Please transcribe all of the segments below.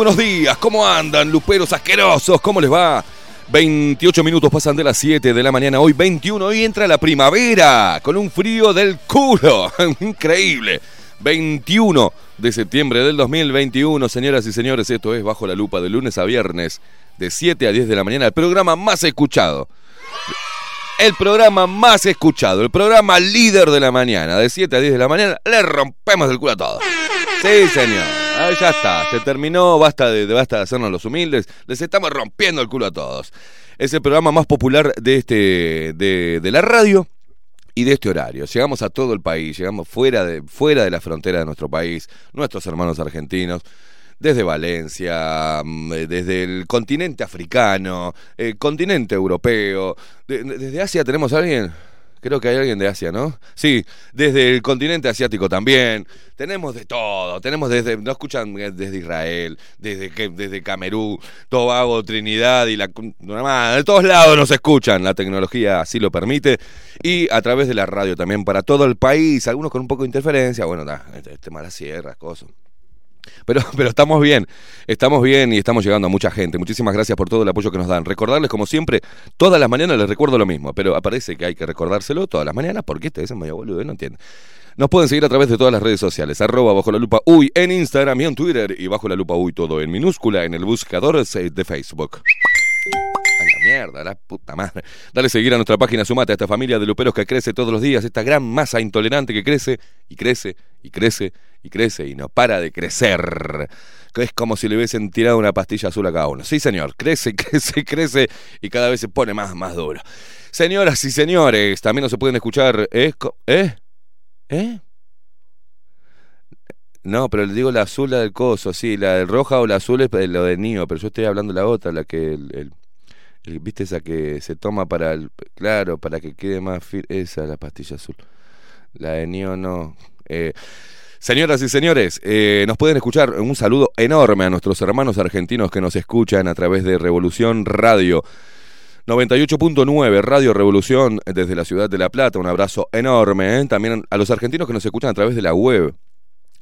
Buenos días. ¿Cómo andan, luperos asquerosos? ¿Cómo les va? 28 minutos pasan de las 7 de la mañana. Hoy 21. Hoy entra la primavera con un frío del culo. Increíble. 21 de septiembre del 2021. Señoras y señores, esto es Bajo la Lupa de lunes a viernes de 7 a 10 de la mañana. El programa más escuchado. El programa más escuchado. El programa líder de la mañana. De 7 a 10 de la mañana. Le rompemos el culo a todos. Sí, señor. Ah, ya está, se terminó, basta de, basta de hacernos los humildes, les estamos rompiendo el culo a todos. Es el programa más popular de este de, de la radio y de este horario. Llegamos a todo el país, llegamos fuera de fuera de la frontera de nuestro país, nuestros hermanos argentinos, desde Valencia, mm, eh, desde el continente africano, el continente europeo, de- de- desde Asia tenemos a alguien. Creo que hay alguien de Asia, ¿no? Sí, desde el continente asiático también. Tenemos de todo. Tenemos desde, no escuchan desde Israel, desde, desde Camerún, Tobago, Trinidad y la. De todos lados nos escuchan. La tecnología así lo permite. Y a través de la radio también para todo el país. Algunos con un poco de interferencia. Bueno, da, este tema de las sierras, cosas. Pero, pero estamos bien, estamos bien y estamos llegando a mucha gente. Muchísimas gracias por todo el apoyo que nos dan. Recordarles, como siempre, todas las mañanas les recuerdo lo mismo, pero aparece que hay que recordárselo todas las mañanas porque este es medio boludo, no entiende. Nos pueden seguir a través de todas las redes sociales, arroba bajo la lupa uy en Instagram y en Twitter y bajo la lupa uy todo en minúscula en el buscador de Facebook. A la mierda, la puta madre. Dale seguir a nuestra página, sumate a esta familia de luperos que crece todos los días, esta gran masa intolerante que crece y crece y crece y crece y no para de crecer. Es como si le hubiesen tirado una pastilla azul a cada uno. Sí, señor, crece, crece, crece y cada vez se pone más, más duro. Señoras y señores, también nos se pueden escuchar. ¿Eh? ¿Eh? ¿Eh? No, pero le digo la azul, la del coso, sí, la del roja o la azul es lo de Nio, pero yo estoy hablando la otra, la que el- viste esa que se toma para el, claro, para que quede más firme, esa la pastilla azul. La de Nio no. Eh, Señoras y señores, eh, nos pueden escuchar un saludo enorme a nuestros hermanos argentinos que nos escuchan a través de Revolución Radio. 98.9 Radio Revolución desde la ciudad de La Plata, un abrazo enorme. ¿eh? También a los argentinos que nos escuchan a través de la web,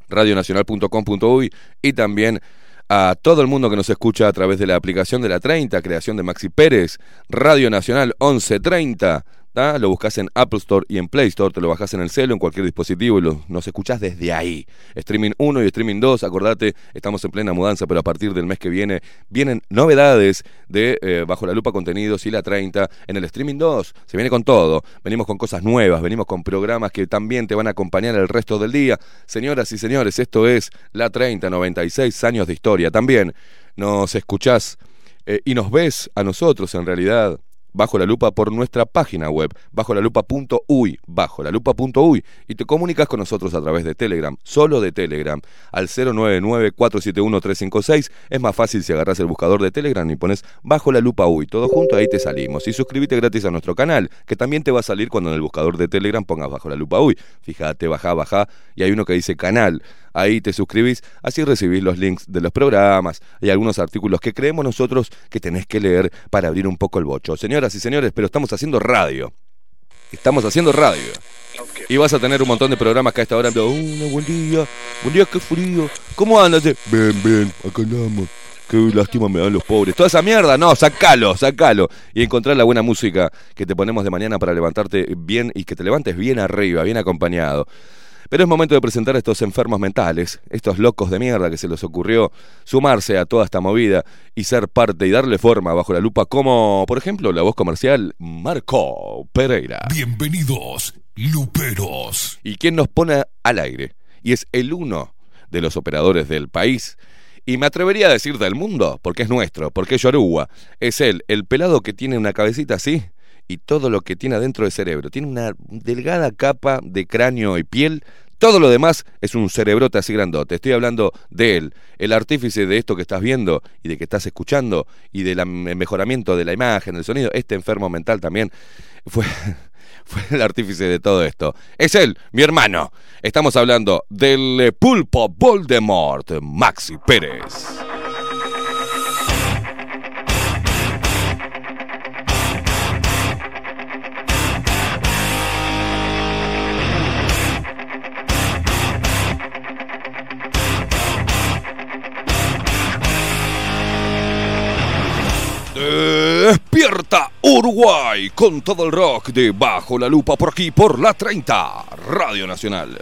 radionacional.com.uy y también a todo el mundo que nos escucha a través de la aplicación de la 30, creación de Maxi Pérez, Radio Nacional 1130. Lo buscas en Apple Store y en Play Store, te lo bajas en el celo, en cualquier dispositivo y nos escuchás desde ahí. Streaming 1 y Streaming 2, acordate, estamos en plena mudanza, pero a partir del mes que viene vienen novedades de eh, Bajo la Lupa Contenidos y la 30 en el Streaming 2. Se viene con todo, venimos con cosas nuevas, venimos con programas que también te van a acompañar el resto del día. Señoras y señores, esto es la 30, 96 años de historia. También nos escuchás eh, y nos ves a nosotros en realidad bajo la lupa por nuestra página web, bajo la lupa.uy, bajo la lupa.uy, y te comunicas con nosotros a través de Telegram, solo de Telegram, al 099-471-356. Es más fácil si agarras el buscador de Telegram y pones bajo la lupa uy, todo junto, ahí te salimos. Y suscríbete gratis a nuestro canal, que también te va a salir cuando en el buscador de Telegram pongas bajo la lupa uy. Fíjate, baja, baja, y hay uno que dice canal. Ahí te suscribís, así recibís los links de los programas y algunos artículos que creemos nosotros que tenés que leer para abrir un poco el bocho. Señoras y señores, pero estamos haciendo radio. Estamos haciendo radio. Y vas a tener un montón de programas que a esta hora. Una buen día, buen día, qué frío. ¿Cómo andas? Bien, bien, acá andamos. Qué lástima me dan los pobres. Toda esa mierda, no, sacalo, sacalo. Y encontrar la buena música que te ponemos de mañana para levantarte bien y que te levantes bien arriba, bien acompañado. Pero es momento de presentar a estos enfermos mentales, estos locos de mierda que se les ocurrió sumarse a toda esta movida y ser parte y darle forma bajo la lupa, como, por ejemplo, la voz comercial Marco Pereira. Bienvenidos, Luperos. y quien nos pone al aire. Y es el uno de los operadores del país. Y me atrevería a decir del mundo, porque es nuestro, porque es Yoruba. Es él, el pelado que tiene una cabecita así y todo lo que tiene adentro del cerebro. Tiene una delgada capa de cráneo y piel. Todo lo demás es un cerebrote así grandote. Estoy hablando de él, el artífice de esto que estás viendo y de que estás escuchando y del mejoramiento de la imagen, del sonido. Este enfermo mental también fue fue el artífice de todo esto. Es él, mi hermano. Estamos hablando del pulpo Voldemort, Maxi Pérez. Despierta Uruguay con todo el rock de Bajo la Lupa por aquí por la 30, Radio Nacional.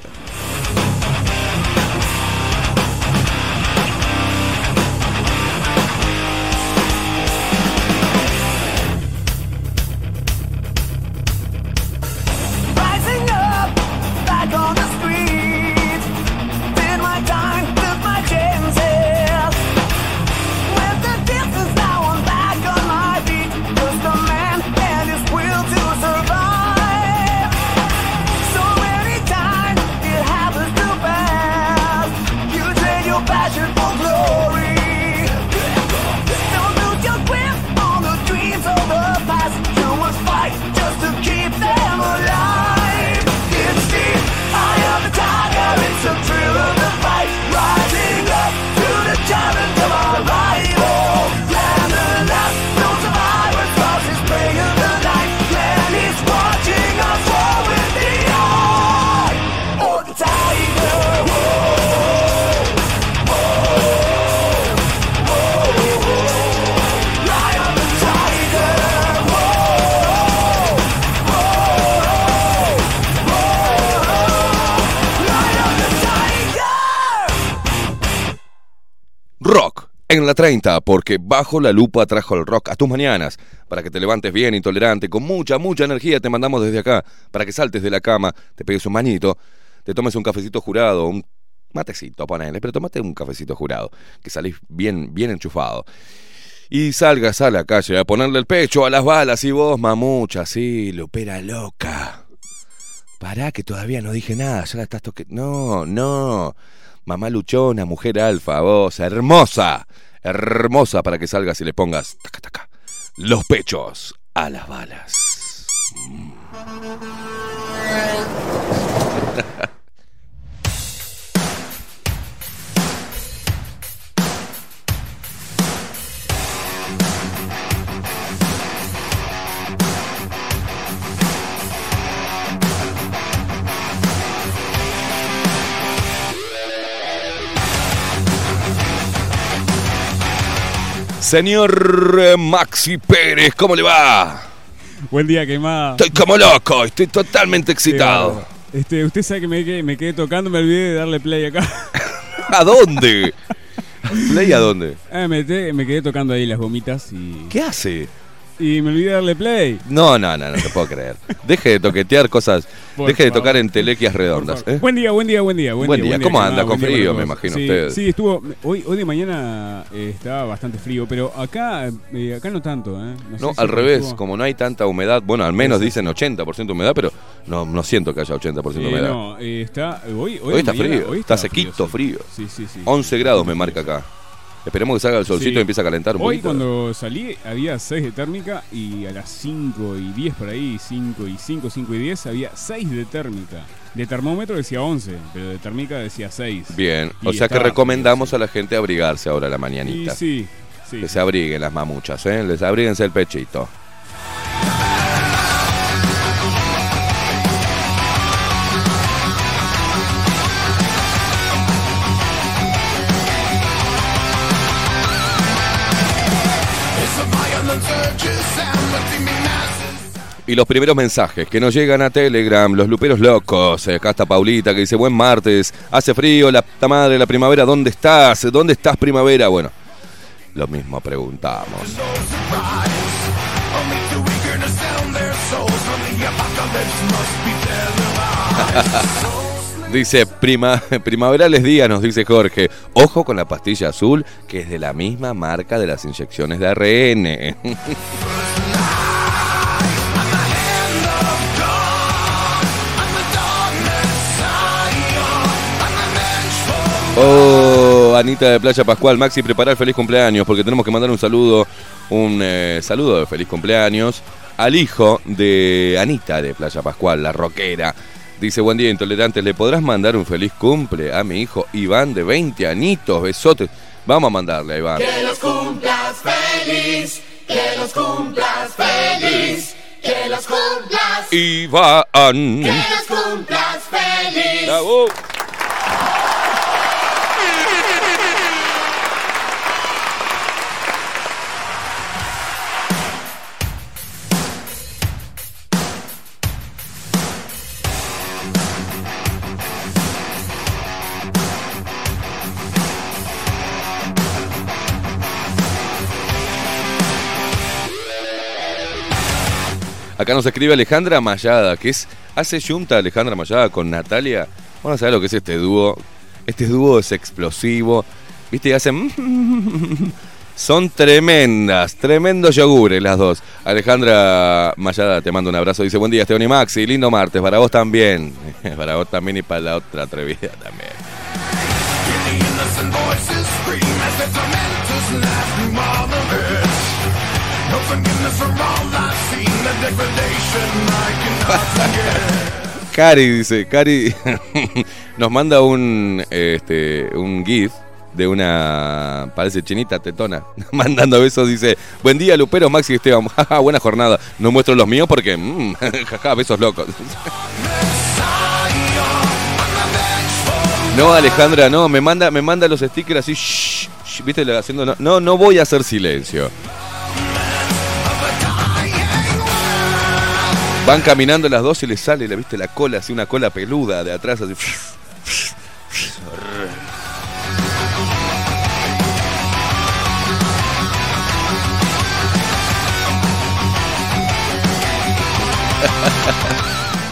En la 30, porque bajo la lupa trajo el rock a tus mañanas. Para que te levantes bien, intolerante, con mucha, mucha energía, te mandamos desde acá. Para que saltes de la cama, te pegues un manito, te tomes un cafecito jurado, un matecito, ponele, pero tomate un cafecito jurado, que salís bien, bien enchufado. Y salgas a la calle a ponerle el pecho a las balas y vos, mamucha, sí, lupera loca. Pará, que todavía no dije nada, ya la estás toque. No, no. Mamá luchona, mujer alfa, vos, hermosa. Hermosa para que salgas y le pongas taca, taca, los pechos a las balas. Mm. Señor eh, Maxi Pérez, ¿cómo le va? Buen día, quemada. Estoy como loco, estoy totalmente excitado. Este, usted sabe que me, quedé- me quedé tocando, me olvidé de darle play acá. ¿A dónde? ¿Play a dónde? Ah, me, te- me quedé tocando ahí las gomitas y, ¿Qué hace? Y me olvidé de darle play. No, no, no, no te puedo creer. Deje de toquetear cosas, Por deje de favor. tocar en telequias redondas. favor. ¿eh? Buen día, buen día, buen día. Buen, Buen día. ¿Cómo anda? Con frío, me imagino sí, usted. Sí, estuvo. Hoy, hoy de mañana eh, estaba bastante frío, pero acá, eh, acá no tanto, ¿eh? sé No, si al revés, estuvo- como no hay tanta humedad, bueno, al menos dicen 80% humedad, pero no, no siento que haya 80% Eh, humedad. no, está, hoy, hoy, Hoy de está mañana- frío, hoy está sequito, frío. Sí, sí, sí. 11 grados me marca acá. Esperemos que salga el solcito Sí. y empiece a calentar un Hoy poquito. cuando salí había 6 de térmica y a las 5 y 10 por ahí, 5 y 5, 5 y 10 había 6 de térmica. De termómetro decía 11, pero de térmica decía 6. Bien, o Y sea que recomendamos frío, a la gente abrigarse ahora a la sí. Y mañanita. sí, sí. Que se abriguen las mamuchas, ¿eh? Les abríguense el pechito. Y los primeros mensajes que nos llegan a Telegram, los luperos locos. Eh, Acá está Paulita que dice, buen martes, hace frío, la puta madre, la primavera, ¿dónde estás? ¿Dónde estás primavera? Bueno, lo mismo preguntamos. Dice, prima, primaverales días, nos dice Jorge. Ojo con la pastilla azul, que es de la misma marca de las inyecciones de ARN. Oh, Anita de Playa Pascual, Maxi, prepara el feliz cumpleaños porque tenemos que mandar un saludo, un eh, saludo de feliz cumpleaños al hijo de Anita de Playa Pascual, la rockera. Dice, buen día, intolerantes, ¿le podrás mandar un feliz cumple a mi hijo Iván de 20 anitos? Besotes. Vamos a mandarle a Iván. Que los cumplas feliz, que los cumplas feliz, que los cumplas, Iván. que los cumplas feliz. Bravo. Acá nos escribe Alejandra Mayada, que es hace junta Alejandra Mayada con Natalia. Vamos a saber lo que es este dúo. Este dúo es explosivo. ¿Viste? Y hacen... Son tremendas, tremendos yogures las dos. Alejandra Mayada te mando un abrazo. Dice, buen día, Esteban y Maxi. Lindo martes. Para vos también. Para vos también y para la otra atrevida también. Cari dice, Cari nos manda un este un GIF de una parece chinita tetona mandando besos dice buen día Lupero Maxi y Esteban buena jornada no muestro los míos porque mm, besos locos no Alejandra no me manda me manda los stickers así shh, shh, viste haciendo no, no no voy a hacer silencio Van caminando las dos y le sale, le viste la cola, así una cola peluda de atrás, así.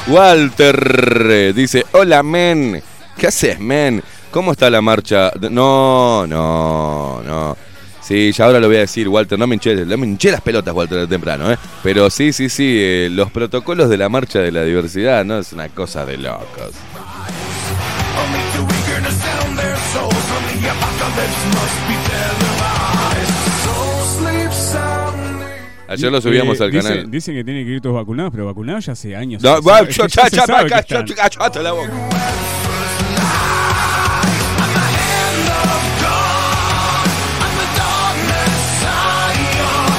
Walter dice, hola men, ¿qué haces men? ¿Cómo está la marcha? No, no, no. Sí, ya ahora lo voy a decir, Walter, no me hinché, no me hinché las pelotas, Walter, de temprano, ¿eh? Pero sí, sí, sí, eh, los protocolos de la marcha de la diversidad, ¿no? Es una cosa de locos. Ayer lo subíamos Eh, al canal. Dicen que tienen que ir todos vacunados, pero vacunados ya hace años. No, Se va, sabe- ya, ya ya, se ya,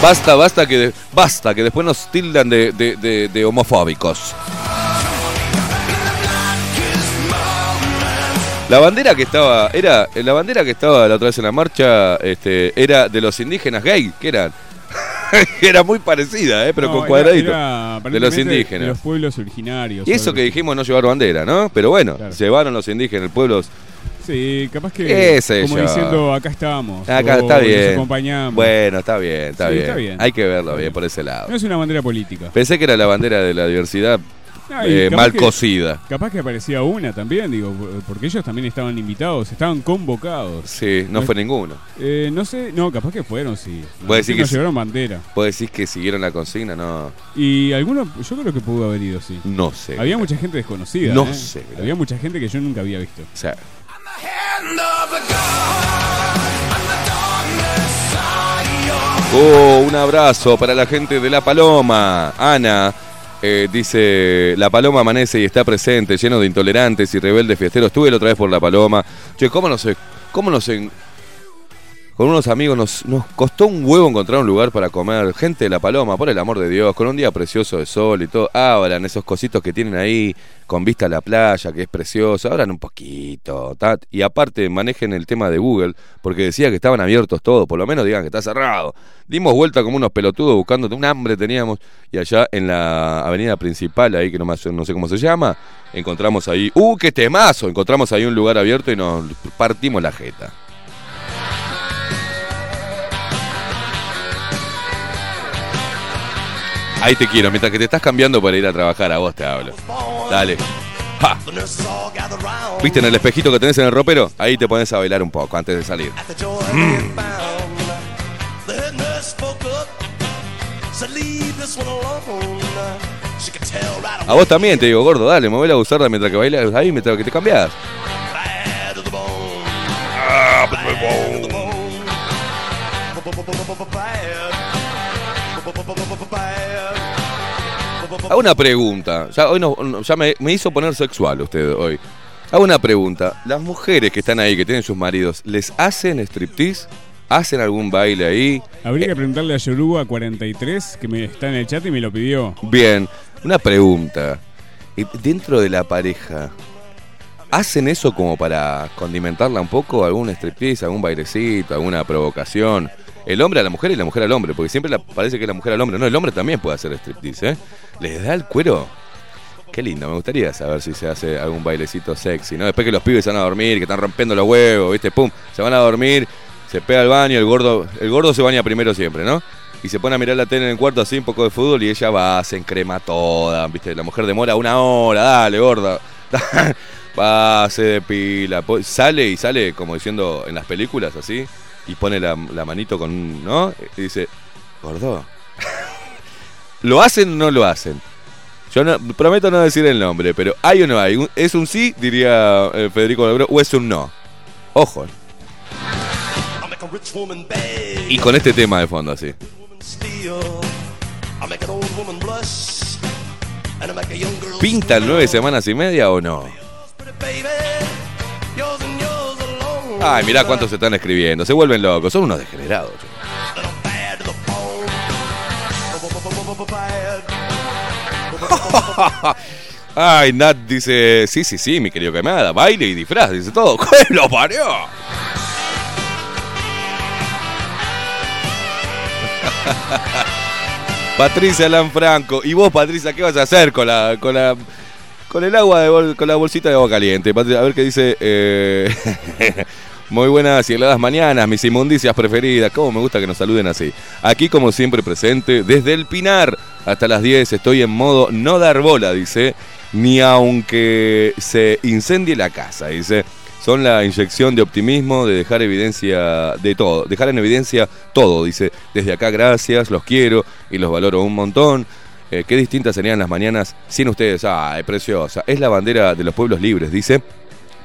Basta, basta que, de- basta que después nos tildan de, de- de- de homofóbicos. La bandera que estaba, era, la bandera que estaba la otra vez en la marcha, este, era de los indígenas gay, que eran. era muy parecida, eh, pero No, con cuadradito. era de los indígenas. De los pueblos originarios. Y eso que dijimos no llevar bandera, ¿no? Pero bueno, Claro. llevaron los indígenas, pueblos. Sí, capaz que. ¿Qué sé como yo? diciendo, acá estamos. Acá o está bien. acompañamos. Bueno, está bien, está, Sí, bien. está bien. Hay que verlo bien por ese lado. No es una bandera política. Pensé que era la bandera de la diversidad y eh, capaz mal que- cocida. Capaz que aparecía una también, digo, porque ellos también estaban invitados, estaban convocados. Sí, no fue ninguno. Eh, no sé, no, capaz que fueron, sí. Vos decís que nos sí. llevaron bandera. ¿Puedo decir que siguieron la consigna? No, Y algunos, yo creo que pudo haber ido, sí. no sé. Había mucha gente desconocida. No ¿eh? sé, mirá. Había mucha gente que yo nunca había visto. O sea, Oh, un abrazo para la gente de La Paloma. Ana eh, dice, La Paloma amanece y está presente, lleno de intolerantes y rebeldes fiesteros. Estuve la otra vez por La Paloma. Che, ¿cómo nos, cómo nos con unos amigos nos, nos costó un huevo encontrar un lugar para comer. Gente de La Paloma, por el amor de Dios, con un día precioso de sol y todo. Abran esos cositos que tienen ahí con vista a la playa, que es precioso. Abran un poquito. Y aparte manejen el tema de Google, porque decía que estaban abiertos todos. Por lo menos digan que está cerrado. Dimos vuelta como unos pelotudos buscando un hambre teníamos. Y allá en la avenida principal, ahí que no, me- no sé cómo se llama, encontramos ahí. ¡Uh, qué temazo! Encontramos ahí un lugar abierto y nos partimos la jeta. Ahí te quiero, mientras que te estás cambiando para ir a trabajar, a vos te hablo. Dale. ¿Viste en el espejito que tenés en el ropero? Ahí te pones a bailar un poco antes de salir. A vos también te digo, gordo, dale, movela a usarla mientras que bailas ahí, mientras que te cambias. Hago una pregunta. Ya, hoy no, ya me, me hizo poner sexual usted hoy. Hago una pregunta. Las mujeres que están ahí, que tienen sus maridos, ¿les hacen striptease? ¿Hacen algún baile ahí? Habría que preguntarle a Yoruba43, que me está en el chat y me lo pidió. Bien, una pregunta. Eh, Dentro de la pareja, ¿hacen eso como para condimentarla un poco? ¿Algún striptease, algún bailecito, alguna provocación? El hombre a la mujer y la mujer al hombre, porque siempre parece que la mujer al hombre. No, el hombre también puede hacer striptease, ¿eh? ¿Les da el cuero? Qué lindo, me gustaría saber si se hace algún bailecito sexy, ¿no? Después que los pibes se van a dormir, que están rompiendo los huevos, ¿viste? Pum, se van a dormir, se pega al baño, el gordo, el gordo se baña primero siempre, ¿no? Y se pone a mirar la tele en el cuarto así, un poco de fútbol, y ella va, se encrema toda, ¿viste? La mujer demora una hora, dale, gorda. va, se depila, sale y sale como diciendo en las películas así, y pone la, manito con, ¿no? Y dice, gordo. ¿Lo hacen o no lo hacen? Yo no, prometo no decir el nombre, pero ¿hay o no hay? Un- ¿Es un sí, diría eh, Federico Lebro, o es un no? Ojo. Y con este tema de fondo así. ¿Pintan nueve semanas y media o no? Ay, mirá cuántos se están escribiendo. Se vuelven locos. Son unos degenerados. Ay, Nat dice, sí, sí, sí, mi querido Quemada, baile y disfraz, dice todo. ¡Que lo parió! Patricia Lanfranco. ¿Y vos, Patricia, qué vas a hacer con la, con la, con el agua de con la bolsita de agua caliente? A ver qué dice. eh, Muy buenas y heladas mañanas, mis inmundicias preferidas. Cómo me gusta que nos saluden así. Aquí, como siempre, presente, desde el Pinar hasta las 10, estoy en modo no dar bola, dice. Ni aunque se incendie la casa, dice. Son la inyección de optimismo, de dejar evidencia de todo, dejar en evidencia todo, dice. Desde acá, gracias, los quiero y los valoro un montón. Eh, qué distintas serían las mañanas sin ustedes. Ay, preciosa. Es la bandera de los pueblos libres, dice.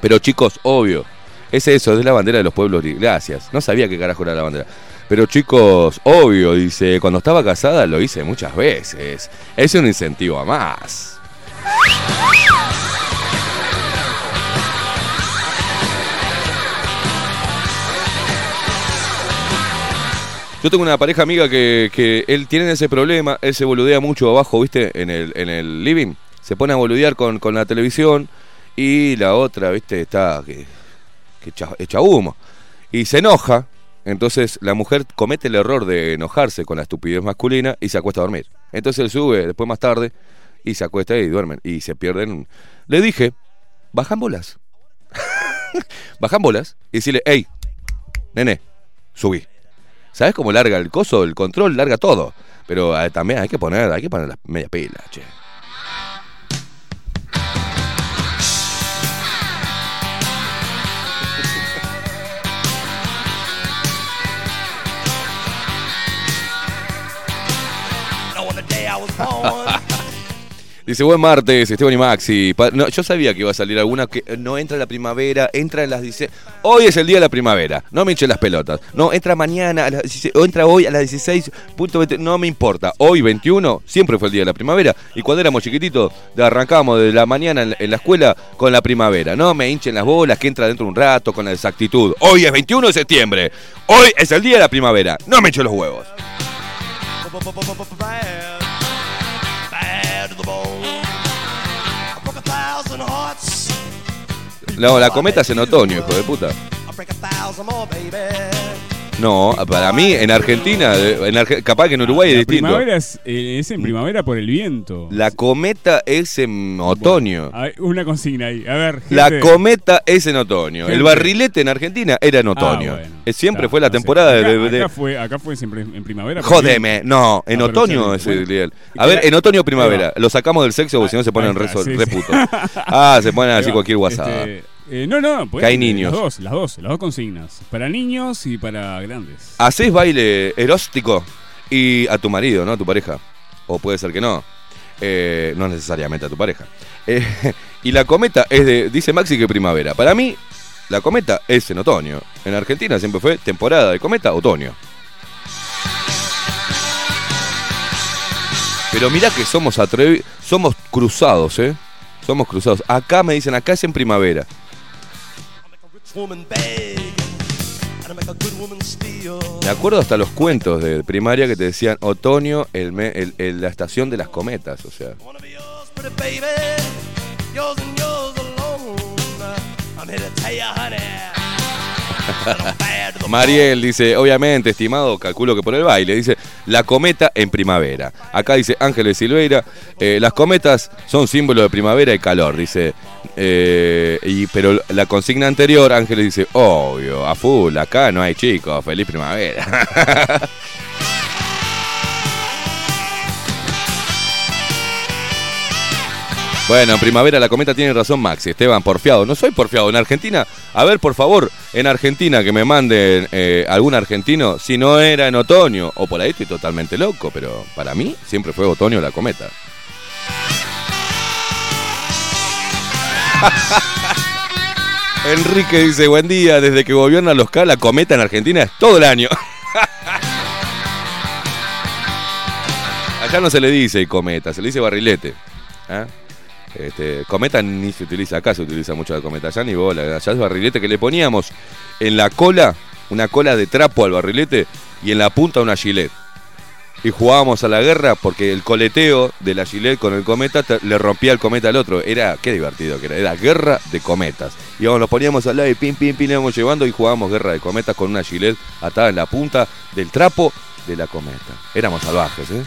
Pero chicos, obvio, es eso, es la bandera de los pueblos libres. Gracias. No sabía qué carajo era la bandera. Pero chicos, obvio, dice, cuando estaba casada lo hice muchas veces. Es un incentivo a más. Yo tengo una pareja amiga que, él tiene ese problema, él se boludea mucho abajo, ¿viste? En el, en el living. Se pone a boludear con, con la televisión y la otra, ¿viste? Está que, que echa, humo. Y se enoja, entonces la mujer comete el error de enojarse con la estupidez masculina y se acuesta a dormir. Entonces él sube después más tarde y se acuesta y duermen y se pierden. Le dije, bajan bolas. bajan bolas y decirle, hey, nene, subí. ¿Sabes cómo larga el coso? El control larga todo. Pero eh, también hay que poner, hay que poner las media pilas, che. Dice, buen martes, Esteban y Maxi. Yo sabía que iba a salir alguna que eh, no entra la primavera, entra en las 16. Hoy es el día de la primavera, no me hinchen las pelotas. No, entra mañana, a las 16, o entra hoy a las 16.20, no me importa. Hoy, 21, siempre fue el día de la primavera. Y cuando éramos chiquititos, arrancábamos de la mañana en la, escuela con la primavera. No me hinchen las bolas, que entra dentro de un rato con la exactitud. Hoy es 21 de septiembre. Hoy es el día de la primavera. No me hinchen los huevos. No, la cometa es en otoño, hijo de puta. No, para mí en Argentina, en Arge- capaz que en Uruguay es La distinto. primavera es, eh, es en primavera por el viento. La cometa es en otoño. Ver, una consigna ahí. A ver, La cometa es en otoño. El barrilete en Argentina era en Ah, otoño. bueno. Eh, Siempre fue la no temporada acá, de, de- Acá fue, acá fue siempre en primavera. Jódeme, no, en Ah, otoño es el ideal. A ver, en otoño o primavera. Lo sacamos del sexo porque si no se ponen re, re sí. putos. Ah, se ponen así cualquier. Este, eh, no, no, pues, Que hay niños. Las dos, las dos, las dos consignas. Para niños y para grandes. Haces baile eróstico y a tu marido, ¿no? A tu pareja. O puede ser que no. Eh, no necesariamente a tu pareja. Eh, y la cometa es de. Dice Maxi que primavera. Para mí, la cometa es en otoño. En Argentina siempre fue temporada de cometa, otoño. Pero mira que somos atrevidos. Somos cruzados, ¿eh? Somos cruzados. Acá me dicen, acá es en primavera. Me acuerdo hasta los cuentos de primaria que te decían otoño, el me- el- el- la estación de las cometas, o sea. Mariel dice, obviamente, estimado, calculo que por el baile, dice, la cometa en primavera. Acá dice Ángeles Silveira, eh, las cometas son símbolo de primavera y calor, dice. eh, y, pero la consigna anterior, Ángeles dice, obvio, a full, acá no hay chicos, feliz primavera. Bueno, en primavera la cometa tiene razón Maxi, Esteban, porfiado. No soy porfiado. En Argentina, a ver, por favor, en Argentina que me manden eh, algún argentino, si no era en otoño, o por ahí estoy totalmente loco, pero para mí siempre fue otoño la cometa. Enrique dice, buen día, desde que gobierna los K, la cometa en Argentina es todo el año. Allá no se le dice cometa, se le dice barrilete. ¿ah? Este, cometa ni se utiliza, acá se utiliza mucho la cometa, allá ni bola, allá es barrilete que le poníamos en la cola, una cola de trapo al barrilete y en la punta una gilet. Y jugábamos a la guerra porque el coleteo de la gilet con el cometa le rompía el cometa al otro. Era, qué divertido que era, era guerra de cometas. Íbamos, nos poníamos al lado y pim, pim, pim, le íbamos llevando y jugábamos guerra de cometas con una gilet atada en la punta del trapo de la cometa. Éramos salvajes, ¿eh?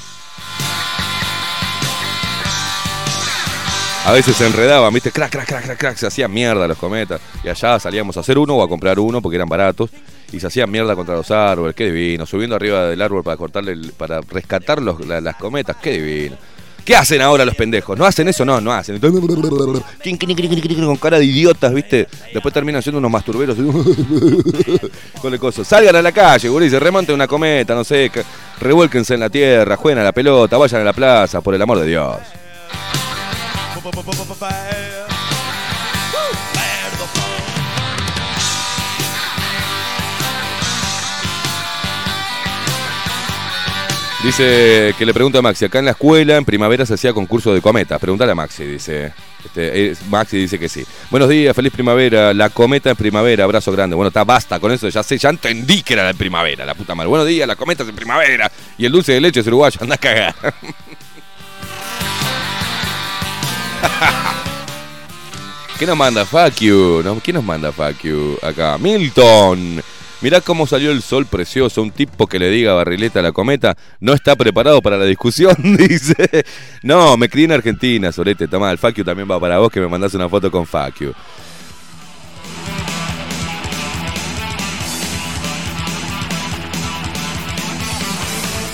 A veces se enredaban, viste, crack, crack, crack, crack, crack, se hacían mierda los cometas. Y allá salíamos a hacer uno o a comprar uno porque eran baratos. Y se hacían mierda contra los árboles, qué divino. Subiendo arriba del árbol para cortarle, para rescatar los- la- las cometas, qué divino. ¿Qué hacen ahora los pendejos? ¿No hacen eso? No, no hacen. Con cara de idiotas, ¿viste? Después terminan siendo unos masturberos. Con el coso. Salgan a la calle, gurises, remonten una cometa, no sé. que- Revuélquense en la tierra, jueguen a la pelota, vayan a la plaza, por el amor de Dios. Dice que le pregunta a Maxi, acá en la escuela en primavera se hacía concurso de cometas. Pregúntale a Maxi, dice. Este, es- Maxi dice que sí. Buenos días, feliz primavera. La cometa en primavera, abrazo grande. Bueno, está, basta con eso, ya sé, ya entendí que era de primavera, la puta madre. Buenos días, la cometa es en primavera. Y el dulce de leche es uruguayo, anda a cagar. ¿Qué nos manda? Fuck you. ¿Quién nos manda fuck? Acá. Milton. Mirá cómo salió el sol precioso. Un tipo que le diga Barrileta a la cometa no está preparado para la discusión, dice. No, me crié en Argentina, Solete. Toma, el fuck también va para vos que me mandás una foto con fuck you.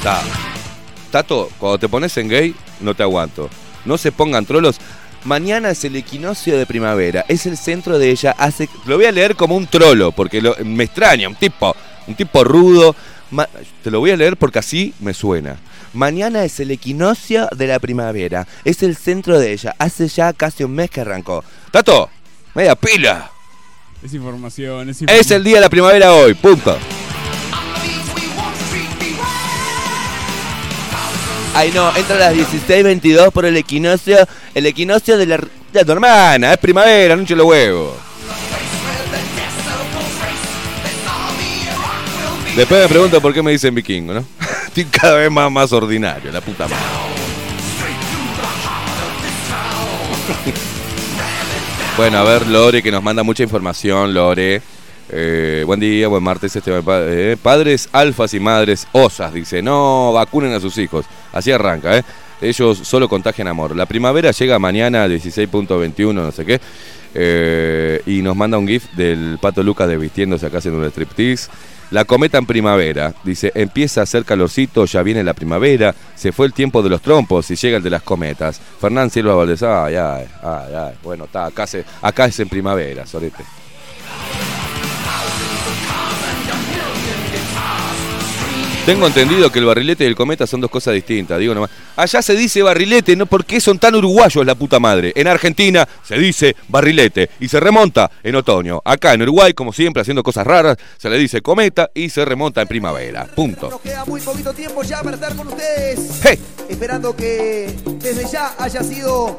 Ta- Tato, cuando te pones en gay, no te aguanto. No se pongan trolos. Mañana es el equinoccio de primavera. Es el centro de ella. Hace. Lo voy a leer como un trolo, porque lo- me extraña. Un tipo. Un tipo rudo. Ma- te lo voy a leer porque así me suena. Mañana es el equinoccio de la primavera. Es el centro de ella. Hace ya casi un mes que arrancó. Tato, media pila. Es información, es Es información. el día de la primavera hoy. Punto. Ay no, entra a las 16.22 por el equinoccio. El equinoccio de la, de tu hermana. Es primavera, no los huevos. Después me pregunto por qué me dicen vikingo, ¿no? Estoy cada vez más, más ordinario, la puta madre. Bueno, a ver, Lore, que nos manda mucha información, Lore. Eh, buen día, buen martes, este eh, Padres alfas y madres osas, dice. No vacunen a sus hijos. Así arranca, ¿eh? Ellos solo contagian amor. La primavera llega mañana, 16.21, no sé qué. Eh, y nos manda un GIF del Pato Lucas desvistiéndose acá haciendo un striptease. La cometa en primavera. Dice, empieza a hacer calorcito, ya viene la primavera. Se fue el tiempo de los trompos y llega el de las cometas. Fernán Silva Valdés, ay, ay, ay, ay. Bueno, está, acá, acá es en primavera, sorete. Tengo entendido que el barrilete y el cometa son dos cosas distintas, digo nomás. Allá se dice barrilete, ¿no? ¿Por qué son tan uruguayos la puta madre? En Argentina se dice barrilete y se remonta en otoño. Acá en Uruguay, como siempre, haciendo cosas raras, se le dice cometa y se remonta en primavera. Punto. Nos queda muy poquito tiempo ya para estar con ustedes. ¡Hey! Esperando que desde ya haya sido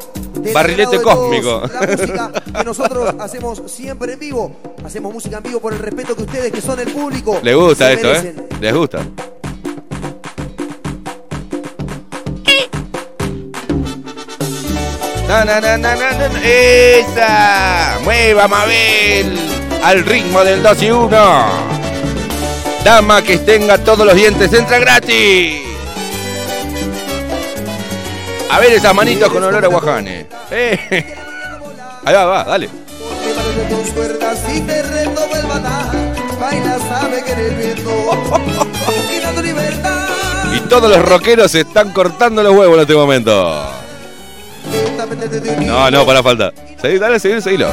Barrilete todos cósmico. La música que nosotros hacemos siempre en vivo. Hacemos música en vivo por el respeto que ustedes, que son el público, Les gusta esto, ¿eh? merecen. Les gusta. Na, na, na, na, na. ¡Esa! ¡Mueva, Mabel! Al ritmo del 2 y 1. Dama que tenga todos los dientes, entra gratis. A ver esas manitos con olor a guajane. Eh. Ahí va, va, dale. Y todos los rockeros están cortando los huevos en este momento. No, no, para falta. Seguí, dale, seguí, seguilo.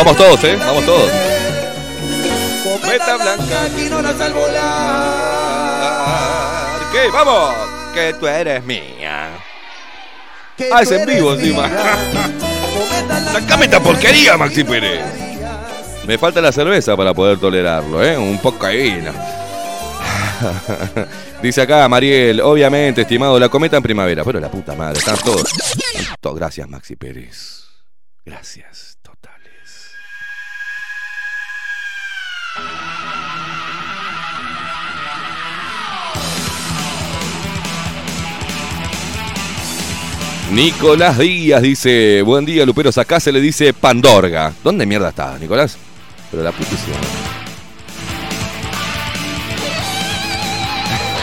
Vamos todos, eh, vamos todos. Cometa blanca, blanca, ignoras al volar. ¿Qué? ¡Vamos! Que tú eres mía. Que Ah, es en vivo encima. Sácame esta porquería, Maxi Pérez. Me falta la cerveza para poder tolerarlo, ¿eh? Un poco de vino. Dice acá Mariel, obviamente, estimado, la cometa en primavera. Pero la puta madre, están todos. To- Gracias, Maxi Pérez. Gracias, Nicolás Díaz dice, buen día Luperos, acá se le dice Pandorga. ¿Dónde mierda está, Nicolás? Pero la putísima.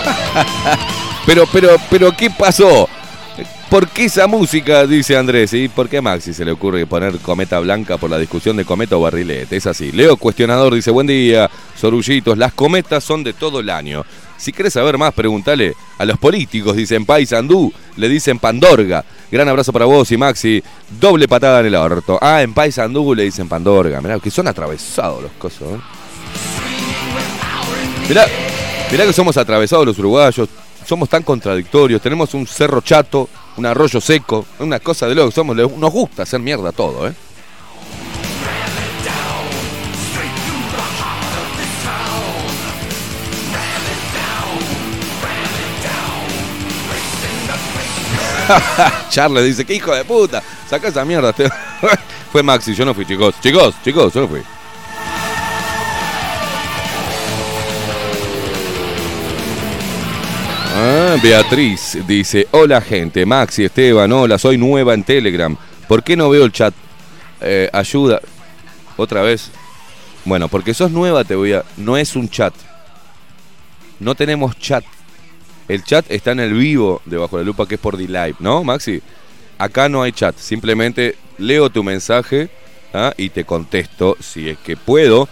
pero, pero, pero, ¿qué pasó? ¿Por qué esa música? Dice Andrés. ¿Y por qué Maxi se le ocurre poner cometa blanca por la discusión de cometa o barrilete? Es así. Leo Cuestionador dice, buen día, Sorullitos, las cometas son de todo el año. Si querés saber más, pregúntale a los políticos. Dicen Paisandú, le dicen Pandorga. Gran abrazo para vos y Maxi. Doble patada en el orto. Ah, en Paisandú le dicen Pandorga. Mirá, que son atravesados los cosos. ¿eh? Mirá, que somos atravesados los uruguayos. Somos tan contradictorios. Tenemos un cerro chato, un arroyo seco, una cosa de loco. Somos, nos gusta hacer mierda todo, ¿eh? Charles dice, qué hijo de puta, saca esa mierda. Fue Maxi, yo no fui, chicos. Chicos, chicos, yo no fui. Ah, Beatriz dice, hola gente, Maxi, Esteban, hola, soy nueva en Telegram. ¿Por qué no veo el chat? Eh, ayuda. Otra vez. Bueno, porque sos nueva te voy a... No es un chat. No tenemos chat. El chat está en el vivo de Bajo la Lupa, que es por D-Live, ¿no, Maxi? Acá no hay chat. Simplemente leo tu mensaje ¿ah? y te contesto si es que puedo.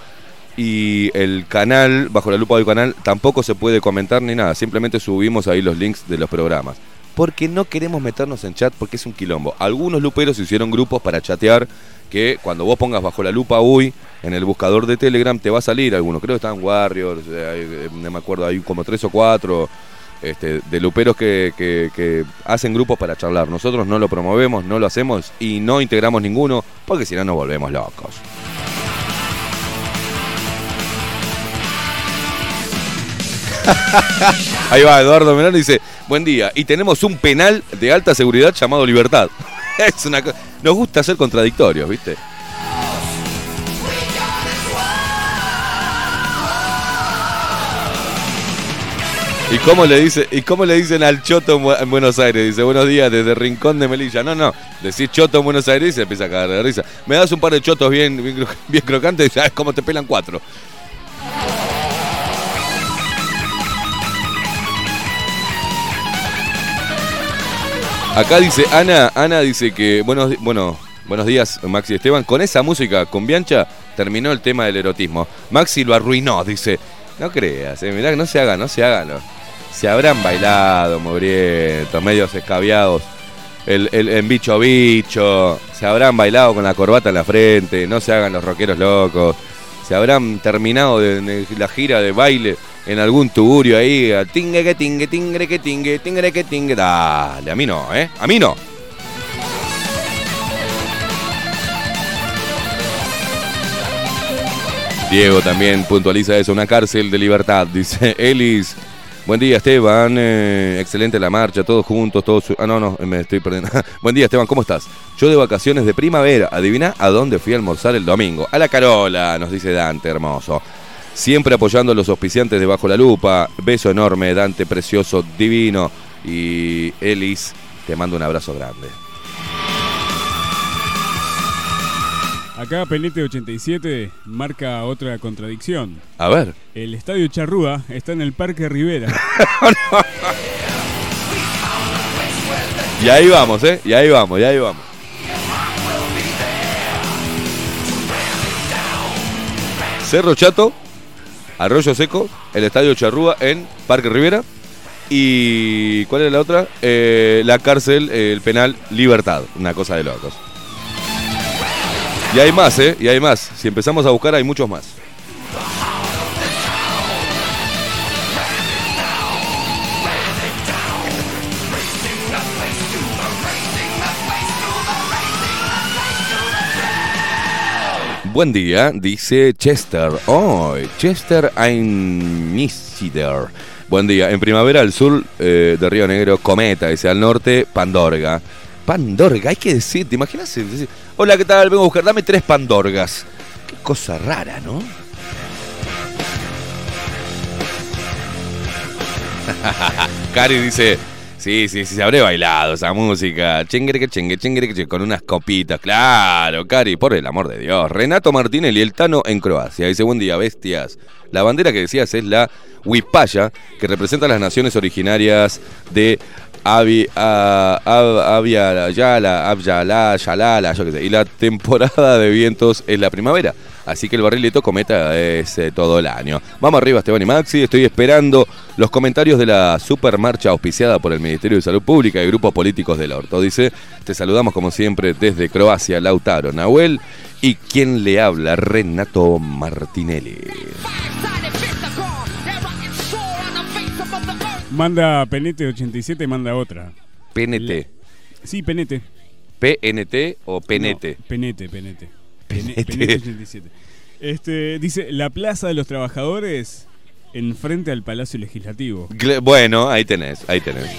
Y el canal, bajo la lupa del canal, tampoco se puede comentar ni nada. Simplemente subimos ahí los links de los programas. Porque no queremos meternos en chat porque es un quilombo. Algunos luperos hicieron grupos para chatear que cuando vos pongas bajo la lupa uy en el buscador de Telegram te va a salir algunos. Creo que están Warriors, eh, no me acuerdo, hay como tres o cuatro este, de luperos que, que- hacen grupos para charlar. Nosotros no lo promovemos, no lo hacemos y no integramos ninguno porque si no nos volvemos locos. Ahí va, Eduardo Melano dice, buen día, y tenemos un penal de alta seguridad llamado Libertad. es una Nos gusta ser contradictorios, ¿viste? ¿Y cómo le dice, y cómo le dicen al Choto en Bu- en Buenos Aires? Dice, buenos días, desde Rincón de Melilla. No, no, decís Choto en Buenos Aires y se empieza a cagar de risa. Me das un par de chotos bien, bien, cro- bien crocantes y sabes cómo te pelan cuatro. Acá dice Ana, Ana dice que buenos, bueno, buenos días Maxi Esteban. Con esa música, con Biancha, terminó el tema del erotismo. Maxi lo arruinó, dice. No creas, eh, mirá no se hagan, no se hagan. no. Se habrán bailado, mugrientos, medios escabiados. El, el- en bicho bicho. Se habrán bailado con la corbata en la frente. No se hagan los rockeros locos. Se habrán terminado la gira de baile en algún tugurio ahí. Tingue que tingue, tingre que tingue, tingre que tingue. Dale, a mí no, ¿eh? A mí no. Diego también puntualiza eso, una cárcel de libertad, dice Elis. Buen día Esteban, eh, excelente la marcha, todos juntos, todos... Ah, no, no, me estoy perdiendo. Buen día Esteban, ¿cómo estás? Yo de vacaciones de primavera, adivina a dónde fui a almorzar el domingo. A la Carola, nos dice Dante, hermoso. Siempre apoyando a los auspiciantes de Bajo la Lupa. Beso enorme, Dante, precioso, divino. Y Elis, te mando un abrazo grande. Acá Pelete 87 marca otra contradicción. A ver. El estadio Charrúa está en el Parque Rivera. Y ahí vamos, ¿eh? Y ahí vamos, y ahí vamos. Cerro Chato, Arroyo Seco, el Estadio Charrúa en Parque Rivera. ¿Y cuál es la otra? Eh, la cárcel, el penal Libertad. Una cosa de locos. Y hay más, ¿eh? Y hay más. Si empezamos a buscar, hay muchos más. Buen día, dice Chester. Oh, Chester Einisider. Buen día. En primavera al sur eh, de Río Negro, Cometa. Dice al norte, Pandorga. Pandorga, hay que decir, ¿te imaginas? Hola, ¿qué tal? Vengo a buscar, dame tres Pandorgas. Qué cosa rara, ¿no? Cari dice, Sí, sí, sí, se habré bailado esa música. Chenguereque, chengue, chenguereque, con unas copitas. Claro, Cari, por el amor de Dios. Renato Martínez y el Tano en Croacia. Dice, buen día, bestias. La bandera que decías es la Huipaya, que representa a las naciones originarias de Avi, a- Yala, Abyala, Yalala, yo qué sé. Y la temporada de vientos es la primavera. Así que el barrilito cometa es eh, todo el año. Vamos arriba, Esteban y Maxi. Estoy esperando los comentarios de la supermarcha auspiciada por el Ministerio de Salud Pública y grupos políticos del Orto. Dice, te saludamos como siempre desde Croacia, Lautaro, Nahuel. Y quien le habla, Renato Martinelli. Manda Penete 87, manda otra. PNT. Sí, Penete. ¿PNT o PNT? No, penete, Penete. Pene- Penete. Penete 87. Este, dice, la Plaza de los Trabajadores enfrente al Palacio Legislativo. Gle- Bueno, ahí tenés, ahí tenés.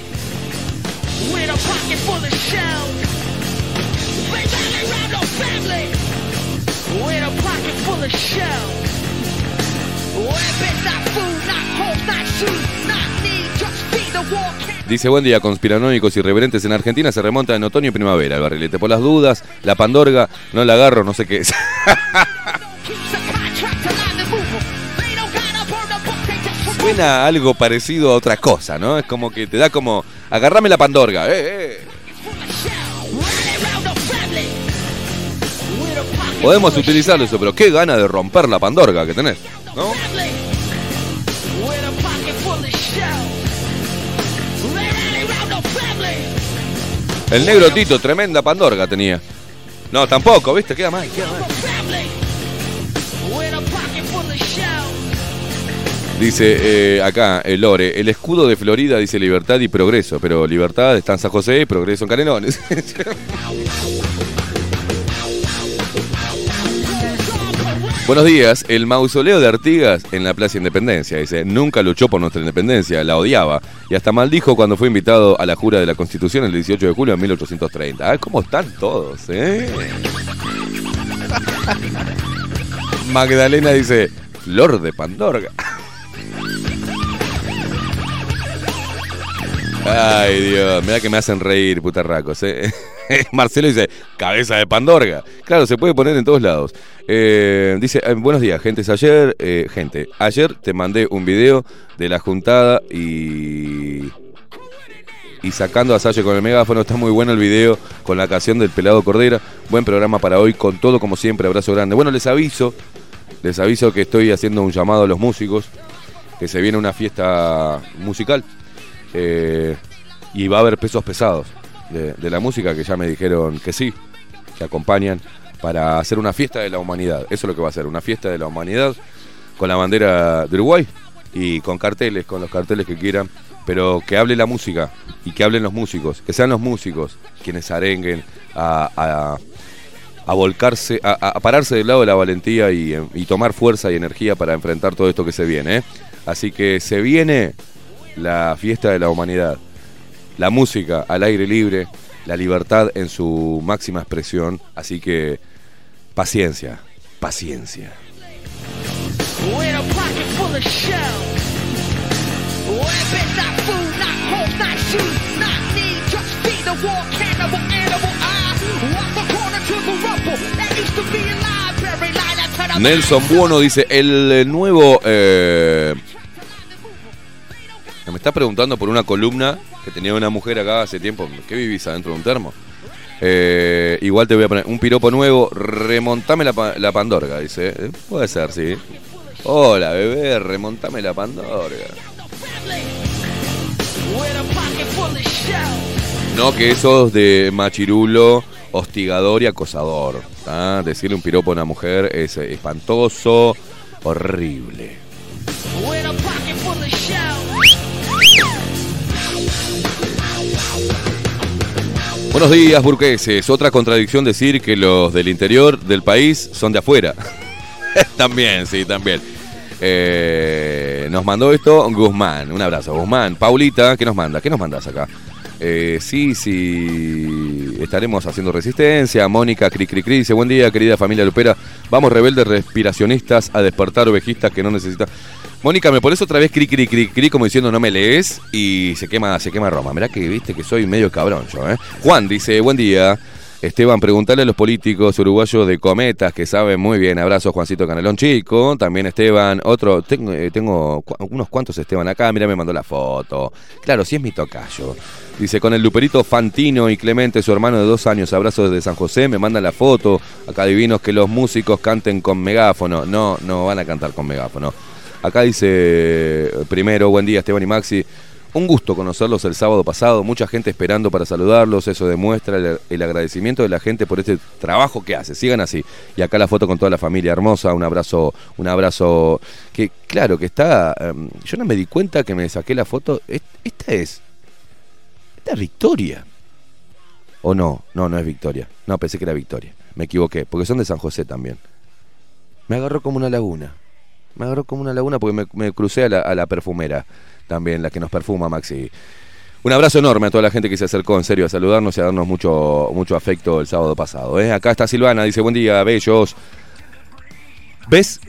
Dice, buen día, conspiranoicos irreverentes en Argentina se remonta en otoño y primavera. El barrilete por las dudas, la pandorga, no la agarro, no sé qué es. Suena algo parecido a otra cosa, ¿no? Es como que te da como, agarrame la pandorga, eh, eh. Podemos utilizarlo eso, pero qué gana de romper la pandorga que tenés, ¿no? El negro Tito, tremenda pandorga tenía. No, tampoco, ¿viste? Queda mal, queda mal. Dice eh, acá, el Lore, el escudo de Florida dice libertad y progreso, pero libertad está en San José y progreso en Canelones. Buenos días, el mausoleo de Artigas en la Plaza Independencia. Dice, nunca luchó por nuestra independencia, la odiaba. Y hasta maldijo cuando fue invitado a la jura de la Constitución el 18 de julio de 1830. Ah, ¿cómo están todos, eh? Magdalena dice, Flor de Pandorga. Ay, Dios, mira que me hacen reír, putarracos. ¿eh? Marcelo dice, cabeza de Pandorga. Claro, se puede poner en todos lados. Eh, dice, buenos días, gente. Ayer, eh, gente, ayer te mandé un video de la juntada y... Y sacando a Salle con el megáfono, está muy bueno el video con la canción del pelado Cordera. Buen programa para hoy, con todo como siempre, abrazo grande. Bueno, les aviso, les aviso que estoy haciendo un llamado a los músicos, que se viene una fiesta musical. Eh, y va a haber pesos pesados de, la música que ya me dijeron que sí, que acompañan para hacer una fiesta de la humanidad. Eso es lo que va a ser, una fiesta de la humanidad con la bandera de Uruguay y con carteles, con los carteles que quieran, pero que hable la música y que hablen los músicos, que sean los músicos quienes arenguen a, a- volcarse, a, pararse del lado de la valentía y, y tomar fuerza y energía para enfrentar todo esto que se viene. ¿eh? Así que se viene la fiesta de la humanidad, la música al aire libre, la libertad en su máxima expresión. Así que paciencia, paciencia. Nelson Buono dice, el nuevo... eh, me está preguntando por una columna que tenía una mujer acá hace tiempo. ¿Qué vivís adentro de un termo? Eh, igual te voy a poner un piropo nuevo. Remontame la, la pandorga, dice. Eh, Puede ser, sí. Hola, bebé, remontame la pandorga. No que esos de machirulo, hostigador y acosador. Decirle un piropo a una mujer es espantoso, horrible. Buenos días, burgueses. Otra contradicción decir que los del interior del país son de afuera. también, sí, también. Eh, nos mandó esto Guzmán. Un abrazo, Guzmán. Paulita, ¿qué nos manda? ¿Qué nos mandas acá? Eh, sí, sí. estaremos haciendo resistencia. Mónica Cri Cri Cri dice, buen día querida familia Lupera. Vamos rebeldes respiracionistas a despertar ovejistas que no necesitan. Mónica, me pones otra vez cri cri cri cri como diciendo no me lees y se quema, se quema Roma. Mirá que viste que soy medio cabrón yo, ¿eh? Juan dice, buen día. Esteban, preguntarle a los políticos uruguayos de cometas que saben muy bien. Abrazo, Juancito Canelón Chico. También Esteban, otro, tengo, eh, unos cuantos Esteban acá. Mira, me mandó la foto. Claro, sí es mi tocayo. Dice, con el luperito Fantino y Clemente, su hermano de dos años, abrazos desde San José, me mandan la foto. Acá divinos que los músicos canten con megáfono. No, no van a cantar con megáfono. Acá dice, primero, buen día Esteban y Maxi. Un gusto conocerlos el sábado pasado, mucha gente esperando para saludarlos, eso demuestra el, agradecimiento de la gente por este trabajo que hace. Sigan así. Y acá la foto con toda la familia hermosa, un abrazo, un abrazo que claro que está em, yo no me di cuenta que me saqué la foto. Es- Esta es esta es Victoria. ¿O no? No, no es Victoria. No, pensé que era Victoria. Me equivoqué, porque son de San José también. Me agarró como una laguna. Me agarró como una laguna porque me, crucé a la, a la perfumera también, la que nos perfuma, Maxi. Un abrazo enorme a toda la gente que se acercó en serio a saludarnos y a darnos mucho, mucho afecto el sábado pasado. ¿eh? Acá está Silvana, dice, buen día, bellos. ¿Ves?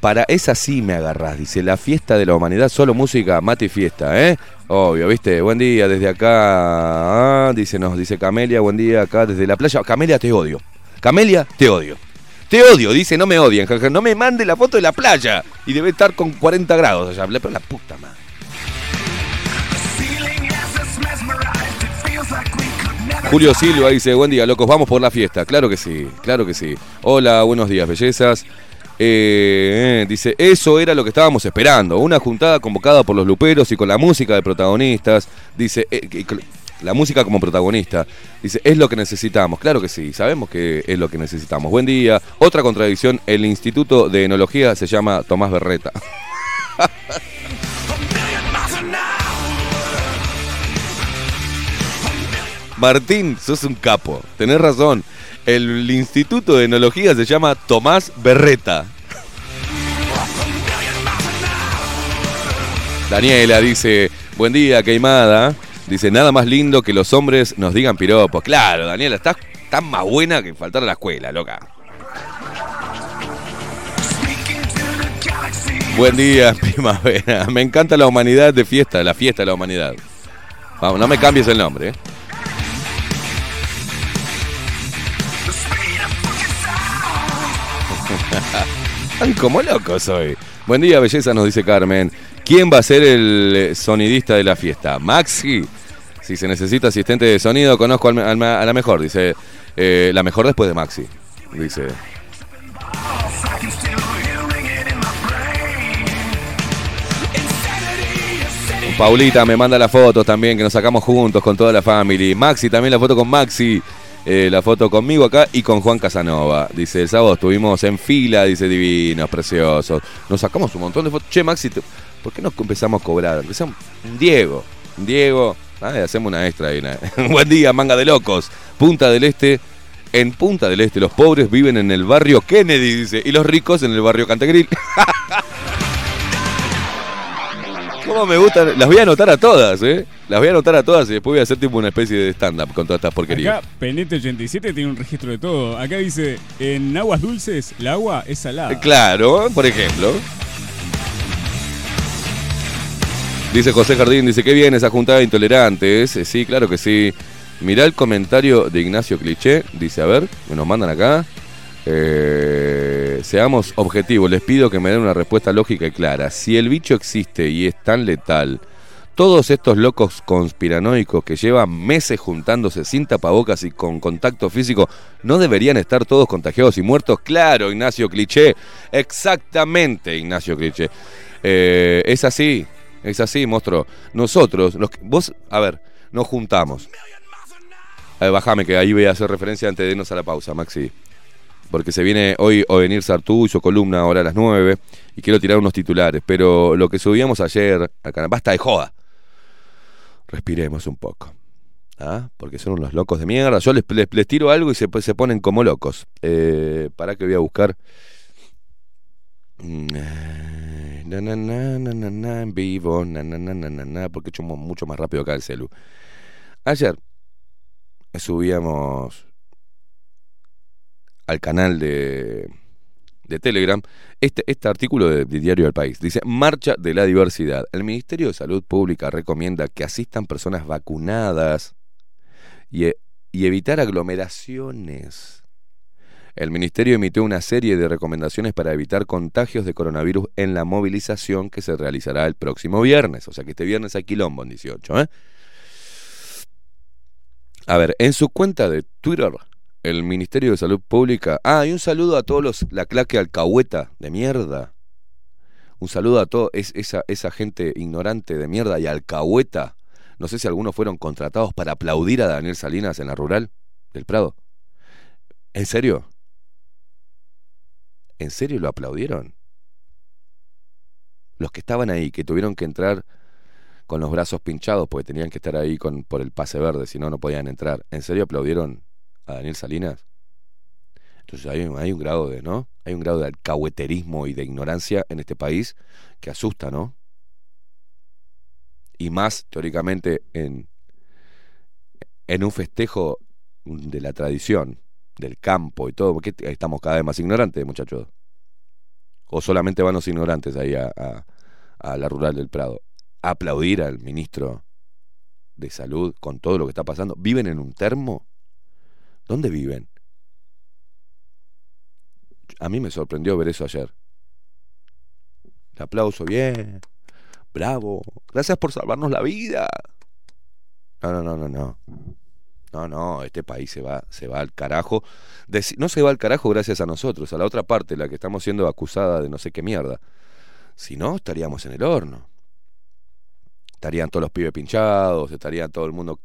Para esa sí me agarrás, dice, la fiesta de la humanidad, solo música, mate y fiesta, ¿eh? Obvio, ¿viste? Buen día desde acá, ah, dice, nos dice Camelia, buen día acá desde la playa. Camelia, te odio. Camelia, te odio. Te odio, dice, no me odien, jaja, no me mande la foto de la playa. Y debe estar con 40 grados allá, pero la puta madre. Julio Silva dice, buen día, locos, vamos por la fiesta. Claro que sí, claro que sí. Hola, buenos días, bellezas. Eh, eh, dice, eso era lo que estábamos esperando. Una juntada convocada por los luperos y con la música de protagonistas. Dice, eh, la música como protagonista. Dice, es lo que necesitamos. Claro que sí, sabemos que es lo que necesitamos. Buen día. Otra contradicción, el Instituto de Enología se llama Tomás Berreta. Martín, sos un capo. Tenés razón. El Instituto de Enología se llama Tomás Berreta. Daniela dice, buen día, queimada. Dice, nada más lindo que los hombres nos digan piropos. Claro, Daniela, estás tan más buena que faltar a la escuela, loca. Buen día, primavera. Me encanta la humanidad de fiesta, la fiesta de la humanidad. Vamos, no me cambies el nombre, ¿eh? Ay, como loco soy. Buen día, belleza, nos dice Carmen. ¿Quién va a ser el eh, sonidista de la fiesta? ¿Maxi? Si se necesita asistente de sonido, conozco a la mejor. Dice, eh, la mejor después de Maxi. Dice. Paulita me manda la foto también, que nos sacamos juntos con toda la familia. Maxi también la foto con Maxi. eh, la foto conmigo acá y con Juan Casanova. Dice, el sábado estuvimos en fila, dice, divinos, preciosos. Nos sacamos un montón de fotos. Che, Maxi, te- ¿por qué no empezamos a cobrar? Un Diego, un Diego. Ay, hacemos una extra ahí. una- Buen día, manga de locos. Punta del Este. En Punta del Este, los pobres viven en el barrio Kennedy, dice, y los ricos en el barrio Cantegril. ¿Cómo me gustan? Las voy a anotar a todas, ¿eh? Las voy a anotar a todas y después voy a hacer tipo una especie de stand-up con todas estas porquerías. Acá Penete87 tiene un registro de todo. Acá dice, en aguas dulces, el agua es salada. Claro, por ejemplo. Dice José Jardín, dice, qué bien esa juntada de intolerantes. Eh, Sí, claro que sí. Mirá el comentario de Ignacio Cliché. Dice, a ver, me nos mandan acá. Eh, seamos objetivos, les pido que me den una respuesta lógica y clara. Si el bicho existe y es tan letal, todos estos locos conspiranoicos que llevan meses juntándose sin tapabocas y con contacto físico, ¿no deberían estar todos contagiados y muertos? Claro, Ignacio Cliché. Exactamente, Ignacio Cliché. Eh, es así, es así, monstruo. Nosotros, vos, a ver, nos juntamos. A ver, bájame que ahí voy a hacer referencia antes de irnos a la pausa, Maxi. Porque se viene hoy o venir su columna ahora a las 9 y quiero tirar unos titulares. Pero lo que subíamos ayer, acá, basta de joda. Respiremos un poco. ¿Ah? Porque son unos locos de mierda. Yo les, tiro algo y se, se ponen como locos. Eh, para que voy a buscar. Mm, eh, En vivo. Na, porque mu- mucho más rápido acá el celu. Ayer subíamos al canal de, de Telegram este, este artículo de, Diario del País. Dice, Marcha de la Diversidad. El Ministerio de Salud Pública recomienda que asistan personas vacunadas y, e- y evitar aglomeraciones. El Ministerio emitió una serie de recomendaciones para evitar contagios de coronavirus en la movilización que se realizará el próximo viernes. O sea que este viernes hay quilombo en 18. ¿eh? A ver, en su cuenta de Twitter, el Ministerio de Salud Pública. Ah, y un saludo a todos los. La claque alcahueta de mierda. Un saludo a toda esa, esa gente ignorante de mierda y alcahueta. No sé si algunos fueron contratados para aplaudir a Daniel Salinas en la rural del Prado. ¿En serio? ¿En serio lo aplaudieron? Los que estaban ahí, que tuvieron que entrar con los brazos pinchados porque tenían que estar ahí con, por el pase verde, si no, no podían entrar. ¿En serio aplaudieron a Daniel Salinas? Entonces hay, hay un grado de, ¿no? Hay un grado de alcahueterismo y de ignorancia en este país que asusta, ¿no? Y más, teóricamente, en, en un festejo de la tradición, del campo y todo, porque estamos cada vez más ignorantes, muchachos. O solamente van los ignorantes ahí a, a- a la rural del Prado. Aplaudir al ministro de salud con todo lo que está pasando. ¿Viven en un termo? ¿Dónde viven? A mí me sorprendió ver eso ayer. El aplauso, bien. Bravo. Gracias por salvarnos la vida. No, no, no, no, no. No, no, este país se va, se va al carajo. No se va al carajo gracias a nosotros, a la otra parte, la que estamos siendo acusada de no sé qué mierda. Si no, estaríamos en el horno. Estarían todos los pibes pinchados, estaría todo el mundo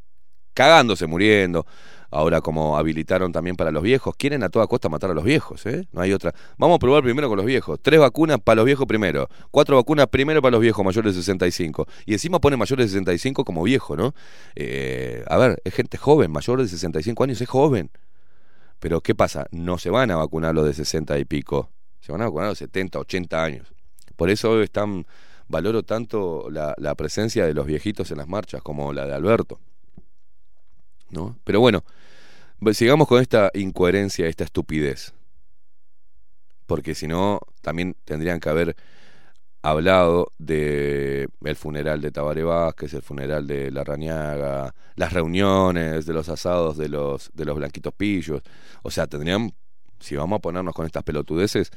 cagándose, muriendo. Ahora, como habilitaron también para los viejos, quieren a toda costa matar a los viejos, ¿eh? No hay otra. Vamos a probar primero con los viejos. Tres vacunas para los viejos primero. Cuatro vacunas primero para los viejos mayores de 65. Y encima pone mayores de 65 como viejo, ¿no? Eh, a ver, es gente joven, mayor de 65 años, es joven. Pero ¿qué pasa? No se van a vacunar los de 60 y pico. Se van a vacunar los 70, 80 años. Por eso es tan, valoro tanto la presencia de los viejitos en las marchas como la de Alberto. ¿No? Pero bueno, sigamos con esta incoherencia, esta estupidez. Porque si no, también tendrían que haber hablado de el funeral de Tabaré Vázquez, el funeral de Larrañaga, las reuniones, de los asados de los, de los blanquitos pillos. O sea, tendrían, si vamos a ponernos con estas pelotudeces,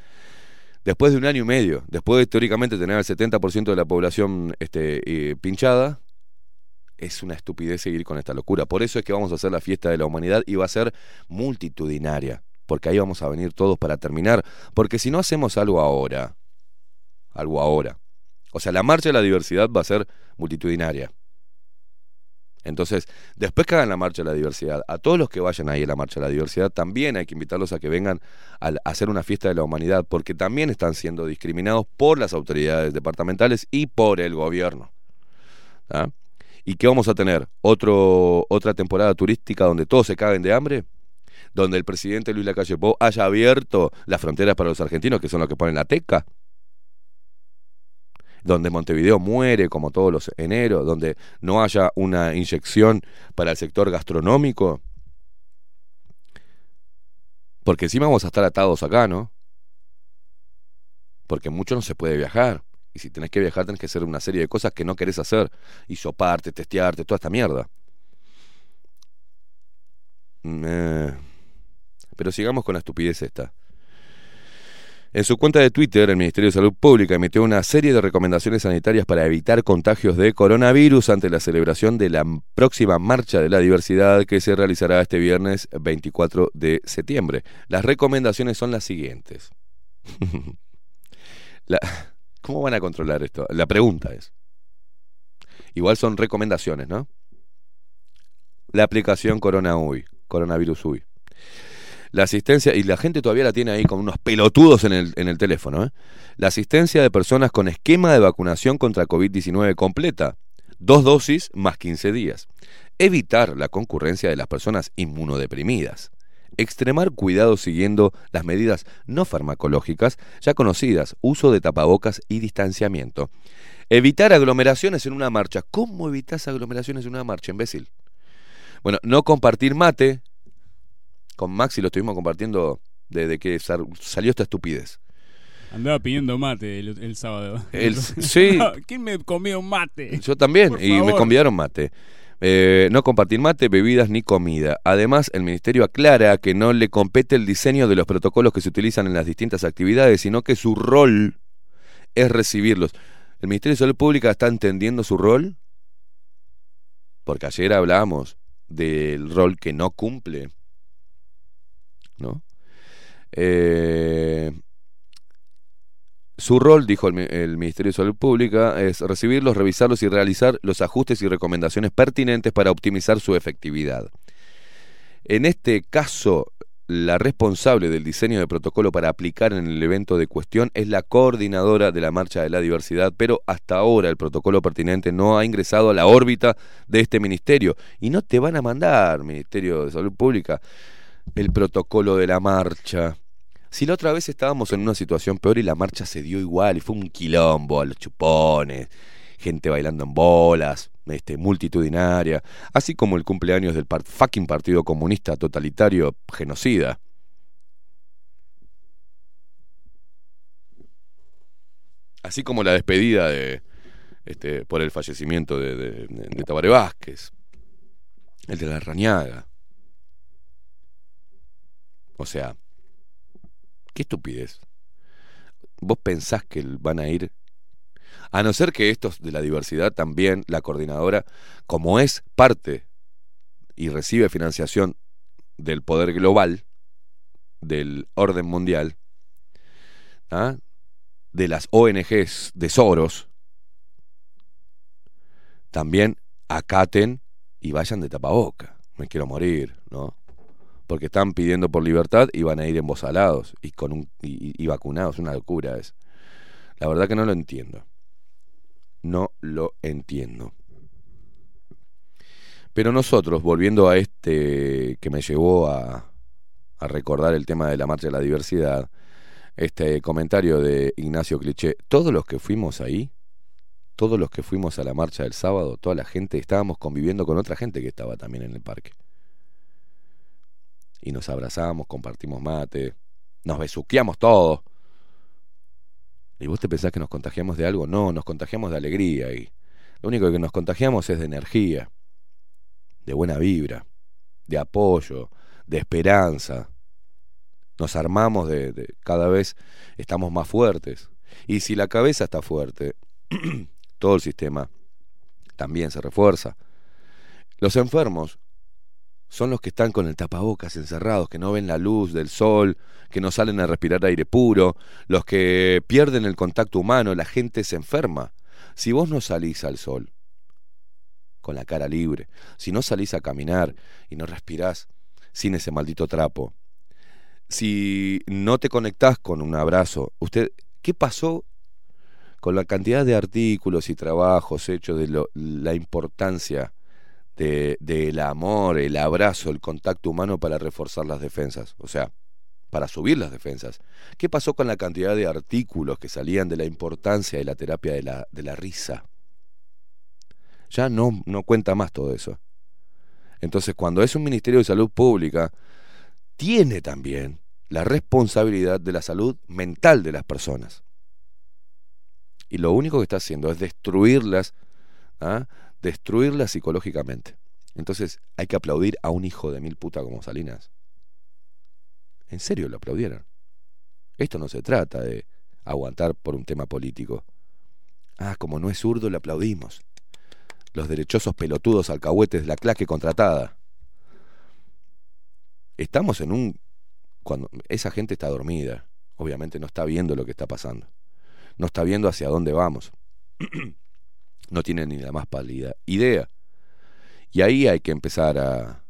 después de un año y medio, después de teóricamente tener el 70% de la población este, eh, pinchada, es una estupidez seguir con esta locura. Por eso es que vamos a hacer la fiesta de la humanidad y va a ser multitudinaria, porque ahí vamos a venir todos para terminar, porque si no hacemos algo ahora, algo ahora, o sea, la marcha de la diversidad va a ser multitudinaria. Entonces, después que hagan la marcha de la diversidad, a todos los que vayan ahí a la marcha de la diversidad, también hay que invitarlos a que vengan a hacer una fiesta de la humanidad, porque también están siendo discriminados por las autoridades departamentales y por el gobierno. ¿Y qué vamos a tener? ¿Otro, ¿Otra temporada turística donde todos se caguen de hambre? ¿Donde el presidente Luis Lacalle Pou haya abierto las fronteras para los argentinos, que son los que ponen la teca? donde Montevideo muere como todos los enero, donde no haya una inyección para el sector gastronómico. Porque encima vamos a estar atados acá, ¿no? Porque mucho no se puede viajar. Y si tenés que viajar, tenés que hacer una serie de cosas que no querés hacer. Y soparte, testearte, toda esta mierda. Eh. Pero sigamos con la estupidez esta. En su cuenta de Twitter, el Ministerio de Salud Pública emitió una serie de recomendaciones sanitarias para evitar contagios de coronavirus ante la celebración de la próxima Marcha de la Diversidad que se realizará este viernes 24 de septiembre. Las recomendaciones son las siguientes. La- ¿Cómo van a controlar esto? La pregunta es. Igual son recomendaciones, ¿no? La aplicación Corona UI, Coronavirus UI. La asistencia, y la gente todavía la tiene ahí con unos pelotudos en el, en el teléfono, ¿eh? La asistencia de personas con esquema de vacunación contra COVID-19 completa. Dos dosis más 15 días. Evitar la concurrencia de las personas inmunodeprimidas. Extremar cuidado siguiendo las medidas no farmacológicas ya conocidas, uso de tapabocas y distanciamiento. Evitar aglomeraciones en una marcha. ¿Cómo evitas aglomeraciones en una marcha, imbécil? Bueno, no compartir mate. Con Maxi lo estuvimos compartiendo desde que sal- salió esta estupidez. Andaba pidiendo mate el, el sábado. El- sí. ¿Quién me comió un mate? Yo también, Por y me convidaron mate. Eh, no compartir mate, bebidas ni comida. Además, el Ministerio aclara que no le compete el diseño de los protocolos que se utilizan en las distintas actividades, sino que su rol es recibirlos. ¿El Ministerio de Salud Pública está entendiendo su rol? Porque ayer hablábamos del rol que no cumple. ¿No? Eh, su rol, dijo el, mi- el Ministerio de Salud Pública, es recibirlos, revisarlos y realizar los ajustes y recomendaciones pertinentes para optimizar su efectividad. En este caso, la responsable del diseño de protocolo para aplicar en el evento de cuestión es la coordinadora de la Marcha de la Diversidad, pero hasta ahora el protocolo pertinente no ha ingresado a la órbita de este ministerio. Y no te van a mandar, Ministerio de Salud Pública, el protocolo de la marcha. Si la otra vez estábamos en una situación peor y la marcha se dio igual y fue un quilombo a los chupones, gente bailando en bolas, este, multitudinaria, así como el cumpleaños del fucking Partido Comunista Totalitario Genocida. Así como la despedida de este, por el fallecimiento de, de, de- de Tabaré Vázquez, el de la Rañaga. O sea, qué estupidez. ¿Vos pensás que van a ir? A no ser que estos de la diversidad también, la coordinadora, como es parte y recibe financiación del poder global, del orden mundial, ¿ah? de las ONGs de Soros, también acaten y vayan de tapaboca. Me quiero morir, ¿no? Porque están pidiendo por libertad y van a ir embosalados y, con un, y, y vacunados. Una locura es. La verdad que no lo entiendo. No lo entiendo. Pero nosotros, volviendo a este que me llevó a, a recordar el tema de la marcha de la diversidad, este comentario de Ignacio Cliché, todos los que fuimos ahí, todos los que fuimos a la marcha del sábado, toda la gente, estábamos conviviendo con otra gente que estaba también en el parque. Y nos abrazamos, compartimos mate, nos besuqueamos todos. ¿Y vos te pensás que nos contagiamos de algo? No, nos contagiamos de alegría y lo único que nos contagiamos es de energía, de buena vibra, de apoyo, de esperanza. Nos armamos de, de cada vez estamos más fuertes. Y si la cabeza está fuerte, todo el sistema también se refuerza. Los enfermos son los que están con el tapabocas encerrados, que no ven la luz del sol, que no salen a respirar aire puro, los que pierden el contacto humano, la gente se enferma. Si vos no salís al sol con la cara libre, si no salís a caminar y no respirás sin ese maldito trapo, si no te conectás con un abrazo, usted, ¿qué pasó con la cantidad de artículos y trabajos hechos de la importancia de- del amor, el abrazo, el contacto humano para reforzar las defensas, o sea, para subir las defensas. ¿Qué pasó con la cantidad de artículos que salían de la importancia de la terapia de la, de la risa? Ya no, no cuenta más todo eso. Entonces, cuando es un Ministerio de Salud Pública, tiene también la responsabilidad de la salud mental de las personas. Y lo único que está haciendo es destruirlas, ¿ah? Destruirlas psicológicamente. Entonces hay que aplaudir a un hijo de mil puta como Salinas. En serio lo aplaudieron. Esto no se trata de aguantar por un tema político. Ah, como no es zurdo, le aplaudimos. Los derechosos pelotudos alcahuetes de la claque contratada. Estamos en un... Cuando esa gente está dormida, obviamente no está viendo lo que está pasando. No está viendo hacia dónde vamos. no tiene ni la más pálida idea. Y ahí hay que empezar a,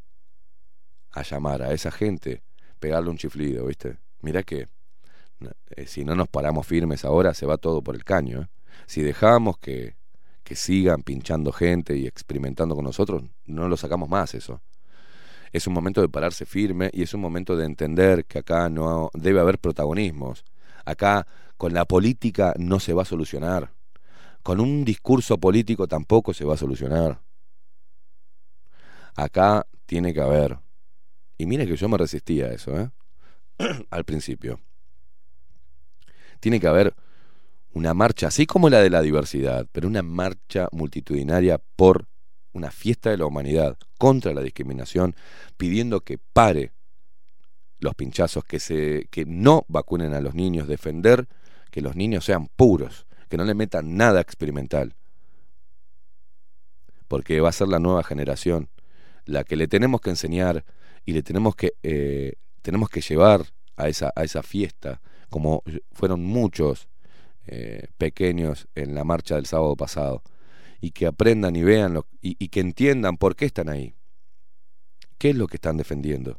a llamar a esa gente, pegarle un chiflido, ¿viste? Mirá que eh, si no nos paramos firmes ahora, se va todo por el caño. ¿eh? Si dejamos que, que sigan pinchando gente y experimentando con nosotros, no lo sacamos más eso. Es un momento de pararse firme y es un momento de entender que acá no debe haber protagonismos. Acá con la política no se va a solucionar. Con un discurso político tampoco se va a solucionar. Acá tiene que haber. Y mire que yo me resistía a eso, ¿eh? Al principio. Tiene que haber una marcha, así como la de la diversidad, pero una marcha multitudinaria por una fiesta de la humanidad contra la discriminación, pidiendo que pare los pinchazos, que, se, que no vacunen a los niños, defender que los niños sean puros, que no le metan nada experimental, porque va a ser la nueva generación la que le tenemos que enseñar y le tenemos que, eh, tenemos que llevar a esa, a esa fiesta, como fueron muchos eh, pequeños en la marcha del sábado pasado, y que aprendan y vean lo, y, y que entiendan por qué están ahí, qué es lo que están defendiendo.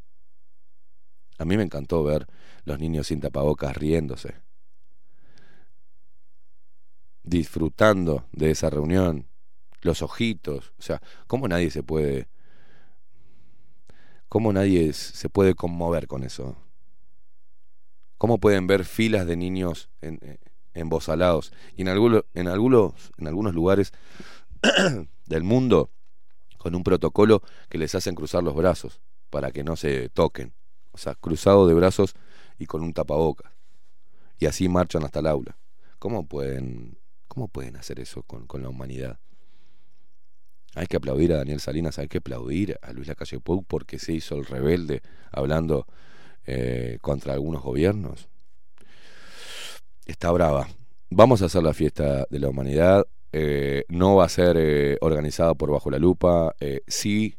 A mí me encantó ver los niños sin tapabocas riéndose, disfrutando de esa reunión, los ojitos, o sea, ¿cómo nadie se puede cómo nadie se puede conmover con eso? ¿Cómo pueden ver filas de niños en, eh, embosalados? Y en algunos, en algunos, en algunos lugares del mundo con un protocolo que les hacen cruzar los brazos para que no se toquen. O sea, cruzado de brazos y con un tapabocas. Y así marchan hasta el aula. ¿Cómo pueden, cómo pueden hacer eso con, con la humanidad? Hay que aplaudir a Daniel Salinas, hay que aplaudir a Luis Lacalle Pou porque se hizo el rebelde hablando eh, contra algunos gobiernos. Está brava. Vamos a hacer la fiesta de la humanidad. eh, no va a ser eh, organizada por Bajo la Lupa, sí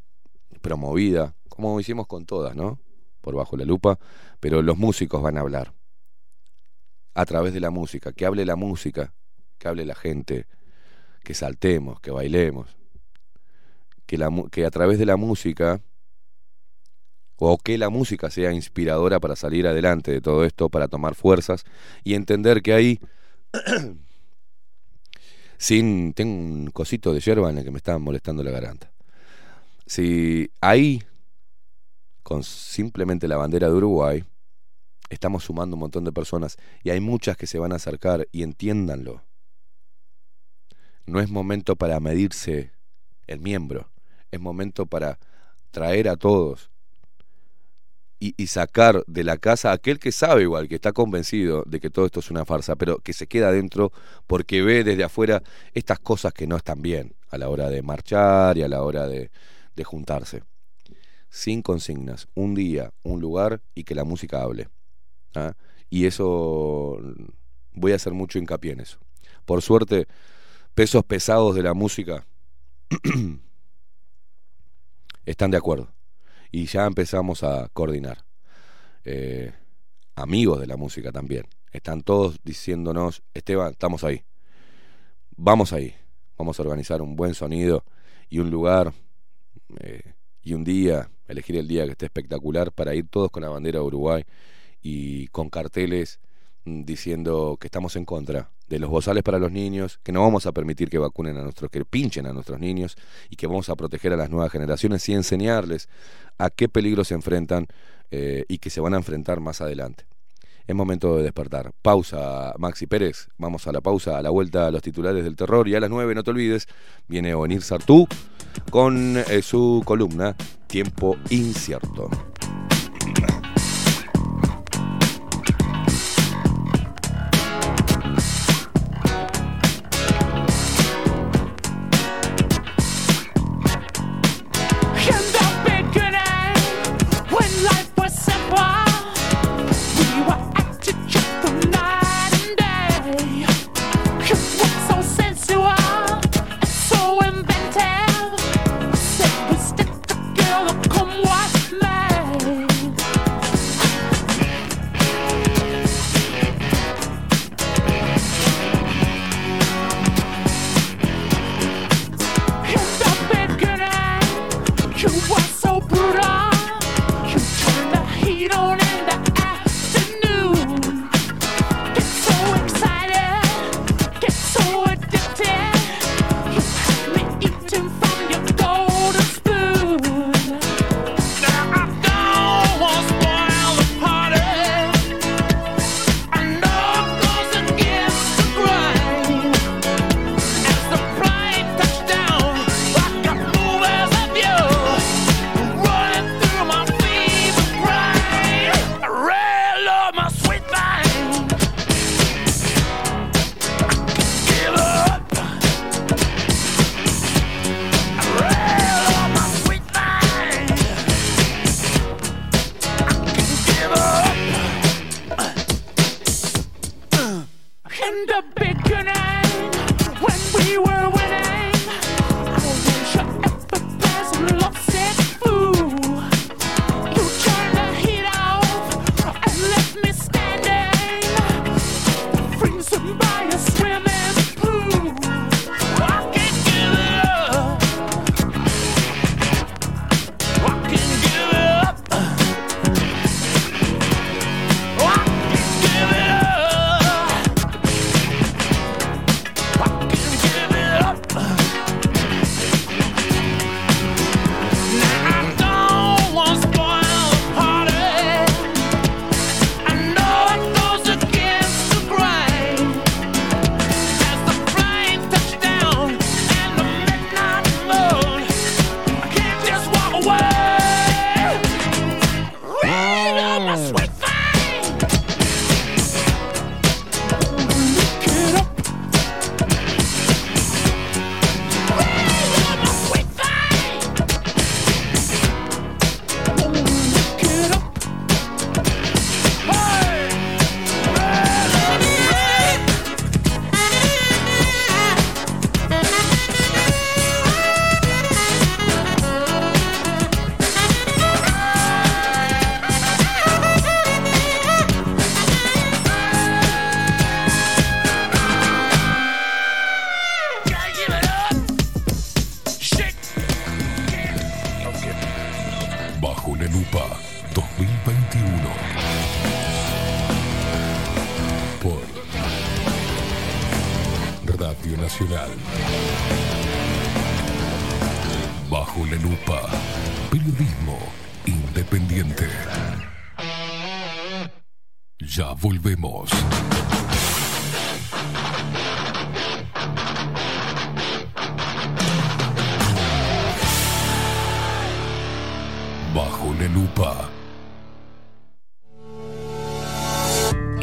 promovida, como hicimos con todas, ¿no? Por Bajo la Lupa, pero los músicos van a hablar. A través de la música, que hable la música, que hable la gente, que saltemos, que bailemos que, a través de la música, o que la música sea inspiradora para salir adelante de todo esto, para tomar fuerzas y entender que ahí, sin, tengo un cosito de hierba en el que me estaba molestando la garganta. Si ahí, con simplemente la bandera de Uruguay, estamos sumando un montón de personas y hay muchas que se van a acercar y entiéndanlo. No es momento para medirse el miembro, es momento para traer a todos y, sacar de la casa a aquel que sabe igual, que está convencido de que todo esto es una farsa, pero que se queda adentro porque ve desde afuera estas cosas que no están bien a la hora de marchar y a la hora de, de juntarse. Sin consignas, un día, un lugar y que la música hable. ¿ah? Y eso voy a hacer mucho hincapié en eso. Por suerte, pesos pesados de la música están de acuerdo. Y ya empezamos a coordinar. Eh, amigos de la música también. Están todos diciéndonos, Esteban, estamos ahí. Vamos ahí. Vamos a organizar un buen sonido y un lugar eh, y un día, elegir el día que esté espectacular para ir todos con la bandera de Uruguay y con carteles diciendo que estamos en contra de los bozales para los niños, que no vamos a permitir que vacunen a nuestros, que pinchen a nuestros niños y que vamos a proteger a las nuevas generaciones y enseñarles a qué peligros se enfrentan eh, y que se van a enfrentar más adelante. Es momento de despertar. Pausa, Maxi Pérez. Vamos a la pausa, a la vuelta a los titulares del terror. Y a las 9, no te olvides, viene Onir Sartú con eh, su columna Tiempo Incierto.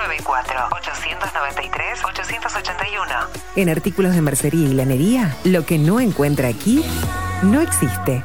094-893-881. En artículos de mercería y lanería, lo que no encuentra aquí no existe.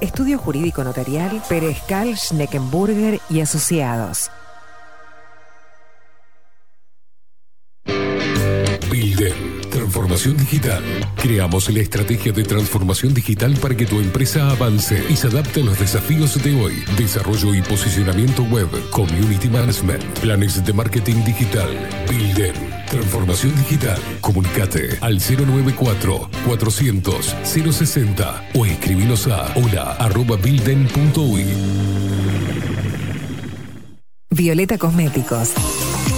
Estudio Jurídico Notarial, Perezcal, Schneckenburger y Asociados. Bilden, transformación digital. Creamos la estrategia de transformación digital para que tu empresa avance y se adapte a los desafíos de hoy. Desarrollo y posicionamiento web, community management, planes de marketing digital. Bilden, transformación digital. Comunicate al 094 400 060 o escribinos a hola arroba bilden.uy. Violeta Cosméticos.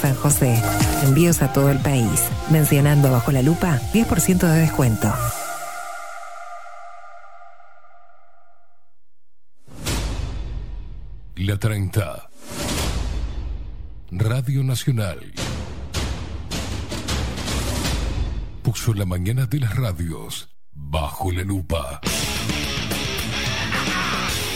San José. Envíos a todo el país. Mencionando bajo la lupa, 10% de descuento. La 30. Radio Nacional. Puso la mañana de las radios bajo la lupa.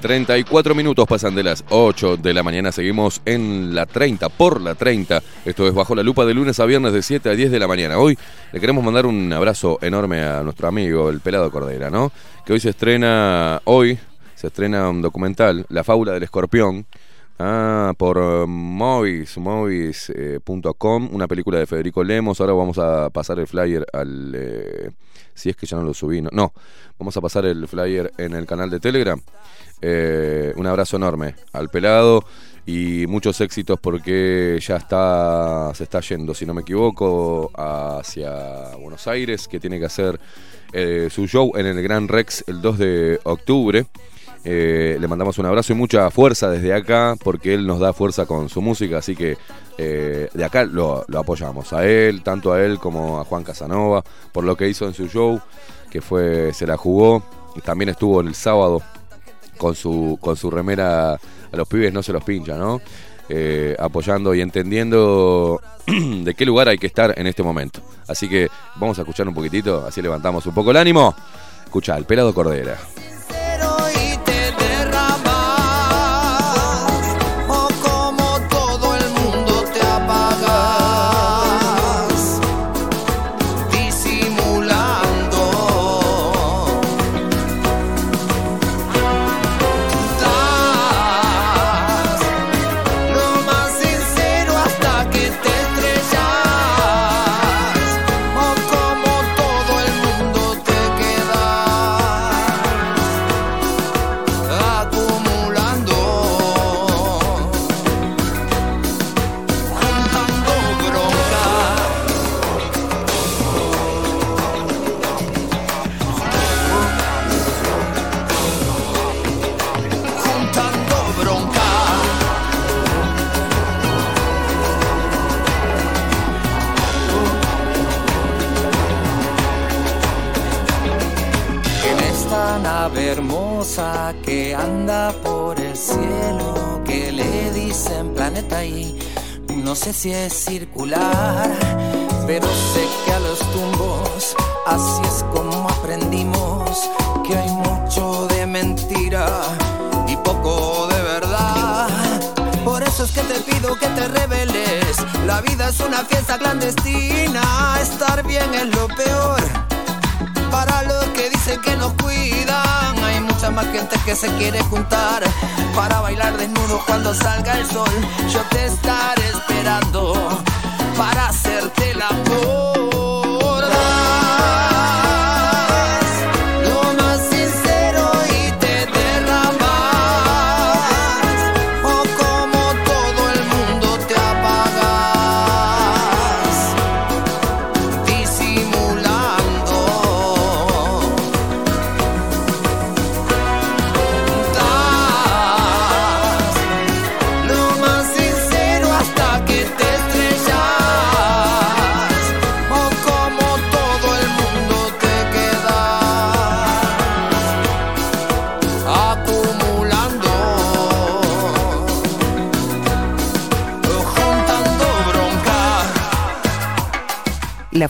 34 minutos pasan de las 8 de la mañana. Seguimos en la 30, por la 30. Esto es Bajo la Lupa de lunes a viernes de 7 a 10 de la mañana. Hoy le queremos mandar un abrazo enorme a nuestro amigo, el Pelado Cordera, ¿no? Que hoy se estrena, hoy se estrena un documental, La Fábula del Escorpión. Ah, por eh, Movis, movis.com, una película de Federico Lemos. Ahora vamos a pasar el flyer al... eh, si es que ya no lo subí, no, no, vamos a pasar el flyer en el canal de Telegram. Eh, un abrazo enorme al pelado y muchos éxitos porque ya está, se está yendo, si no me equivoco, hacia Buenos Aires, que tiene que hacer eh, su show en el Gran Rex el 2 de octubre. Eh, le mandamos un abrazo y mucha fuerza desde acá, porque él nos da fuerza con su música, así que eh, de acá lo, apoyamos. A él, tanto a él como a Juan Casanova, por lo que hizo en su show, que fue, se la jugó. También estuvo el sábado con su, con su remera a los pibes no se los pincha, ¿no? Eh, apoyando y entendiendo de qué lugar hay que estar en este momento. Así que vamos a escuchar un poquitito, así levantamos un poco el ánimo. Escucha, el pelado Cordera. Sé si es circular, pero sé que a los tumbos así es como aprendimos que hay mucho de mentira y poco de verdad. Por eso es que te pido que te reveles. La vida es una fiesta clandestina. Estar bien es lo peor. Para los que dicen que nos cuidan, mucha más gente que se quiere juntar para bailar desnudo cuando salga el sol. Yo te estaré esperando para hacerte el amor.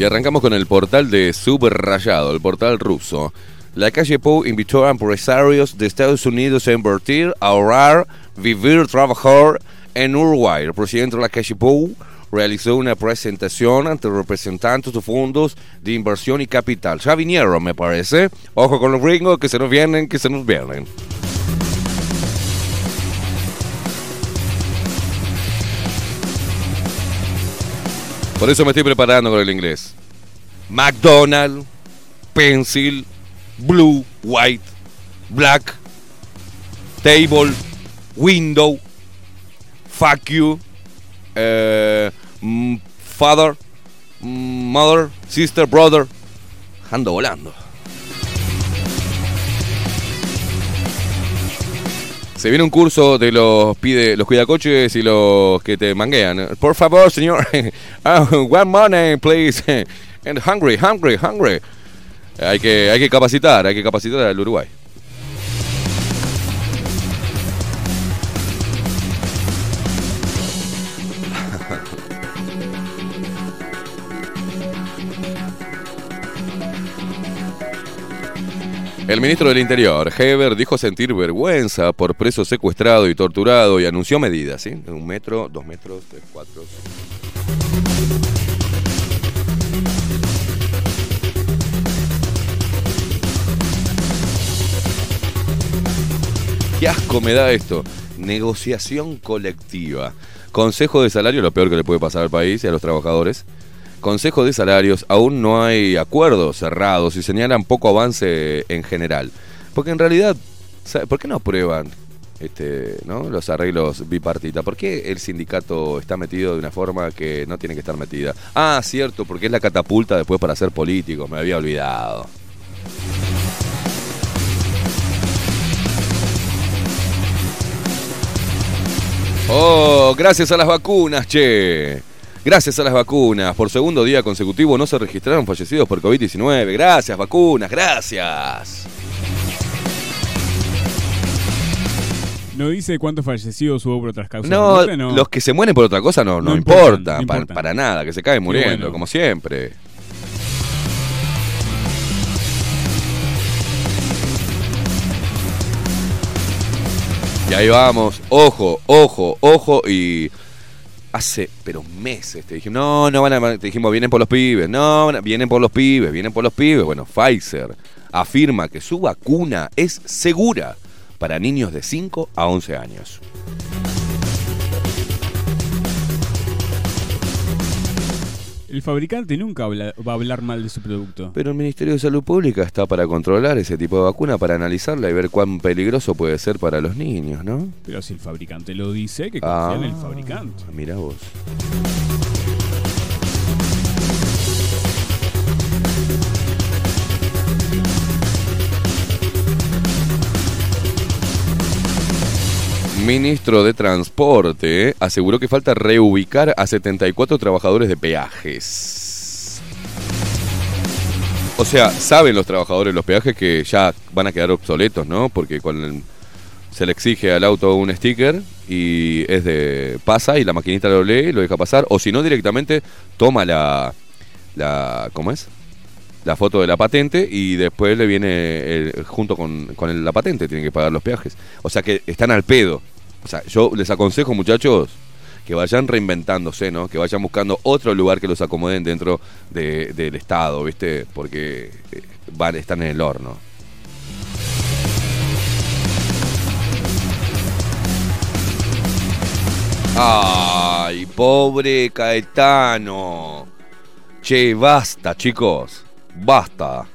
Y arrancamos con el portal de Subrayado, el portal ruso. La calle Pou invitó a empresarios de Estados Unidos a invertir, ahorrar, vivir, trabajar en Uruguay. El presidente de la calle Pou realizó una presentación ante representantes de fondos de inversión y capital. Ya me parece. Ojo con los gringos que se nos vienen, que se nos vienen. Por eso me estoy preparando con el inglés. McDonald, pencil, blue, white, black, table, window, fuck you, eh, mm, father, mm, mother, sister, brother. Ando volando. Se viene un curso de los pide los cuidacoches y los que te manguean. Por favor, señor. Ah, one money, please. And hungry, hungry, hungry. Hay que, hay que capacitar, hay que capacitar al Uruguay. El ministro del Interior, Heber, dijo sentir vergüenza por preso secuestrado y torturado y anunció medidas, ¿sí? Un metro, dos metros, tres, cuatro. Qué asco me da esto. Negociación colectiva. Consejo de salario, lo peor que le puede pasar al país y a los trabajadores. Consejo de salarios, aún no hay acuerdos cerrados y señalan poco avance en general. Porque en realidad. ¿por qué no aprueban este, ¿no? los arreglos bipartita? ¿Por qué el sindicato está metido de una forma que no tiene que estar metida? Ah, cierto, porque es la catapulta después para ser políticos, me había olvidado. Oh, gracias a las vacunas, che. Gracias a las vacunas. Por segundo día consecutivo no se registraron fallecidos por COVID-19. Gracias, vacunas, gracias. No dice cuántos fallecidos hubo por otras causas. No, los que se mueren por otra cosa no, no, No importa, no para nada, que se caen muriendo, bueno. como siempre. Y ahí vamos, ojo, ojo, ojo, y hace, pero meses te dijimos, no, no van a, te dijimos, vienen por los pibes, no, vienen por los pibes, vienen por los pibes. Bueno, Pfizer afirma que su vacuna es segura para niños de 5 a 11 años. El fabricante nunca habla- va a hablar mal de su producto. Pero el Ministerio de Salud Pública está para controlar ese tipo de vacuna, para analizarla y ver cuán peligroso puede ser para los niños, ¿no? Pero si el fabricante lo dice, que Ah. confía en el fabricante. Mira vos. Ministro de Transporte aseguró que falta reubicar a 74 trabajadores de peajes. O sea, saben los trabajadores los peajes que ya van a quedar obsoletos, ¿no? Porque se le exige al auto un sticker y es de pasa y la maquinita lo lee y lo deja pasar. O si no, directamente toma la, la ¿cómo es? La foto de la patente y después le viene el- junto con, con la patente, tienen que pagar los peajes. O sea que están al pedo. O sea, yo les aconsejo, muchachos, que vayan reinventándose, ¿no? Que vayan buscando otro lugar que los acomoden dentro de- del Estado, ¿viste? Porque eh, van, están en el horno. Ay, pobre Caetano. Che, basta, chicos. Basta.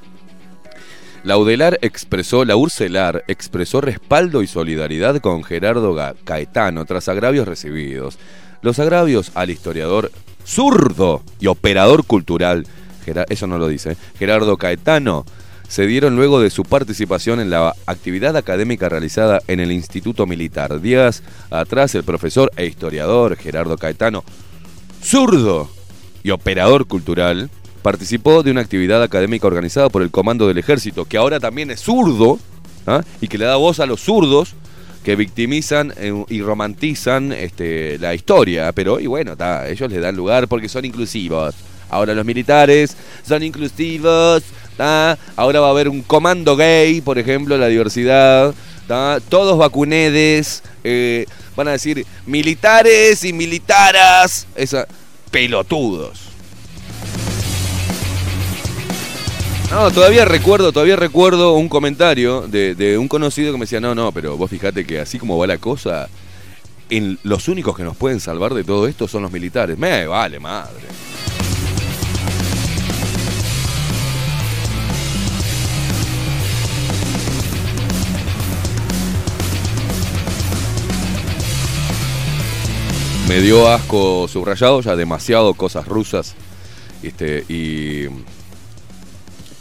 La Udelar expresó, la Urcelar expresó respaldo y solidaridad con Gerardo Caetano tras agravios recibidos. Los agravios al historiador zurdo y operador cultural, eso no lo dice. Gerardo Caetano, se dieron luego de su participación en la actividad académica realizada en el Instituto Militar. Días atrás, el profesor e historiador Gerardo Caetano, zurdo y operador cultural, participó de una actividad académica organizada por el Comando del Ejército, que ahora también es zurdo, ¿ah? y que le da voz a los zurdos que victimizan eh, y romantizan este, la historia, pero y bueno, ta, ellos les dan lugar porque son inclusivos. Ahora los militares son inclusivos, ahora va a haber un comando gay, por ejemplo, la diversidad, todos vacunedes, eh, van a decir militares y militaras, esa, pelotudos. No, todavía recuerdo, todavía recuerdo un comentario de, un conocido que me decía, no, no, pero vos fijate que así como va la cosa, en, los únicos que nos pueden salvar de todo esto son los militares. Me vale, madre. Me dio asco subrayado, ya demasiado cosas rusas. Este, y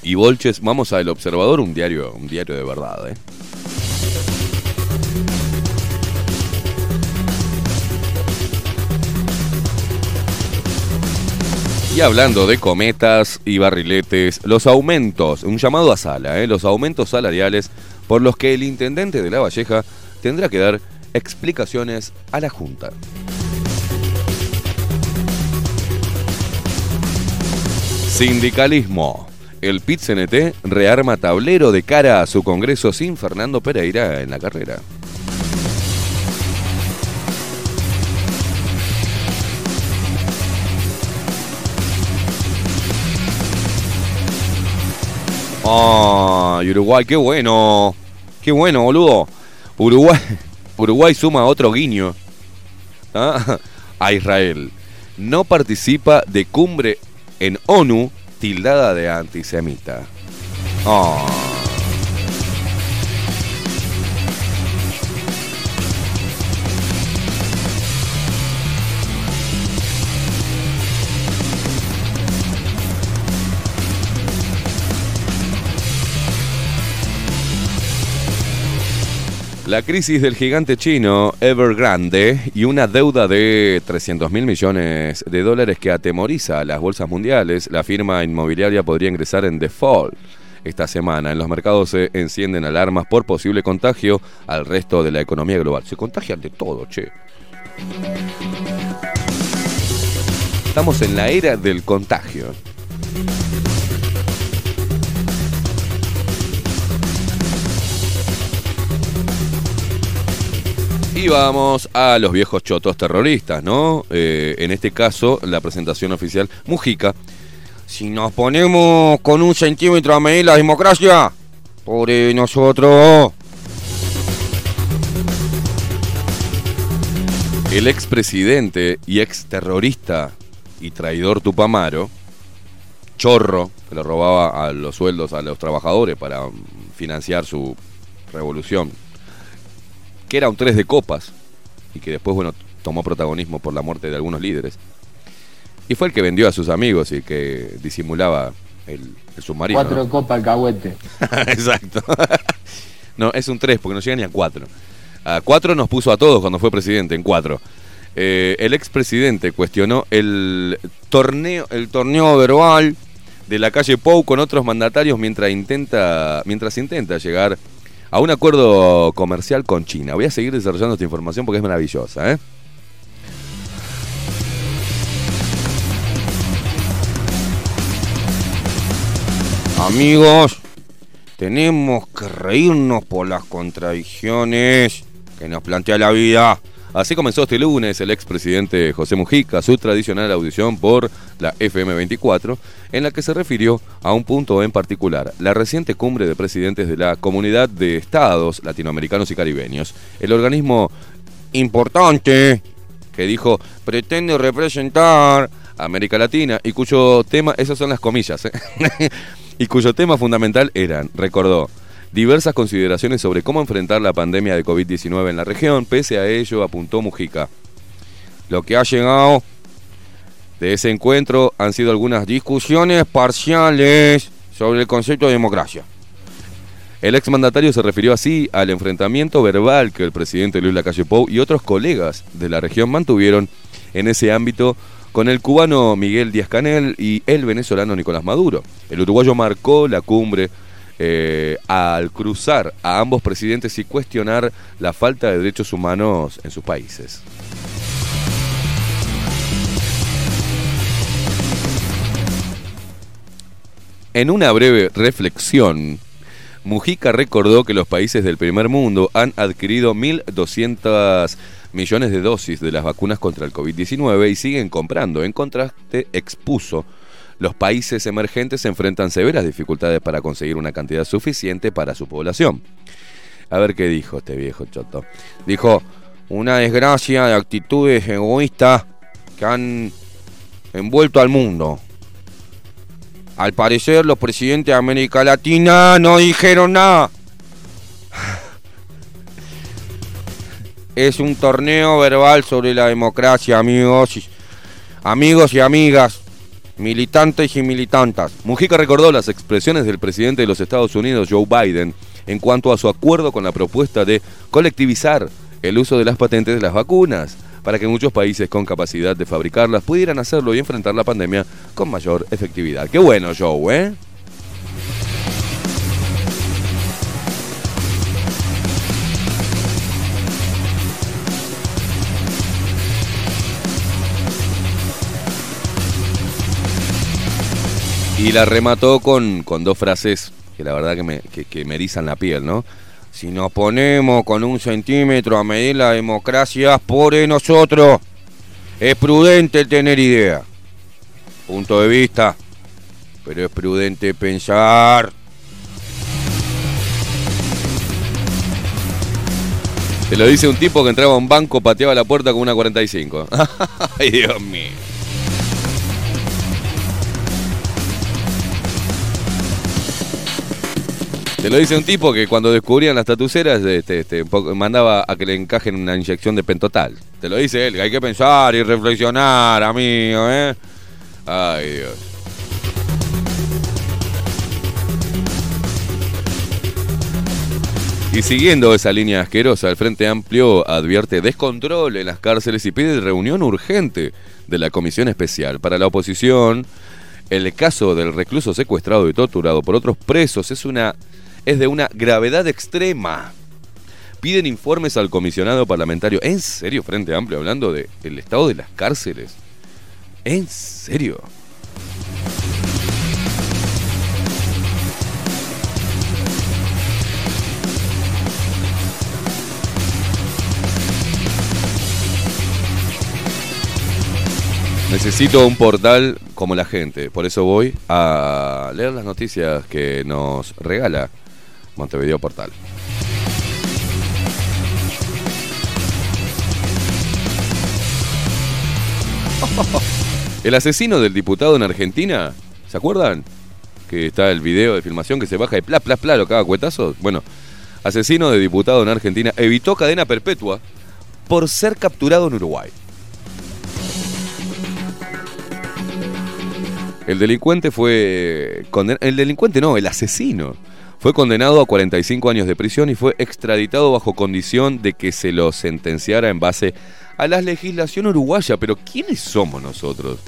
y Bolches, vamos a El Observador, un diario, un diario de verdad, ¿eh? Y hablando de cometas y barriletes, los aumentos, un llamado a sala, ¿eh? los aumentos salariales por los que el intendente de La Valleja tendrá que dar explicaciones a la Junta. Sindicalismo. El PIT-CNT rearma tablero de cara a su congreso sin Fernando Pereira en la carrera. ¡Ay, Uruguay, qué bueno! ¡Qué bueno, boludo! Uruguay, Uruguay suma otro guiño ¿ah? a Israel. No participa de cumbre en ONU tildada de antisemita. Ah. La crisis del gigante chino Evergrande y una deuda de 300 mil millones de dólares que atemoriza a las bolsas mundiales, la firma inmobiliaria podría ingresar en default esta semana. En los mercados se encienden alarmas por posible contagio al resto de la economía global. Se contagian de todo, che. Estamos en la era del contagio. Y vamos a los viejos chotos terroristas, ¿no? Eh, en este caso, la presentación oficial, Mujica. Si nos ponemos con un centímetro a medir la democracia, por nosotros. El expresidente y exterrorista y traidor Tupamaro, chorro, que le robaba a los sueldos a los trabajadores para financiar su revolución que era un tres de copas y que después, bueno, tomó protagonismo por la muerte de algunos líderes. Y fue el que vendió a sus amigos y que disimulaba el, el submarino. Cuatro copas alcahuete. Exacto. no, es un tres porque no llega ni a cuatro. A cuatro nos puso a todos cuando fue presidente, en cuatro. Eh, el expresidente cuestionó el torneo, el torneo verbal de la calle Pou con otros mandatarios mientras intenta, mientras intenta llegar a un acuerdo comercial con China. Voy a seguir desarrollando esta información porque es maravillosa. ¿eh? Amigos, tenemos que reírnos por las contradicciones que nos plantea la vida. Así comenzó este lunes el expresidente José Mujica su tradicional audición por la FM24, en la que se refirió a un punto en particular, la reciente cumbre de presidentes de la Comunidad de Estados Latinoamericanos y Caribeños. El organismo importante que dijo pretende representar a América Latina y cuyo tema, esas son las comillas, ¿eh? y cuyo tema fundamental eran, recordó, diversas consideraciones sobre cómo enfrentar la pandemia de COVID-19 en la región. Pese a ello, apuntó Mujica. Lo que ha llegado de ese encuentro han sido algunas discusiones parciales sobre el concepto de democracia. El exmandatario se refirió así al enfrentamiento verbal que el presidente Luis Lacalle Pou y otros colegas de la región mantuvieron en ese ámbito con el cubano Miguel Díaz Canel y el venezolano Nicolás Maduro. El uruguayo marcó la cumbre eh, al cruzar a ambos presidentes y cuestionar la falta de derechos humanos en sus países. En una breve reflexión, Mujica recordó que los países del primer mundo han adquirido 1.200 millones de dosis de las vacunas contra el COVID-19 y siguen comprando. En contraste, expuso los países emergentes enfrentan severas dificultades para conseguir una cantidad suficiente para su población. A ver qué dijo este viejo choto. Dijo, una desgracia de actitudes egoístas que han envuelto al mundo. Al parecer los presidentes de América Latina no dijeron nada. es un torneo verbal sobre la democracia, amigos. Amigos y amigas, militantes y militantas. Mujica recordó las expresiones del presidente de los Estados Unidos, Joe Biden, en cuanto a su acuerdo con la propuesta de colectivizar el uso de las patentes de las vacunas, para que muchos países con capacidad de fabricarlas pudieran hacerlo y enfrentar la pandemia con mayor efectividad. Qué bueno, Joe, ¿eh? Y la remató con, con dos frases que la verdad que me, que, que erizan la piel, ¿no? Si nos ponemos con un centímetro a medir la democracia, por nosotros, es prudente tener idea. Punto de vista. Pero es prudente pensar. Te lo dice un tipo que entraba a un banco, pateaba la puerta con una 45. Ay, Dios mío. Te lo dice un tipo que cuando descubrían las tatuceras este, este, mandaba a que le encajen una inyección de pentotal. Te lo dice él, que hay que pensar y reflexionar, amigo, ¿eh? Ay, Dios. Y siguiendo esa línea asquerosa, el Frente Amplio advierte descontrol en las cárceles y pide reunión urgente de la Comisión Especial. Para la oposición, el caso del recluso secuestrado y torturado por otros presos es, una, es de una gravedad extrema. Piden informes al comisionado parlamentario. ¿En serio, Frente Amplio, hablando del estado de las cárceles? ¿En serio? Necesito un portal como la gente, por eso voy a leer las noticias que nos regala Montevideo Portal. El asesino del diputado en Argentina, ¿se acuerdan? Que está el video de filmación que se baja y pla, pla, pla, lo caga cuetazos. Bueno, asesino de diputado en Argentina evitó cadena perpetua por ser capturado en Uruguay. El delincuente fue. conden- El delincuente no, el asesino. Fue condenado a 45 años de prisión y fue extraditado bajo condición de que se lo sentenciara en base a la legislación uruguaya. Pero ¿quiénes somos nosotros?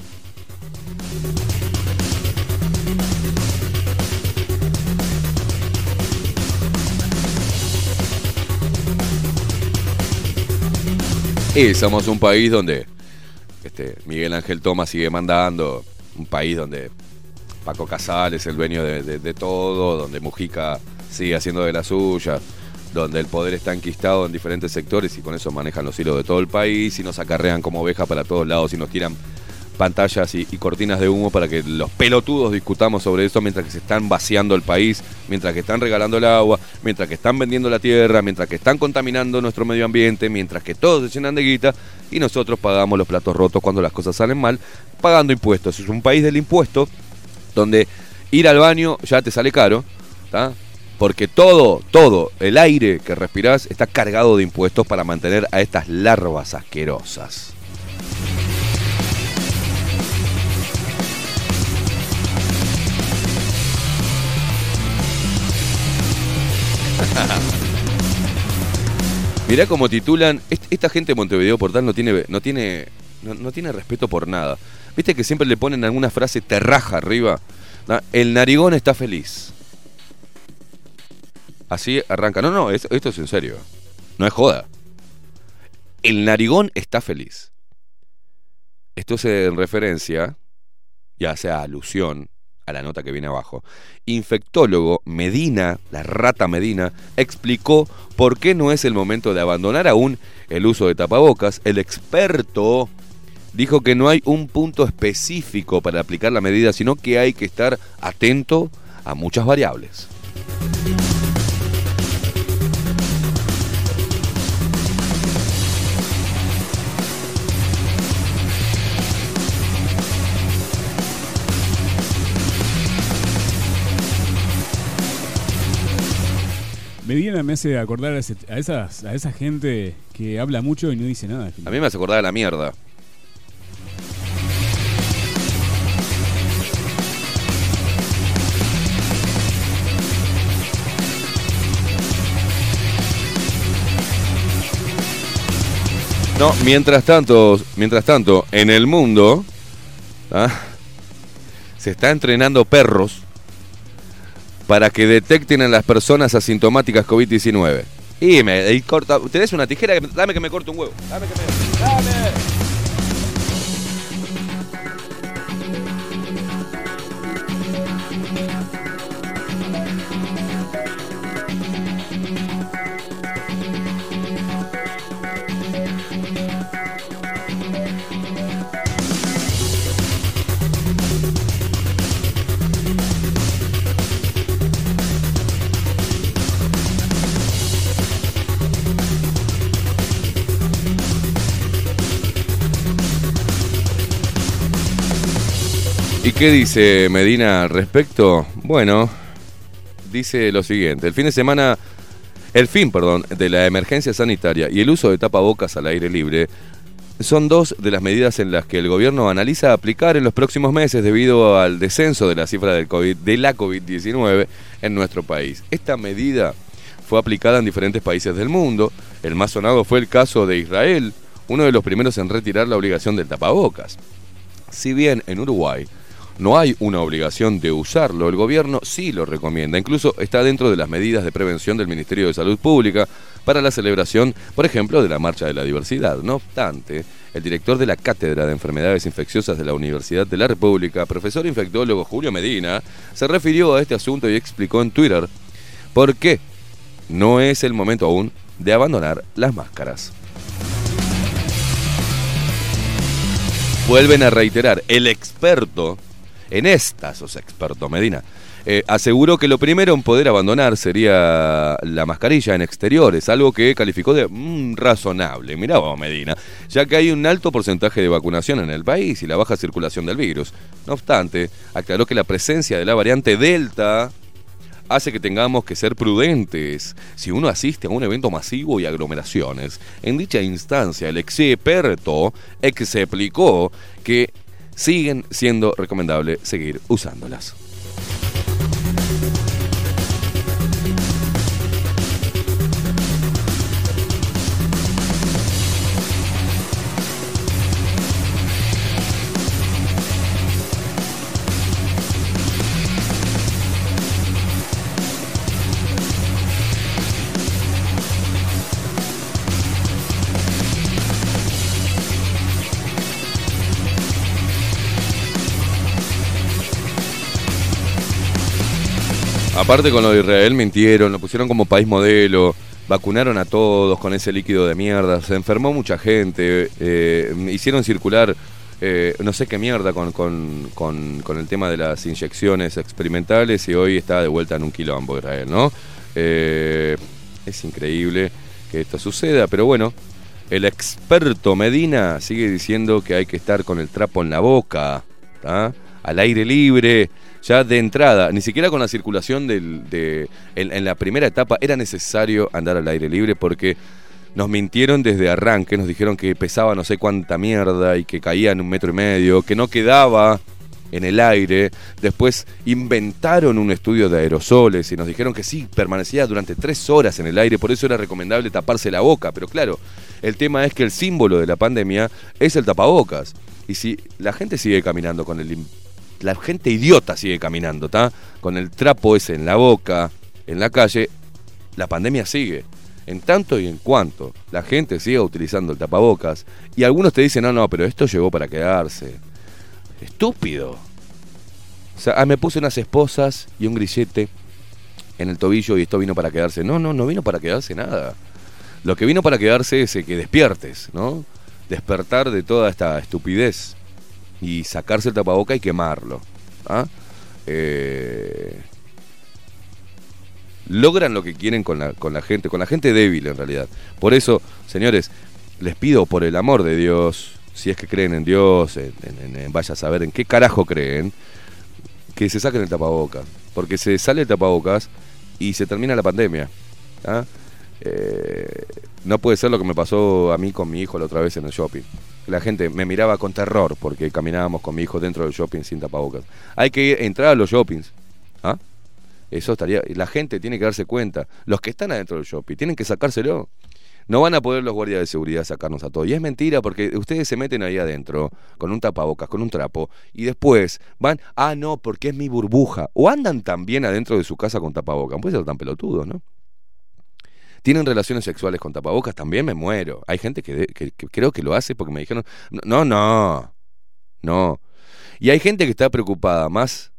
Y somos un país donde este, Miguel Ángel Tomás sigue mandando, un país donde Paco Casal es el dueño de, todo, donde Mujica sigue haciendo de la suya, donde el poder está enquistado en diferentes sectores y con eso manejan los hilos de todo el país y nos acarrean como oveja para todos lados y nos tiran pantallas y, y cortinas de humo para que los pelotudos discutamos sobre eso mientras que se están vaciando el país, mientras que están regalando el agua, mientras que están vendiendo la tierra, mientras que están contaminando nuestro medio ambiente, mientras que todos se llenan de guita y nosotros pagamos los platos rotos cuando las cosas salen mal, pagando impuestos. Es un país del impuesto donde ir al baño ya te sale caro. Porque todo, todo, el aire que respirás está cargado de impuestos para mantener a estas larvas asquerosas. Mirá cómo titulan, est- esta gente de Montevideo Portal no tiene, no tiene, no tiene respeto por nada. Viste que siempre le ponen alguna frase terraja arriba. El narigón está feliz. Así arranca. No, no, es- esto es en serio. No es joda. El narigón está feliz. Esto es en referencia, ya sea alusión a la nota que viene abajo. Infectólogo Medina, la rata Medina, explicó por qué no es el momento de abandonar aún el uso de tapabocas. El experto dijo que no hay un punto específico para aplicar la medida, sino que hay que estar atento a muchas variables. Medina me hace acordar a, ese- a esas, a esa gente que habla mucho y no dice nada. A mí me hace acordar de la mierda. No, mientras tanto, mientras tanto, en el mundo ¿ah? se está entrenando perros para que detecten a las personas asintomáticas COVID-19. Y me corta, ¿tenés una tijera? Dame que me corte un huevo. Dame que me. ¿Y qué dice Medina al respecto? Bueno, dice lo siguiente. El fin de semana, el fin, perdón, de la emergencia sanitaria y el uso de tapabocas al aire libre son dos de las medidas en las que el gobierno analiza aplicar en los próximos meses debido al descenso de la cifra del de la COVID-19 en nuestro país. Esta medida fue aplicada en diferentes países del mundo. El más sonado fue el caso de Israel, uno de los primeros en retirar la obligación del tapabocas. Si bien en Uruguay no hay una obligación de usarlo, el gobierno sí lo recomienda. Incluso está dentro de las medidas de prevención del Ministerio de Salud Pública para la celebración, por ejemplo, de la Marcha de la Diversidad. No obstante, el director de la Cátedra de Enfermedades Infecciosas de la Universidad de la República, profesor infectólogo Julio Medina, se refirió a este asunto y explicó en Twitter por qué no es el momento aún de abandonar las máscaras. Vuelven a reiterar, el experto, en esta sos experto, Medina, eh, aseguró que lo primero en poder abandonar sería la mascarilla en exteriores, algo que calificó de mm, razonable. Mirá vos, Medina, ya que hay un alto porcentaje de vacunación en el país y la baja circulación del virus. No obstante, aclaró que la presencia de la variante Delta hace que tengamos que ser prudentes si uno asiste a un evento masivo y aglomeraciones. En dicha instancia, el experto explicó que siguen siendo recomendable seguir usándolas. Aparte con lo de Israel mintieron, lo pusieron como país modelo, vacunaron a todos con ese líquido de mierda, se enfermó mucha gente, eh, hicieron circular eh, no sé qué mierda con, con- con- el tema de las inyecciones experimentales y hoy está de vuelta en un quilombo Israel, ¿no? Eh, es increíble que esto suceda, pero bueno, el experto Medina sigue diciendo que hay que estar con el trapo en la boca, al aire libre, ya de entrada, ni siquiera con la circulación del, de, en, en la primera etapa era necesario andar al aire libre porque nos mintieron desde arranque, nos dijeron que pesaba no sé cuánta mierda y que caía en un metro y medio, que no quedaba en el aire. Después inventaron un estudio de aerosoles y nos dijeron que sí, permanecía durante tres horas en el aire, por eso era recomendable taparse la boca. Pero claro, el tema es que el símbolo de la pandemia es el tapabocas. Y si la gente sigue caminando con el... La gente idiota sigue caminando, ¿está? Con el trapo ese en la boca, en la calle, la pandemia sigue. En tanto y en cuanto la gente siga utilizando el tapabocas, y algunos te dicen, no, no, pero esto llegó para quedarse. Estúpido. O sea, ah, me puse unas esposas y un grillete en el tobillo y esto vino para quedarse. No, no, no vino para quedarse nada. Lo que vino para quedarse es eh, que despiertes, ¿no? Despertar de toda esta estupidez y sacarse el tapaboca y quemarlo. ¿ah? Eh, logran lo que quieren con la, con la gente, con la gente débil en realidad. Por eso, señores, les pido por el amor de Dios, si es que creen en Dios, en, vaya a saber en qué carajo creen, que se saquen el tapabocas. Porque se sale el tapabocas y se termina la pandemia. ¿ah? Eh, no puede ser lo que me pasó a mí con mi hijo la otra vez en el shopping. La gente me miraba con terror porque caminábamos con mi hijo dentro del shopping sin tapabocas. Hay que entrar a los shoppings. ¿ah? Eso estaría. La gente tiene que darse cuenta. Los que están adentro del shopping tienen que sacárselo. No van a poder los guardias de seguridad sacarnos a todos. Y es mentira porque ustedes se meten ahí adentro con un tapabocas, con un trapo, y después van, ah, no, porque es mi burbuja. O andan también adentro de su casa con tapabocas. Puede ser tan pelotudos, ¿no? ¿Tienen relaciones sexuales con tapabocas? También me muero. Hay gente que, creo que lo hace porque me dijeron, no, no, no. Y hay gente que está preocupada más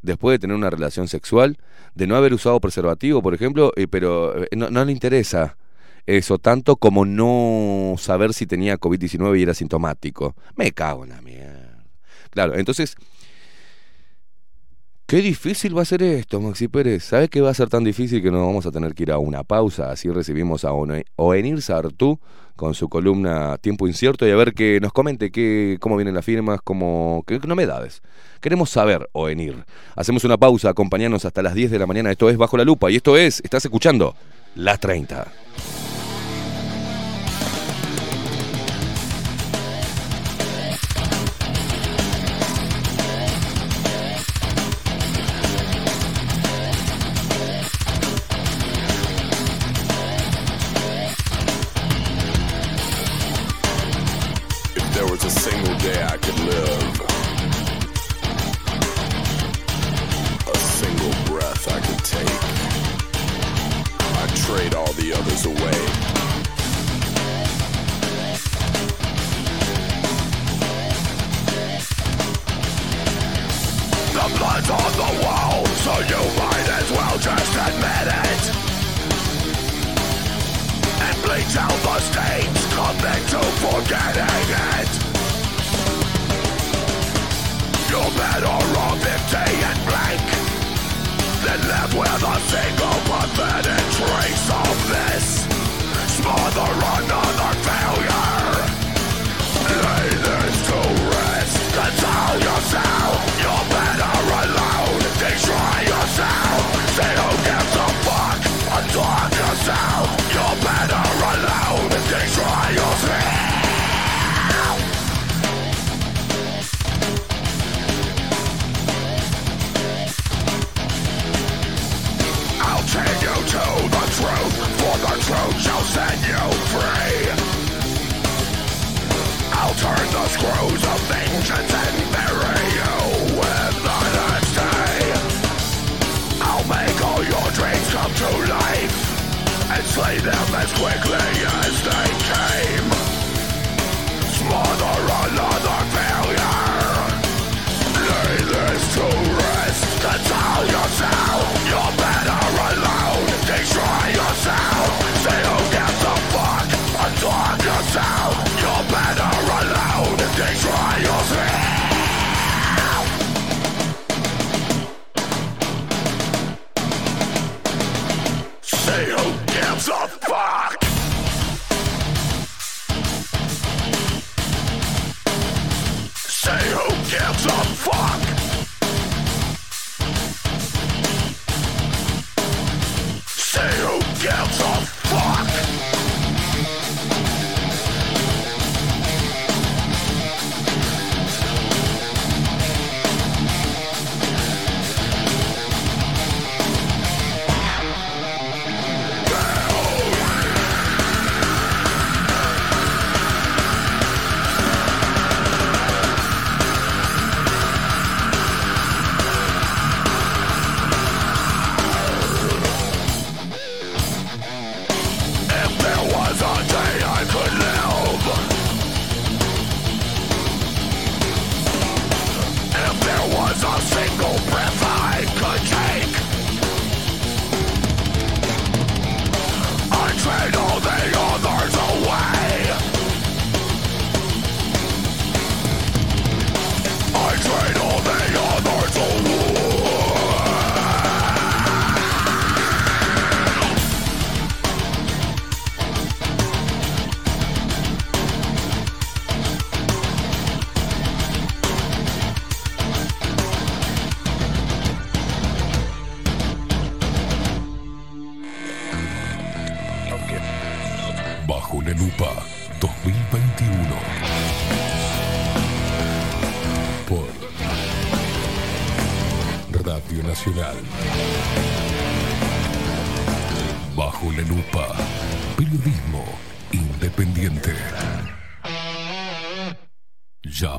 después de tener una relación sexual, de no haber usado preservativo, por ejemplo, eh, pero eh, no, no le interesa eso tanto como no saber si tenía COVID-19 y era sintomático. Me cago en la mierda. Claro, entonces, qué difícil va a ser esto, Maxi Pérez. ¿Sabes qué va a ser tan difícil que nos vamos a tener que ir a una pausa? Así recibimos a Oenir Sartú con su columna Tiempo Incierto y a ver que nos comente qué, cómo vienen las firmas, cómo, qué novedades. Queremos saber, Oenir. Hacemos una pausa, acompañanos hasta las 10 de la mañana. Esto es Bajo la Lupa y esto es, estás escuchando, La 30.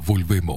Volvemos.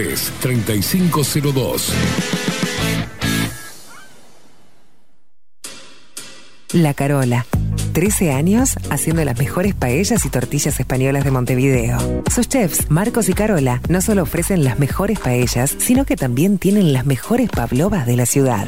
3502. La Carola. 13 años haciendo las mejores paellas y tortillas españolas de Montevideo. Sus chefs, Marcos y Carola, no solo ofrecen las mejores paellas, sino que también tienen las mejores pavlovas de la ciudad.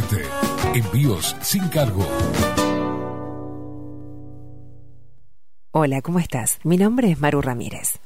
Envíos sin cargo. Hola, ¿cómo estás? Mi nombre es Maru Ramírez.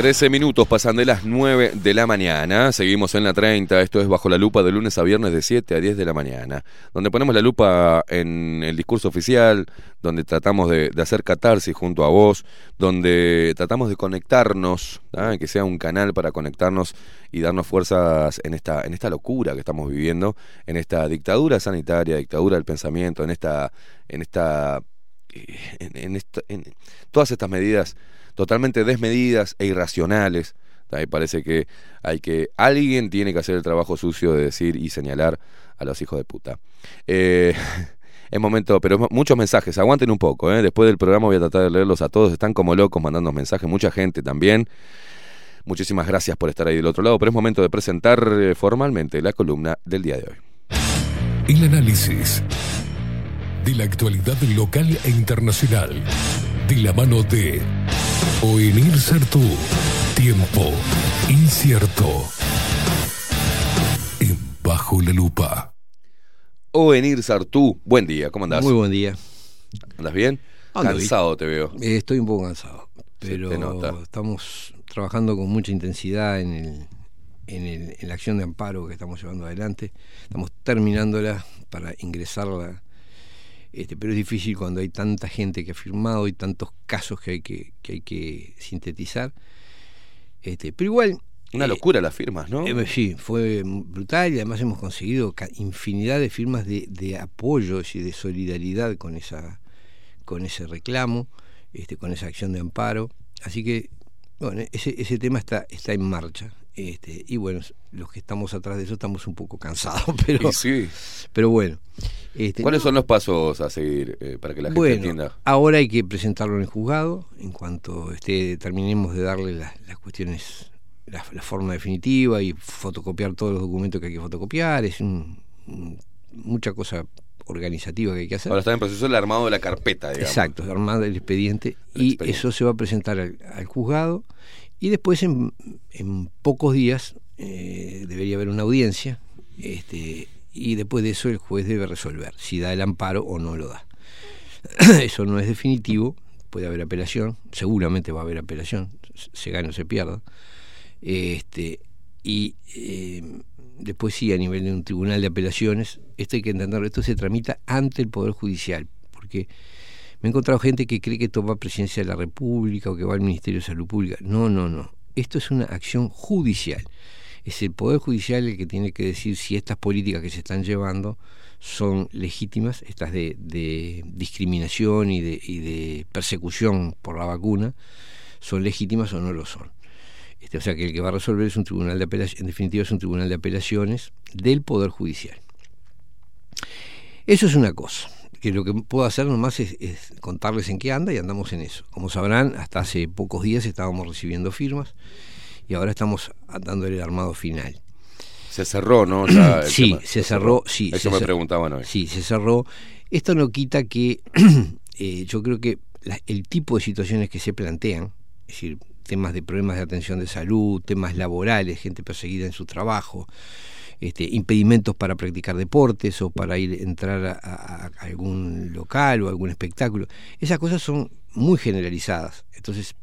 13 minutos pasan de las 9 de la mañana. Seguimos en la 30. Esto es Bajo la Lupa de lunes a viernes de 7 a 10 de la mañana. Donde ponemos la lupa en el discurso oficial, donde tratamos de, hacer catarsis junto a vos, donde tratamos de conectarnos, ¿ah? que sea un canal para conectarnos y darnos fuerzas en esta, en esta locura que estamos viviendo, en esta dictadura sanitaria, dictadura del pensamiento, en esta. en, esta, eh, en todas estas medidas totalmente desmedidas e irracionales. Ahí parece que hay que alguien tiene que hacer el trabajo sucio de decir y señalar a los hijos de puta. Eh, es momento, pero muchos mensajes, aguanten un poco, ¿eh? después del programa voy a tratar de leerlos a todos, están como locos mandando mensajes, mucha gente también. Muchísimas gracias por estar ahí del otro lado, pero es momento de presentar eh, formalmente la columna del día de hoy. El análisis de la actualidad local e internacional. De la mano de Oenir Sartú. Tiempo incierto. En Bajo la Lupa. Ovenir Sartú, buen día, ¿cómo andás? Muy buen día. ¿Andas bien? Ando Cansado te veo. Eh, estoy un poco cansado, pero estamos trabajando con mucha intensidad en, el, en, el- en la acción de amparo que estamos llevando adelante. Estamos terminándola para ingresarla, este, pero es difícil cuando hay tanta gente que ha firmado y tantos casos que hay que, que, hay que sintetizar. Este, pero igual Una locura las firmas, ¿no? eh, sí, fue brutal y además hemos conseguido infinidad de firmas de, de apoyo y de solidaridad con esa con ese reclamo, este, con esa acción de amparo. Así que, bueno, ese, ese tema está, está en marcha. Este, y bueno, los que estamos atrás de eso estamos un poco cansados, pero, sí. pero bueno. Este, ¿Cuáles son los pasos a seguir eh, para que la gente entienda? ahora hay que presentarlo en el juzgado. En cuanto esté, terminemos de darle las, las cuestiones, la, la forma definitiva y fotocopiar todos los documentos que hay que fotocopiar. Es un- mucha cosa organizativa que hay que hacer. Ahora está en proceso el armado de la carpeta, digamos. Exacto, armado el expediente El y expediente. eso se va a presentar al, al juzgado y después en, en pocos días eh, debería haber una audiencia este, y después de eso el juez debe resolver si da el amparo o no lo da. eso no es definitivo, puede haber apelación, seguramente va a haber apelación, se gana o se pierda. Este, y eh, después sí, a nivel de un tribunal de apelaciones, esto hay que entenderlo, esto se tramita ante el Poder Judicial, porque me he encontrado gente que cree que toma presidencia de la República o que va al Ministerio de Salud Pública. No, no, no. Esto es una acción judicial. Es el Poder Judicial el que tiene que decir si estas políticas que se están llevando son legítimas, estas de, discriminación y de, y de persecución por la vacuna, son legítimas o no lo son. Este, o sea que el que va a resolver es un tribunal de apelaciones, en definitiva es un tribunal de apelaciones del Poder Judicial. Eso es una cosa, que lo que puedo hacer nomás es, es contarles en qué anda y andamos en eso. Como sabrán, hasta hace pocos días estábamos recibiendo firmas y ahora estamos dándole el armado final. Se cerró, ¿no? Ya el sí, tema. se cerró, sí. Eso me cer- preguntaban hoy. Sí, se cerró. Esto no quita que eh, yo creo que la- el tipo de situaciones que se plantean, es decir, temas de problemas de atención de salud, temas laborales, gente perseguida en su trabajo, este, impedimentos para practicar deportes o para ir entrar a, a- a algún local o algún espectáculo, esas cosas son muy generalizadas. Entonces,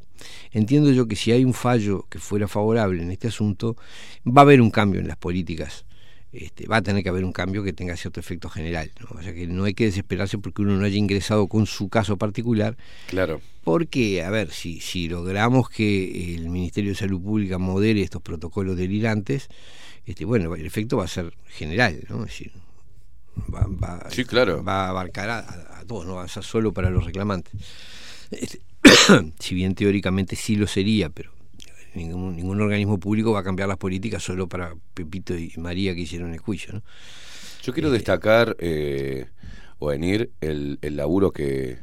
entiendo yo que si hay un fallo que fuera favorable en este asunto, va a haber un cambio en las políticas este, va a tener que haber un cambio que tenga cierto efecto general. ¿no? O sea que no hay que desesperarse porque uno no haya ingresado con su caso particular, Claro. porque, a ver, si, si logramos que el Ministerio de Salud Pública modere estos protocolos delirantes, este, bueno, el efecto va a ser general, ¿no? Es decir, va, va- Sí, claro. va a abarcar a, todos, no va a ser solo para los reclamantes. Este, si bien teóricamente sí lo sería, pero ningún, ningún organismo público va a cambiar las políticas solo para Pepito y María que hicieron el juicio, ¿no? Yo quiero destacar, eh, o venir, el, el laburo que,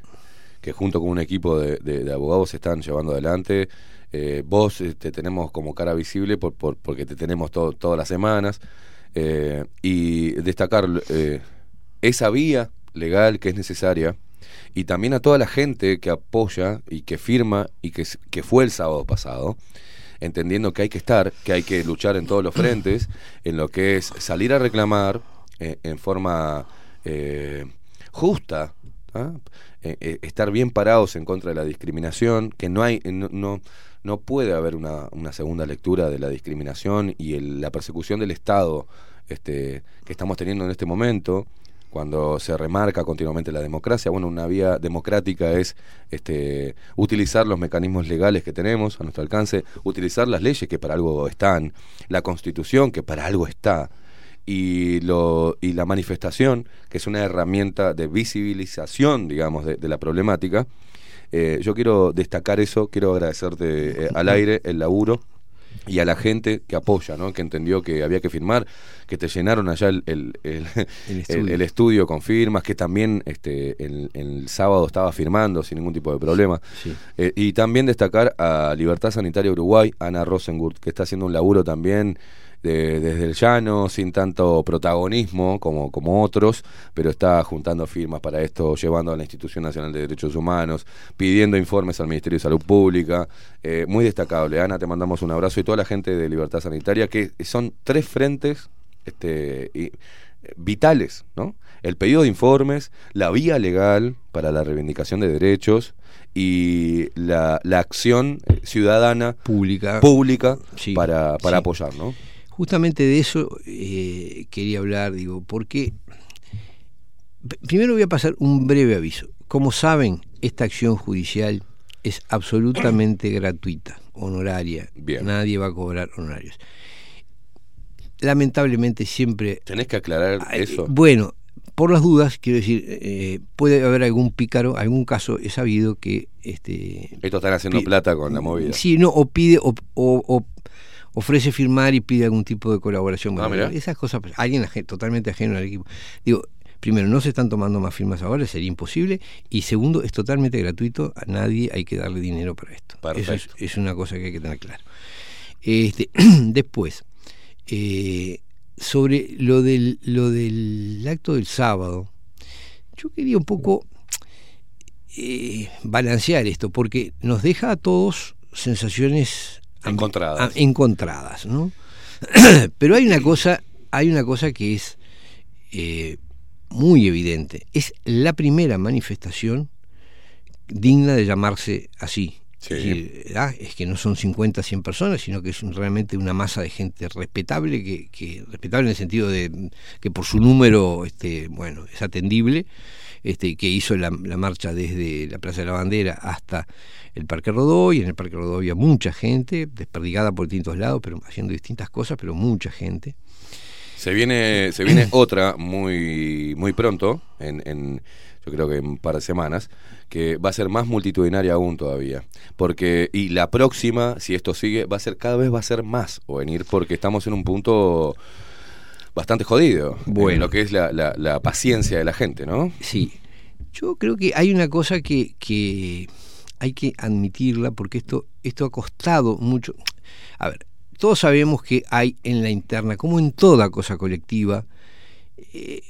que junto con un equipo de, de- de abogados están llevando adelante. Eh, vos te tenemos como cara visible por, por- porque te tenemos to- todas las semanas. Eh, y destacar eh, esa vía legal que es necesaria y también a toda la gente que apoya y que firma y que, que fue el sábado pasado entendiendo que hay que estar, que hay que luchar en todos los frentes, en lo que es salir a reclamar eh, en forma eh, justa, ¿ah? Eh, estar bien parados en contra de la discriminación, que no hay, no, no, no puede haber una, una segunda lectura de la discriminación y el- la persecución del Estado este, que estamos teniendo en este momento cuando se remarca continuamente la democracia, bueno, una vía democrática es este, utilizar los mecanismos legales que tenemos a nuestro alcance, utilizar las leyes que para algo están, la constitución que para algo está, y, lo, y la manifestación, que es una herramienta de visibilización, digamos, de, de la problemática. Eh, yo quiero destacar eso, quiero agradecerte eh, al aire el laburo y a la gente que apoya, ¿no? que entendió que había que firmar, que te llenaron allá el, el, el- el- estudio. con firmas, que también este, el, el sábado estaba firmando sin ningún tipo de problema. Eh, y también destacar a Libertad Sanitaria Uruguay, Ana Rosengurt, que está haciendo un laburo también de- desde el llano, sin tanto protagonismo como, como otros, pero está juntando firmas para esto, llevando a la Institución Nacional de Derechos Humanos, pidiendo informes al Ministerio de Salud Pública. Eh, muy destacable. Ana, te mandamos un abrazo y toda la gente de Libertad Sanitaria, que son tres frentes este, y- vitales, ¿no? El pedido de informes, la vía legal para la reivindicación de derechos y la, la acción eh, ciudadana pública, pública Sí, para, para sí. apoyar, ¿no? Justamente de eso eh, quería hablar, digo, porque primero voy a pasar un breve aviso. Como saben, esta acción judicial es absolutamente gratuita, honoraria. Nadie va a cobrar honorarios. Lamentablemente siempre... Tenés que aclarar eso. Bueno, por las dudas, quiero decir, eh, puede haber algún pícaro, algún caso, he sabido que... Este, Estos están haciendo plata con la movida. Sí, no, o pide, o, o- o ofrece firmar y pide algún tipo de colaboración. Ah, Bueno, esas cosas, pues, alguien aje- totalmente ajeno al equipo. Digo, primero, no se están tomando más firmas ahora, sería imposible. Y segundo, es totalmente gratuito, a nadie hay que darle dinero para esto. Eso es, una cosa que hay que tener claro. Este, después, eh, sobre lo del, lo del acto del sábado, yo quería un poco eh, balancear esto, porque nos deja a todos sensaciones Encontradas. a- encontradas, ¿no? Pero hay una cosa, hay una cosa que es eh, muy evidente. Es la primera manifestación digna de llamarse así. Es, decir, ah, es que no son 50, 100 personas, sino que es un- realmente una masa de gente respetable, que, que respetable en el sentido de que por su número, este, bueno, es atendible, este, que hizo la, la marcha desde la Plaza de la Bandera hasta el Parque Rodó, y en el Parque Rodó había mucha gente, desperdigada por distintos lados, pero haciendo distintas cosas, pero mucha gente. Se viene, se viene otra muy, muy pronto, en, en- yo creo que en un par de semanas, que va a ser más multitudinaria aún todavía. Porque, y la próxima, si esto sigue, va a ser, cada vez va a ser más o venir, porque estamos en un punto bastante jodido. Bueno. En lo que es la, la- la paciencia de la gente, ¿no? Sí. Yo creo que hay una cosa que, que hay que admitirla porque esto, esto ha costado mucho. A ver, todos sabemos que hay en la interna, como en toda cosa colectiva, eh,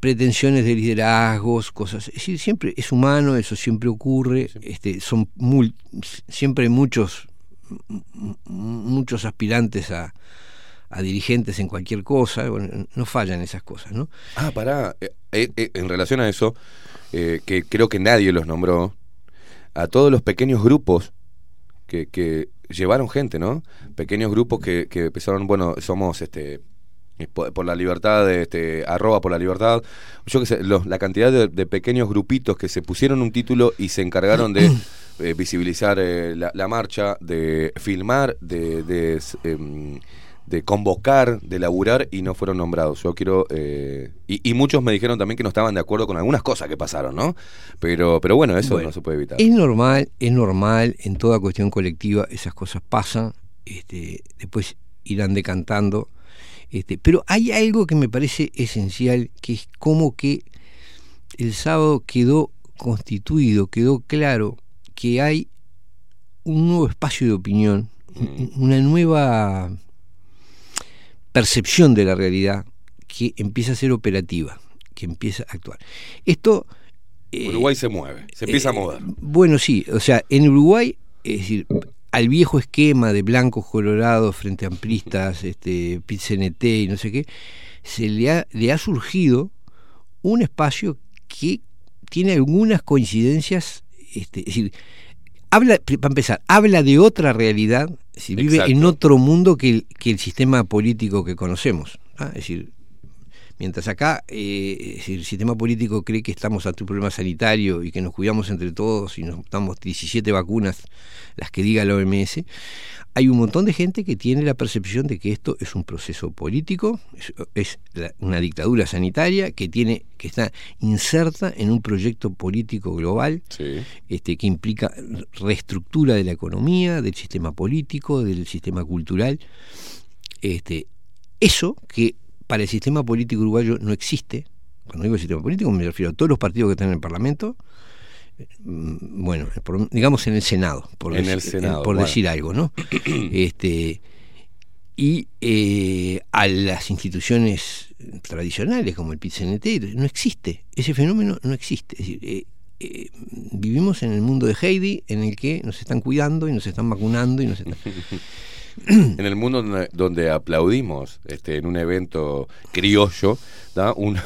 pretensiones de liderazgos, cosas. Es decir, siempre es humano, eso siempre ocurre. Este, son mul- siempre hay muchos, muchos aspirantes a, a dirigentes en cualquier cosa. No fallan esas cosas, ¿no? Ah, pará. Eh, eh, eh, en relación a eso, que creo que nadie los nombró, a todos los pequeños grupos que, que llevaron gente, ¿no? Pequeños grupos que, empezaron, bueno, somos este por, la libertad, de, este, arroba por la libertad, yo qué sé, los- la cantidad de, pequeños grupitos que se pusieron un título y se encargaron de visibilizar eh, la, marcha, de filmar, de, de, em, de convocar, de laburar y no fueron nombrados. Yo quiero... eh, y, y muchos me dijeron también que no estaban de acuerdo con algunas cosas que pasaron, ¿no? Pero, pero bueno, eso Bueno, no se puede evitar. Es normal, es normal, en toda cuestión colectiva esas cosas pasan, este, después irán decantando, este, pero hay algo que me parece esencial, que es como que el sábado quedó constituido, quedó claro que hay un nuevo espacio de opinión, un- una nueva percepción de la realidad que empieza a ser operativa, que empieza a actuar. Esto eh, Uruguay se mueve, se empieza a eh, mover. Bueno, sí, o sea, en Uruguay, es decir, al viejo esquema de blancos colorados frente a amplistas, este, PIT-CNT y no sé qué, se le ha, le ha surgido un espacio que tiene algunas coincidencias, este, es decir, habla, para empezar, habla de otra realidad, es decir, vive en otro mundo que el, que el sistema político que conocemos. ¿ah? Es decir, Mientras acá eh, el sistema político cree que estamos ante un problema sanitario y que nos cuidamos entre todos y nos damos 17 vacunas, las que diga la OMS, hay un montón de gente que tiene la percepción de que esto es un proceso político, es, es la- una dictadura sanitaria que tiene que está inserta en un proyecto político global Sí. este, que implica reestructura de la economía, del sistema político, del sistema cultural. Este, eso que para el sistema político uruguayo no existe, cuando digo sistema político me refiero a todos los partidos que están en el Parlamento, eh, mm, bueno, por- digamos en el Senado, por, En decir, el Senado, por bueno. decir algo, ¿no? este, y eh, a las instituciones tradicionales como el PIT-CNT, no existe, ese fenómeno no existe. Es decir, eh, eh, vivimos en el mundo de Heidi en el que nos están cuidando y nos están vacunando y nos están... en el mundo donde, aplaudimos este, en un evento criollo ¿da? Un-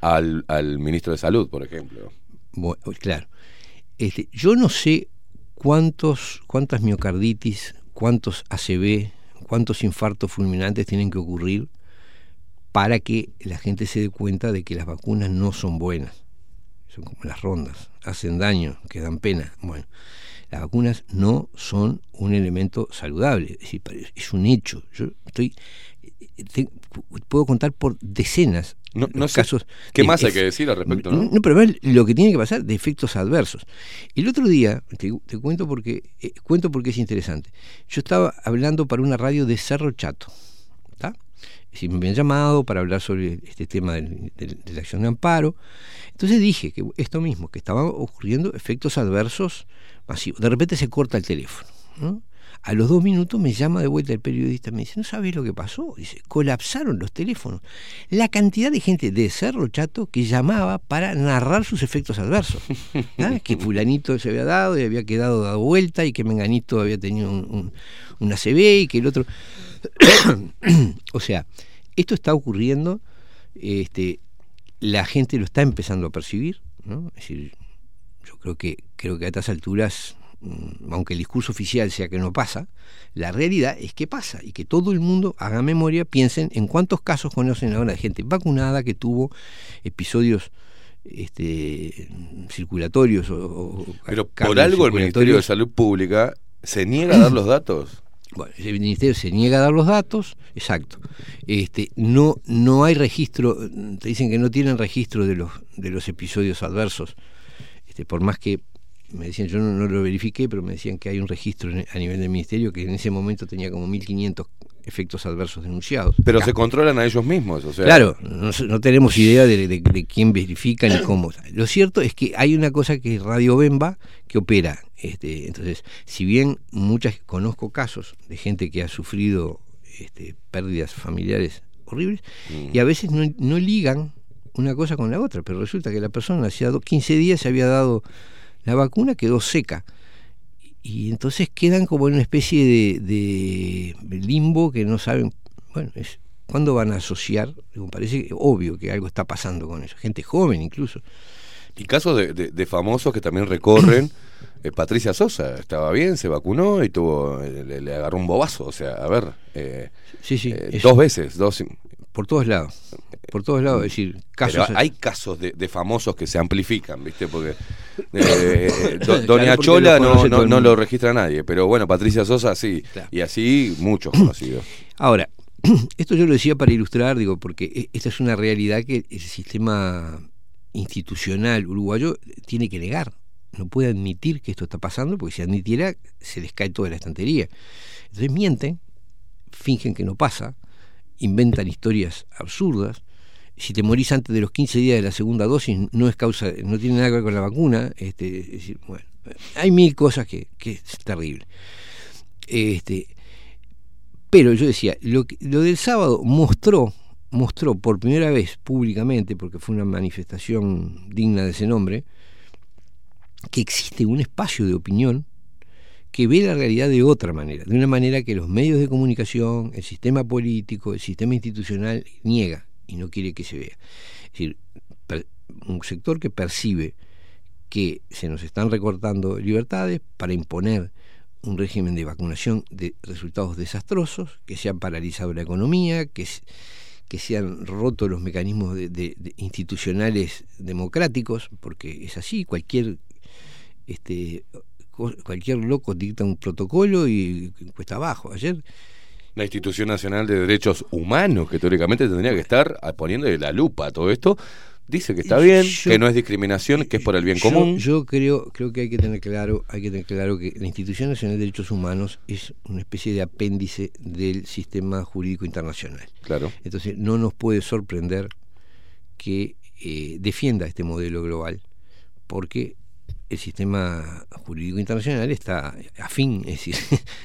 al, al ministro de Salud, por ejemplo. Claro. Este, yo no sé cuántos, cuántas miocarditis, cuántos ACV, cuántos infartos fulminantes tienen que ocurrir para que la gente se dé cuenta de que las vacunas no son buenas. Son como las rondas, hacen daño, que dan pena. Bueno, las vacunas no son un elemento saludable, es decir, es un hecho. Yo estoy te- puedo contar por decenas No, no los sé. casos ¿Qué más hay que decir al respecto, no? No, pero además lo que tiene que pasar de efectos adversos. El otro día, te, te cuento porque eh, cuento porque es interesante. Yo estaba hablando para una radio de Cerro Chato. Decir, me habían llamado para hablar sobre este tema del- del- de la acción de amparo. Entonces dije que esto mismo, que estaban ocurriendo efectos adversos masivos. De repente se corta el teléfono. ¿no? A los dos minutos me llama de vuelta el periodista, me dice, ¿no sabes lo que pasó? Dice, colapsaron los teléfonos. La cantidad de gente de Cerro Chato que llamaba para narrar sus efectos adversos. ¿ah? Que fulanito se había dado y había quedado dado vuelta y que Menganito había tenido un, un, una CB y que el otro... o sea, esto está ocurriendo, este, la gente lo está empezando a percibir, ¿no? Es decir, yo creo que, creo que a estas alturas mm, aunque el discurso oficial sea que no pasa, la realidad es que pasa y que todo el mundo haga memoria, piensen en cuántos casos conocen ahora de gente vacunada que tuvo episodios este, circulatorios o, o Pero por algo el Ministerio de. Salud Pública se niega a dar los datos. Bueno, el ministerio se niega a dar los datos, exacto. Este, no, no hay registro, te dicen que no tienen registro de los, de los episodios adversos. Este, por más que me decían, yo no, lo verifiqué, pero me decían que hay un registro a nivel del ministerio que en ese momento tenía como 1500 efectos adversos denunciados. Pero se controlan a ellos mismos, o sea. Claro, no, no tenemos idea de, de- de quién verifica ni cómo. Lo cierto es que hay una cosa que es Radio Bemba que opera. Este, entonces, si bien muchas conozco casos de gente que ha sufrido este, pérdidas familiares horribles, y a veces no, no ligan una cosa con la otra, pero resulta que la persona hacía do- 15 días se había dado la vacuna, quedó seca. Y entonces quedan como en una especie de, de limbo que no saben, bueno, es, ¿cuándo van a asociar? Me parece obvio que algo está pasando con eso, gente joven incluso. Y casos de, de- de famosos que también recorren. Eh, Patricia Sosa estaba bien, se vacunó y tuvo eh, le, le agarró un bobazo. O sea, a ver. eh, Sí, sí, eh, dos veces, dos. Por todos lados, por todos lados, es decir, casos... Pero hay casos de, de famosos que se amplifican, ¿viste? Porque eh, do- Doña Chola no, no, no lo registra nadie, pero bueno, Patricia Sosa sí. Y así muchos conocidos. Ahora, esto yo lo decía para ilustrar, digo, porque e- esta es una realidad que el sistema institucional uruguayo tiene que negar. No puede admitir que esto está pasando, porque si admitiera, se les cae toda la estantería. Entonces mienten, fingen que no pasa, inventan historias absurdas. Si te morís antes de los 15 días de la segunda dosis, no es causa, no tiene nada que ver con la vacuna. Este, es bueno, hay mil cosas que, que es terrible. Este, pero yo decía, lo, lo del sábado mostró, mostró por primera vez públicamente, porque fue una manifestación digna de ese nombre, que existe un espacio de opinión que ve la realidad de otra manera, de una manera que los medios de comunicación, el sistema político, el sistema institucional niega y no quiere que se vea. Es decir, un sector que percibe que se nos están recortando libertades para imponer un régimen de vacunación de resultados desastrosos, que se han paralizado la economía, que, se han roto los mecanismos de- de- institucionales democráticos, porque es así, cualquier este cualquier loco dicta un protocolo y cuesta abajo. Ayer La Institución Nacional de Derechos Humanos, que teóricamente tendría que estar poniéndole la lupa a todo esto, dice que está bien, Yo- que no es discriminación, que es por el bien Yo- común. Yo, creo, creo que hay que tener claro, hay que tener claro que la Institución Nacional de Derechos Humanos es una especie de apéndice del sistema jurídico internacional. Claro. Entonces no nos puede sorprender que eh, defienda este modelo global, porque el sistema jurídico internacional está afín, es decir,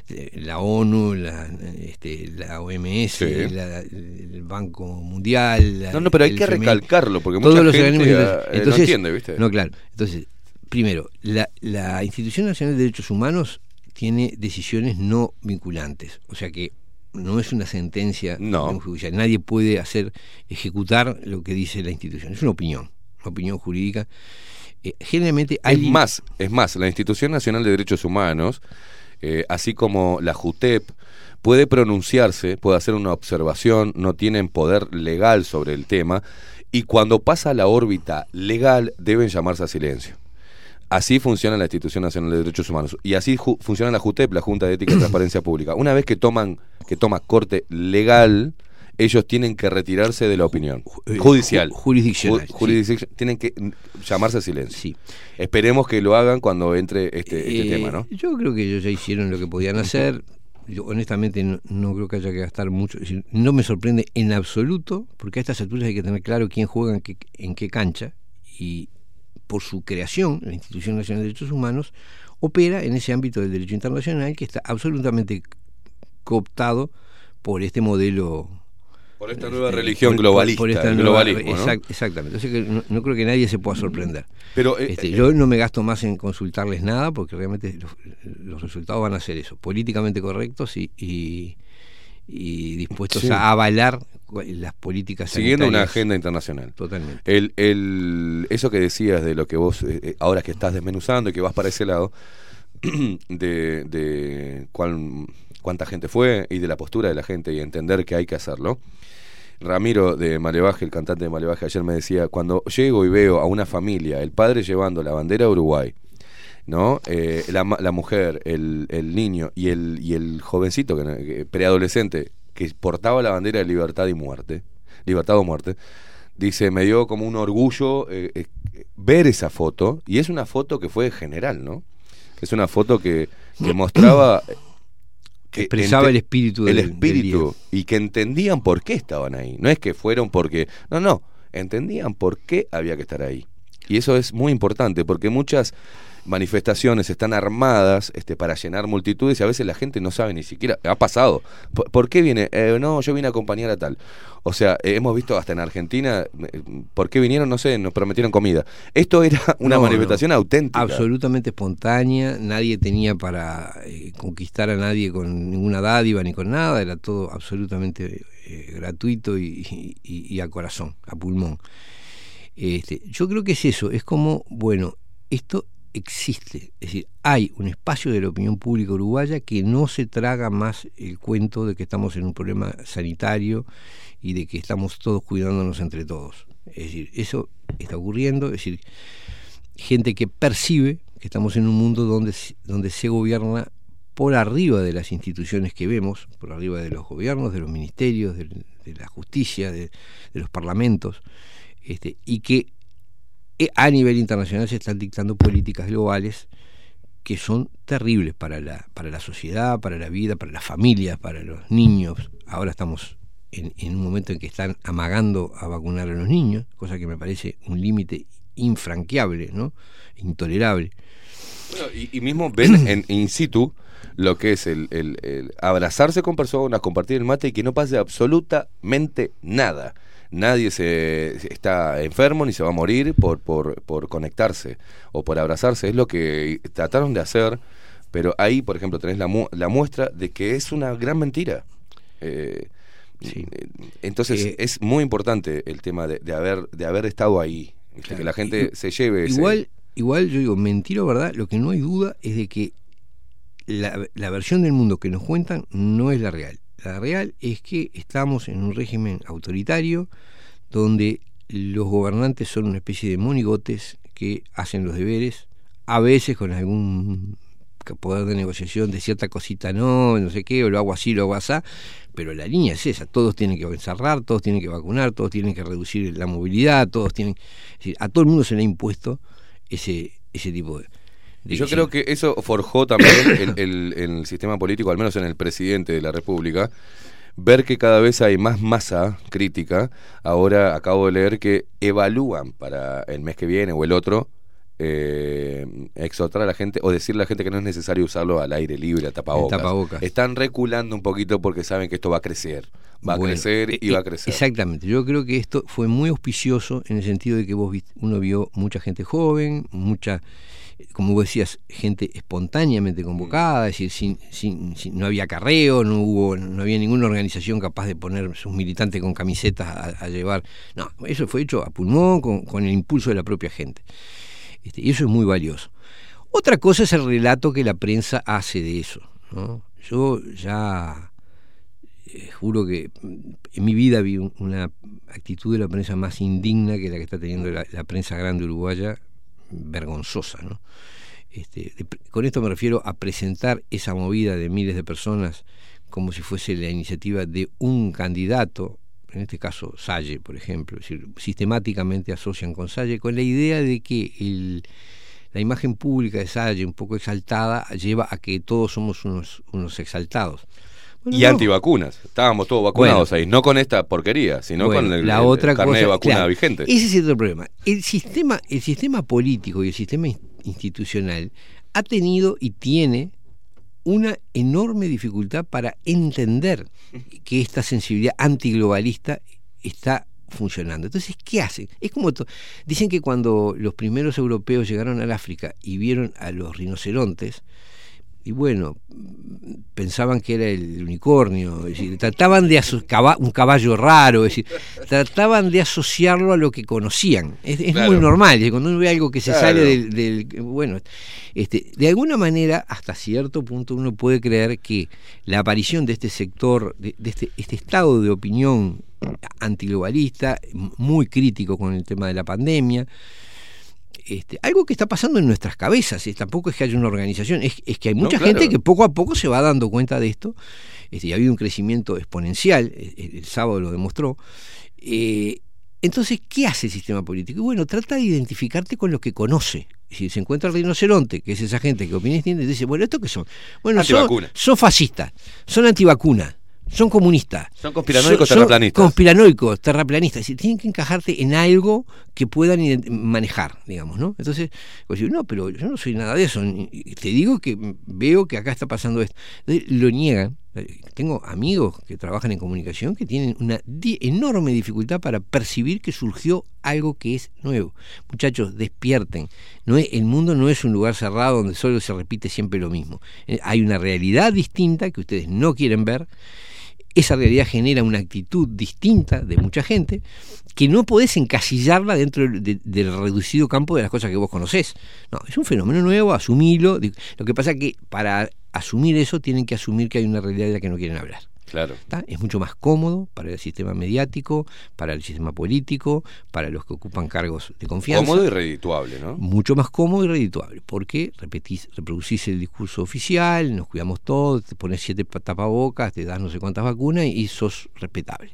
la ONU, la, este, la OMS, Sí. la- el Banco Mundial. la- No, no, pero hay que FMI, recalcarlo, porque todos mucha los gente, organismos internacionales. eh, no Entonces, entiende, ¿viste? No, claro. Entonces, primero, la, la Institución Nacional de Derechos Humanos tiene decisiones no vinculantes, o sea que no es una sentencia No. un judicial. Nadie puede hacer ejecutar lo que dice la institución. Es una opinión, una opinión jurídica. Eh, generalmente Es más, es más, la Institución Nacional de Derechos Humanos, eh, así como la JUTEP, puede pronunciarse, puede hacer una observación, no tienen poder legal sobre el tema, y cuando pasa a la órbita legal deben llamarse a silencio. Así funciona la Institución Nacional de Derechos Humanos. Y así funciona la JUTEP, la Junta de Ética y Transparencia Pública. Una vez que toman, que toma corte legal, ellos tienen que retirarse de la opinión eh, judicial. ju- jurisdiccional, Ju- Tienen que llamarse a silencio. Esperemos que lo hagan cuando entre este, este Eh, tema, ¿no? Yo creo que ellos ya hicieron lo que podían hacer. Yo honestamente no, no creo que haya que gastar mucho. No me sorprende en absoluto, porque a estas alturas hay que tener claro quién juega en qué, en qué cancha y por su creación, la Institución Nacional de Derechos Humanos opera en ese ámbito del derecho internacional que está absolutamente cooptado por este modelo Por esta nueva eh, religión por- globalista, por esta nueva- globalismo, exactamente. Que no, no creo que nadie se pueda sorprender. Pero, eh, Este, eh, yo no me gasto más en consultarles nada porque realmente los, los resultados van a ser eso, políticamente correctos y, y, y dispuestos Sí. a avalar las políticas Siguiendo una agenda internacional. Totalmente. El, el, eso que decías de lo que vos, eh, ahora que estás desmenuzando y que vas para ese lado, de, de cuál- cuánta gente fue y de la postura de la gente y entender que hay que hacerlo. Ramiro de Malevaje, el cantante de Malevaje, ayer me decía, cuando llego y veo a una familia, el padre llevando la bandera de Uruguay, ¿no? Eh, la, la mujer, el, niño y el, y el jovencito, que- preadolescente, que portaba la bandera de libertad y muerte, libertad o muerte, dice, me dio como un orgullo eh, eh, ver esa foto, y es una foto que fue general, ¿no? Es una foto que, que mostraba... que Expresaba el espíritu el del- del espíritu y que entendían por qué estaban ahí. No es que fueron porque. No, no. Entendían por qué había que estar ahí. Y eso es muy importante porque muchas manifestaciones están armadas este, para llenar multitudes y a veces la gente no sabe ni siquiera. Ha pasado. ¿Por, por qué viene? Eh, no, yo vine a acompañar a tal. O sea, eh, hemos visto hasta en Argentina. eh, ¿Por qué vinieron? No sé, nos prometieron comida. Esto era una No, manifestación no. auténtica. Absolutamente espontánea, nadie tenía para eh, conquistar a nadie con ninguna dádiva ni con nada, era todo absolutamente gratuito y, y- y a corazón, a pulmón. Este, yo creo que es eso, es como, bueno, esto existe, es decir, hay un espacio de la opinión pública uruguaya que no se traga más el cuento de que estamos en un problema sanitario y de que estamos todos cuidándonos entre todos. Es decir, eso está ocurriendo, es decir, gente que percibe que estamos en un mundo donde, donde se gobierna por arriba de las instituciones que vemos, por arriba de los gobiernos, de los ministerios, de, la justicia, de, de los parlamentos, este, y que a nivel internacional se están dictando políticas globales que son terribles para la, para la sociedad, para la vida, para las familias, para los niños. Ahora estamos en, en un momento en que están amagando a vacunar a los niños, cosa que me parece un límite infranqueable, ¿no? intolerable. Bueno, y, y mismo ven en in situ lo que es el, el- el abrazarse con personas, compartir el mate y que no pase absolutamente nada. Nadie se, está enfermo ni se va a morir por, por, por conectarse o por abrazarse. Es lo que trataron de hacer, pero ahí, por ejemplo, tenés la, mu- la muestra de que es una gran mentira. Eh, eh, Entonces Eh, es muy importante el tema de, de haber, de haber estado ahí. Que la gente se lleve ese- Igual, igual yo digo, mentira o verdad, lo que no hay duda es de que la, la versión del mundo que nos cuentan no es la real. Real es que estamos en un régimen autoritario donde los gobernantes son una especie de monigotes que hacen los deberes, a veces con algún poder de negociación de cierta cosita no, no sé qué, o lo hago así, lo hago así, pero la línea es esa, todos tienen que encerrar, todos tienen que vacunar, todos tienen que reducir la movilidad, todos tienen, a todo el mundo se le ha impuesto ese, ese tipo de... Y yo creo que eso forjó también el, el- el sistema político, al menos en el presidente de la República, ver que cada vez hay más masa crítica. Ahora acabo de leer que evalúan para el mes que viene o el otro eh, exhortar a la gente o decirle a la gente que no es necesario usarlo al aire libre, a tapabocas. Están reculando un poquito porque saben que esto va a crecer. Va a Bueno, crecer y eh, va a eh, crecer. Exactamente, yo creo que esto fue muy auspicioso en el sentido de que vos viste- uno vio mucha gente joven, mucha, como vos decías, gente espontáneamente convocada, es decir, sin, sin- sin- no había acarreo, no hubo, no había ninguna organización capaz de poner sus militantes con camisetas a, a llevar. No, eso fue hecho a pulmón, con, con el impulso de la propia gente. Este, y eso es muy valioso. Otra cosa es el relato que la prensa hace de eso. ¿no? Yo ya eh, juro que mm, en mi vida vi un- una actitud de la prensa más indigna que la que está teniendo la, la prensa grande uruguaya, vergonzosa. ¿no? Este, con esto me refiero a presentar esa movida de miles de personas como si fuese la iniciativa de un candidato en este caso Salle, por ejemplo, sistemáticamente asocian con Salle con la idea de que el, la imagen pública de Salle, un poco exaltada, lleva a que todos somos unos, unos exaltados. Bueno, y no. antivacunas. Estábamos todos vacunados Bueno. ahí, no con esta porquería, sino Bueno, con el, la el otra carnet de vacuna claro, vigente. Ese es otro problema. El sistema, el sistema político y el sistema in- institucional ha tenido y tiene una enorme dificultad para entender que esta sensibilidad antiglobalista está funcionando. Entonces, ¿qué hacen? Es como dicen que cuando los primeros europeos llegaron al África y vieron a los rinocerontes, y bueno, pensaban que era el unicornio, es decir, trataban de un caballo raro, es decir, trataban de asociarlo a lo que conocían. Es, es Claro. muy normal, es cuando uno ve algo que se Claro. sale del, del- bueno, este, de alguna manera, hasta cierto punto, uno puede creer que la aparición de este sector, de, de este, este estado de opinión antiglobalista, muy crítico con el tema de la pandemia, este, algo que está pasando en nuestras cabezas, es, tampoco es que haya una organización, es, es que hay No, mucha claro. gente que poco a poco se va dando cuenta de esto, este, y ha habido un crecimiento exponencial, eh, el, el sábado lo demostró. eh, entonces, ¿qué hace el sistema político? Y Bueno, trata de identificarte con lo que conoce. Si se encuentra el rinoceronte, que es esa gente que opina y dice, bueno, ¿esto qué son? Bueno, son, son fascistas, son antivacunas, son comunistas. Son conspiranoicos son- son terraplanistas. Conspiranoicos, terraplanistas. Es decir, tienen que encajarte en algo que puedan manejar, digamos, ¿no? Entonces, decís, no, pero yo no soy nada de eso. y Te digo que veo que acá está pasando esto. Entonces, lo niegan. Tengo amigos que trabajan en comunicación que tienen una enorme dificultad para percibir que surgió algo que es nuevo. Muchachos, despierten. No el mundo no es un lugar cerrado donde solo se repite siempre lo mismo. Eh, Hay una realidad distinta que ustedes no quieren ver esa realidad genera una actitud distinta de mucha gente que no podés encasillarla dentro del, de- del reducido campo de las cosas que vos conocés. No, es un fenómeno nuevo, asumilo. Lo que pasa que para asumir eso tienen que asumir que hay una realidad de la que no quieren hablar. Claro. Es mucho más cómodo para el sistema mediático, para el sistema político, para los que ocupan cargos de confianza Cómodo y redituable, ¿no? mucho más cómodo y redituable, porque repetís, reproducís el discurso oficial, nos cuidamos todos, te pones siete pa- tapabocas, te das no sé cuántas vacunas y sos respetable.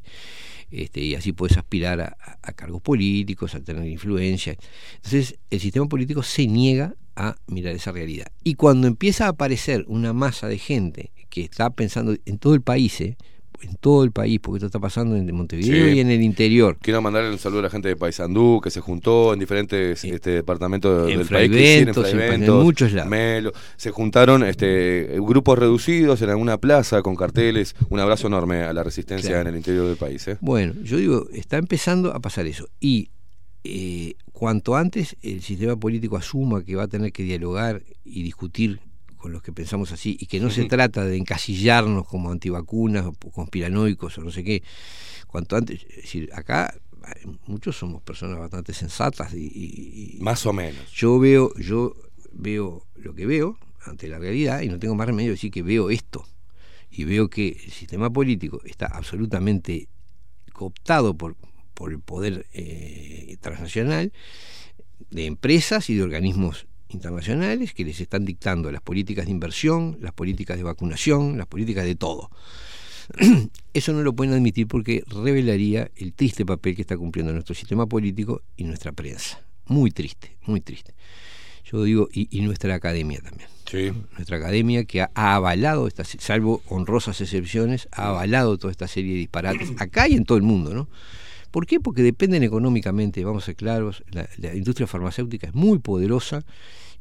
Este, y así puedes aspirar a- a cargos políticos, a tener influencia. Entonces, el sistema político se niega a mirar esa realidad. Y cuando empieza a aparecer una masa de gente que está pensando en todo el país, ¿eh? en todo el país, porque esto está pasando en Montevideo Sí. y en el interior, Quiero mandarle un saludo a la gente de Paysandú, que se juntó en diferentes este, departamentos en del país. que hicieron en- en muchos lados. Melo. Se juntaron este, grupos reducidos en alguna plaza con carteles. Un abrazo enorme a la resistencia Claro. en el interior del país. ¿eh? Bueno, yo digo, está empezando a pasar eso. Y eh, cuanto antes el sistema político asuma que va a tener que dialogar y discutir con los que pensamos así, y que no se trata de encasillarnos como antivacunas o conspiranoicos o no sé qué, cuanto antes, es decir, acá eh, muchos somos personas bastante sensatas y, y- y- Más o menos. yo veo, yo veo lo que veo ante la realidad y no tengo más remedio de decir que veo esto. Y veo que el sistema político está absolutamente cooptado por, por el poder eh, transnacional de empresas y de organismos internacionales que les están dictando las políticas de inversión, las políticas de vacunación, las políticas de todo. Eso no lo pueden admitir porque revelaría el triste papel que está cumpliendo nuestro sistema político y nuestra prensa. Muy triste, muy triste. Yo digo, y, y nuestra academia también. Sí. Nuestra academia que ha, ha avalado, esta, salvo honrosas excepciones, ha avalado toda esta serie de disparates, acá y en todo el mundo, ¿no? ¿Por qué? Porque dependen económicamente, vamos a ser claros, la, industria farmacéutica es muy poderosa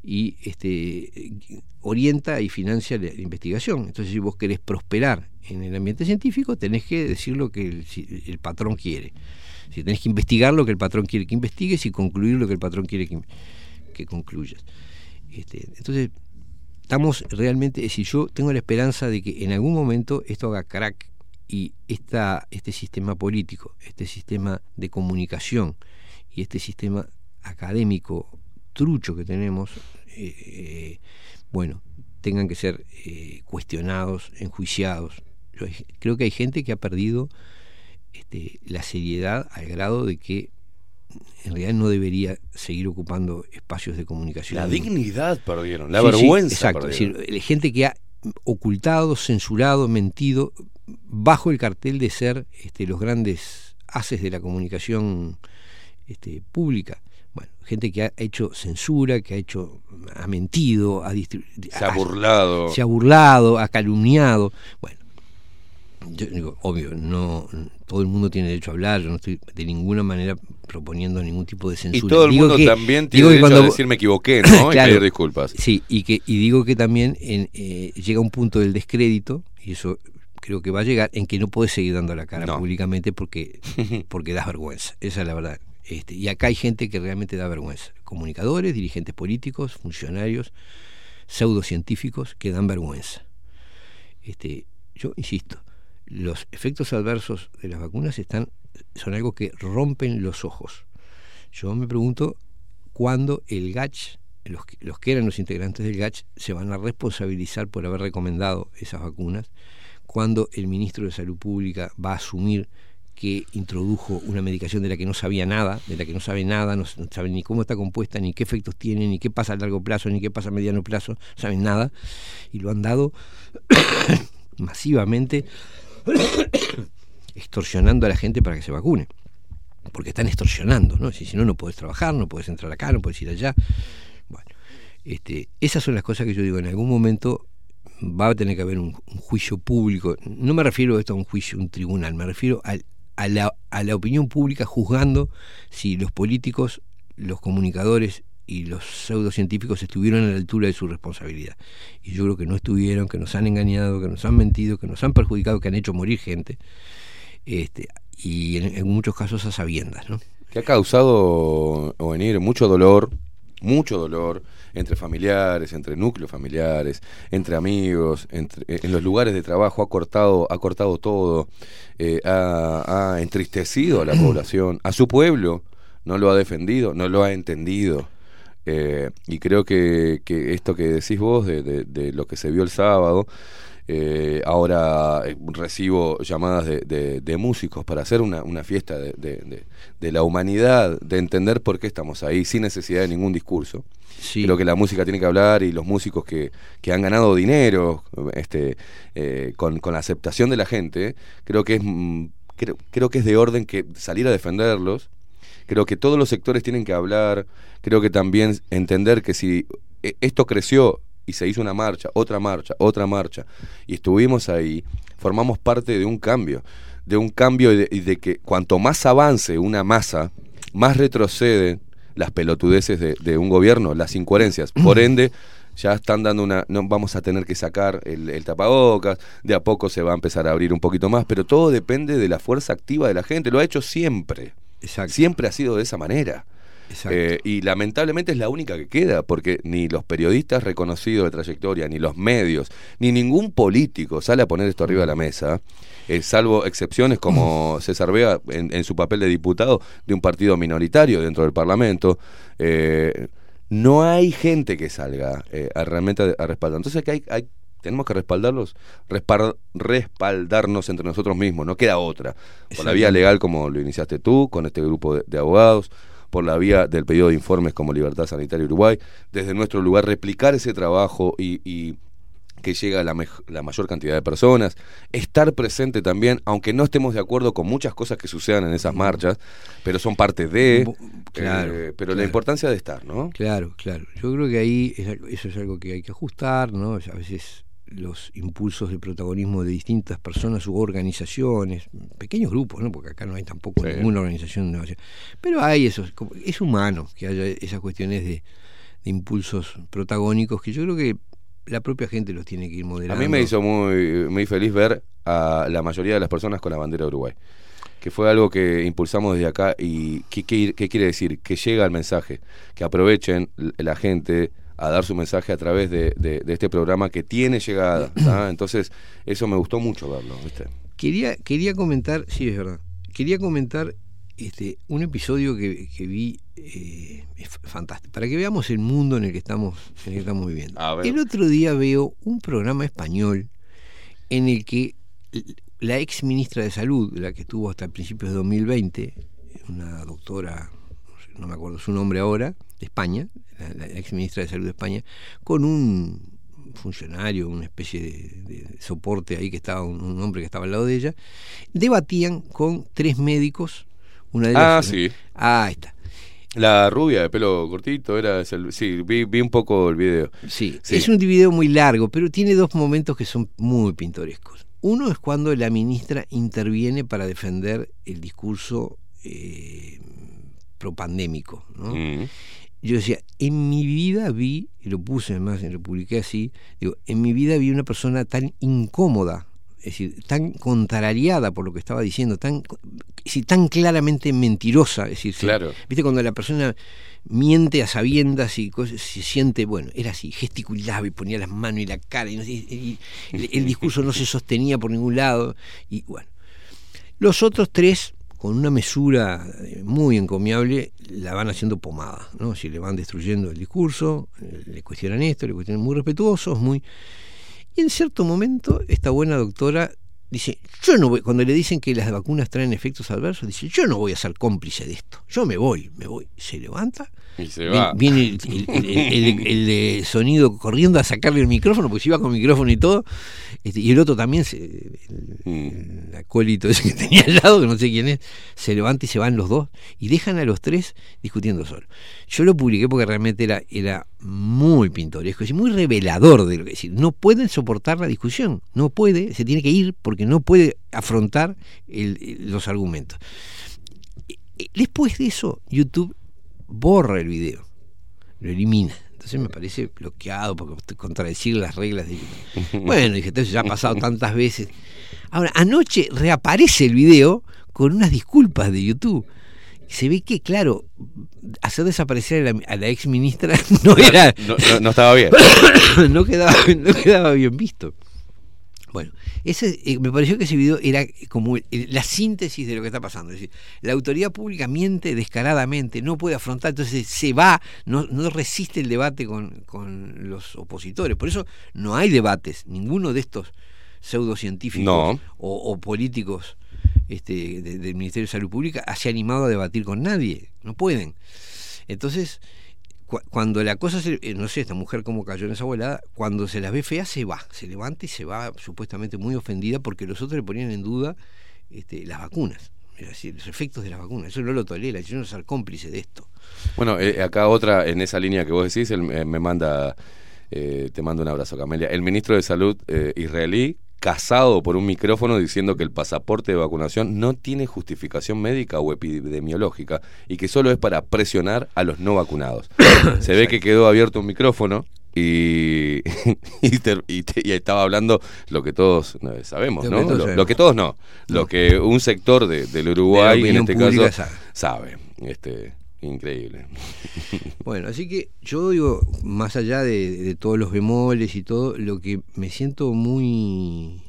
y este, orienta y financia la, investigación. Entonces, si vos querés prosperar en el ambiente científico, tenés que decir lo que el, patrón quiere. Si tenés que investigar lo que el patrón quiere que investigues y concluir lo que el patrón quiere que, que concluyas. Este, entonces, estamos realmente, si yo tengo la esperanza de que en algún momento esto haga crack y esta, este sistema político, este sistema de comunicación y este sistema académico trucho que tenemos, eh, eh, bueno, tengan que ser eh, cuestionados, enjuiciados. Yo creo que hay gente que ha perdido este, la seriedad al grado de que en realidad no debería seguir ocupando espacios de comunicación. La dignidad perdieron, la Sí, sí, vergüenza exacto, es decir, gente que ha ocultado, censurado, mentido bajo el cartel de ser este, los grandes haces de la comunicación este, pública. Bueno, gente que ha hecho censura, que ha hecho, ha mentido, ha Se ha burlado. se ha burlado, ha calumniado. Bueno, yo digo, obvio, no todo el mundo tiene derecho a hablar, yo no estoy de ninguna manera proponiendo ningún tipo de Y censura. todo el Digo mundo que- también tiene digo derecho a cuando- decir me equivoqué, ¿no? Claro. Y pedir disculpas. Sí, y que y digo que también en, eh, llega un punto del descrédito, y eso creo que va a llegar, en que no puedes seguir dando la cara No. públicamente porque, porque das vergüenza. Esa es la verdad. Este, y acá hay gente que realmente da vergüenza. Comunicadores, dirigentes políticos, funcionarios, pseudocientíficos que dan vergüenza. Este, yo insisto, los efectos adversos de las vacunas están, son algo que rompen los ojos. Yo me pregunto cuándo el GACH, los, los que eran los integrantes del GACH, se van a responsabilizar por haber recomendado esas vacunas, cuando el ministro de Salud Pública va a asumir que introdujo una medicación de la que no sabía nada, de la que no sabe nada, no, no sabe ni cómo está compuesta, ni qué efectos tiene, ni qué pasa a largo plazo, ni qué pasa a mediano plazo, no saben nada, y lo han dado masivamente extorsionando a la gente para que se vacune. Porque están extorsionando, ¿no? Si, si no, no puedes trabajar, no puedes entrar acá, no puedes ir allá. Bueno, este, esas son las cosas que yo digo, en algún momento va a tener que haber un, un juicio público. No me refiero a esto a un juicio, un tribunal, me refiero al- a, la, a la opinión pública juzgando si los políticos, los comunicadores y los pseudocientíficos estuvieron a la altura de su responsabilidad. Y yo creo que no estuvieron, que nos han engañado, que nos han mentido, que nos han perjudicado, que han hecho morir gente. Este, y en, en muchos casos a sabiendas, ¿no? que ha causado venir mucho dolor, mucho dolor entre familiares, entre núcleos familiares, entre amigos, entre, eh, en los lugares de trabajo, ha cortado, ha cortado todo, eh, ha, ha entristecido a la población, a su pueblo, no lo ha defendido, no lo ha entendido. Eh, y creo que, que esto que decís vos de, de- de lo que se vio el sábado, eh, ahora eh, recibo llamadas de, de- músicos para hacer una, una fiesta de, la humanidad, de entender por qué estamos ahí, sin necesidad de ningún discurso. Sí. Creo que la música tiene que hablar y los músicos que, que han ganado dinero este, eh, con, con la aceptación de la gente, creo que es, mm, creo, creo que es de orden que salir a defenderlos. Creo que todos los sectores tienen que hablar. Creo que también entender que si eh, esto creció y se hizo una marcha, otra marcha, otra marcha, y estuvimos ahí, formamos parte de un cambio, de un cambio y de, de que cuanto más avance una masa, más retroceden las pelotudeces de, de un gobierno, las incoherencias. Por ende, ya están dando una, no vamos a tener que sacar el, el tapabocas, de a poco se va a empezar a abrir un poquito más, pero todo depende de la fuerza activa de la gente, lo ha hecho siempre. Siempre ha sido de esa manera. Eh, y lamentablemente es la única que queda, porque ni los periodistas reconocidos de trayectoria, ni los medios, ni ningún político sale a poner esto arriba de la mesa, eh, salvo excepciones como César Vega en, en su papel de diputado de un partido minoritario dentro del Parlamento. eh, no hay gente que salga eh, a realmente a, a respaldar. Entonces que hay, hay tenemos que respaldarlos, respar- respaldarnos entre nosotros mismos, no queda otra. Por la vía legal como lo iniciaste tú, con este grupo de, de abogados, por la vía del pedido de informes como Libertad Sanitaria Uruguay, desde nuestro lugar replicar ese trabajo y, y que llega a la, la mayor cantidad de personas, estar presente también, aunque no estemos de acuerdo con muchas cosas que sucedan en esas marchas, pero son parte de, claro, eh, pero la importancia de estar, ¿no? Claro, claro. Yo creo que ahí es eso es algo que hay que ajustar, ¿no? A veces los impulsos de protagonismo de distintas personas u organizaciones, pequeños grupos, ¿no? Porque acá no hay tampoco Sí. ninguna organización. ¿no? Pero hay esos, es humano que haya esas cuestiones de, de impulsos protagónicos que yo creo que la propia gente los tiene que ir A moderando. mí me hizo muy, muy feliz ver a la mayoría de las personas con la bandera de Uruguay. Que fue algo que impulsamos desde acá y ¿qué, qué- qué quiere decir? Que llega el mensaje, que aprovechen la gente a dar su mensaje a través de, de- de este programa que tiene llegada. ¿tá? Entonces, eso me gustó mucho verlo. ¿viste? Quería, quería comentar, sí, es verdad. Quería comentar este, un episodio que, que vi eh, es fantástico. Para que veamos el mundo en el que estamos, en el que estamos viviendo. El otro día veo un programa español en el que la ex ministra de Salud, la que estuvo hasta principios de 2020, una doctora, no me acuerdo su nombre ahora, de España, la, la ex ministra de Salud de España, con un funcionario, una especie de, de soporte ahí que estaba, un, un hombre que estaba al lado de ella, debatían con tres médicos Una de Ah, las- sí. Ah, ahí está. La rubia de pelo cortito era. sí, vi, vi un poco el video. Sí, Sí. es un video muy largo, pero tiene dos momentos que son muy pintorescos. Uno es cuando la ministra interviene para defender el discurso eh, propandémico. ¿no? Mm. Yo decía, en mi vida vi, y lo puse además, y lo publiqué así, digo, en mi vida vi una persona tan incómoda, es decir, tan contrariada por lo que estaba diciendo, tan, es decir, tan claramente mentirosa, es decir, Claro. viste cuando la persona miente a sabiendas y cosas, se siente, bueno, era así, gesticulaba y ponía las manos y la cara, y, no y el, el discurso no se sostenía por ningún lado, y bueno. Los otros tres, con una mesura eh, muy encomiable, la van haciendo pomada, ¿no? Si le van destruyendo el discurso, eh, le cuestionan esto, le cuestionan muy respetuosos, muy... Y en cierto momento, esta buena doctora dice, yo no voy, cuando le dicen que las vacunas traen efectos adversos, dice, yo no voy a ser cómplice de esto, yo me voy, me voy. Se levanta, Y se va. viene el, de sonido corriendo a sacarle el micrófono, porque se iba con micrófono y todo, este, y el otro también, se, el, el acólito ese que tenía al lado, que no sé quién es, se levanta y se van los dos, y dejan a los tres discutiendo solo. Yo lo publiqué porque realmente era, era muy pintoresco, es decir, muy revelador de lo que decir. No pueden soportar la discusión, no puede, se tiene que ir porque no puede afrontar los argumentos. Eh, eh, Después de eso, YouTube borra el video, lo elimina. Entonces me parece bloqueado porque contradecir las reglas de YouTube. Bueno, dije, entonces ya ha pasado tantas veces. Ahora, anoche reaparece el video con unas disculpas de YouTube. Se ve que, claro, hacer desaparecer a la, a la ex ministra no era. No, no- no estaba bien. no, quedaba, no quedaba bien visto. Bueno, ese, eh, me pareció que ese video era como el- la síntesis de lo que está pasando. Es decir, la autoridad pública miente descaradamente, no puede afrontar, entonces se va, no, no resiste el debate con, con los opositores. Por eso no hay debates, ninguno de estos pseudocientíficos No. o, o políticos este, de- del Ministerio de Salud Pública se ha animado a debatir con nadie, no pueden. Entonces, cu- cuando la cosa se, eh, no sé, esta mujer cómo cayó en esa volada, cuando se las ve feas se va, se levanta y se va supuestamente muy ofendida porque los otros le ponían en duda este, las vacunas, es decir, los efectos de las vacunas. Eso no lo tolera, yo no ser cómplice de esto. Bueno, eh, acá otra, en esa línea que vos decís, él me, me manda, eh, te mando un abrazo, Camelia. El ministro de Salud eh, israelí, casado por un micrófono diciendo que el pasaporte de vacunación no tiene justificación médica o epidemiológica y que solo es para presionar a los no vacunados. Se ve que quedó abierto un micrófono y, y, ter- y te- y estaba hablando lo que todos sabemos, ¿no? Lo, que todos no, lo que un sector de- del Uruguay, en este caso, sabe. sabe. Este, increíble. Bueno, así que yo digo, más allá de, de todos los bemoles y todo, lo que me siento muy,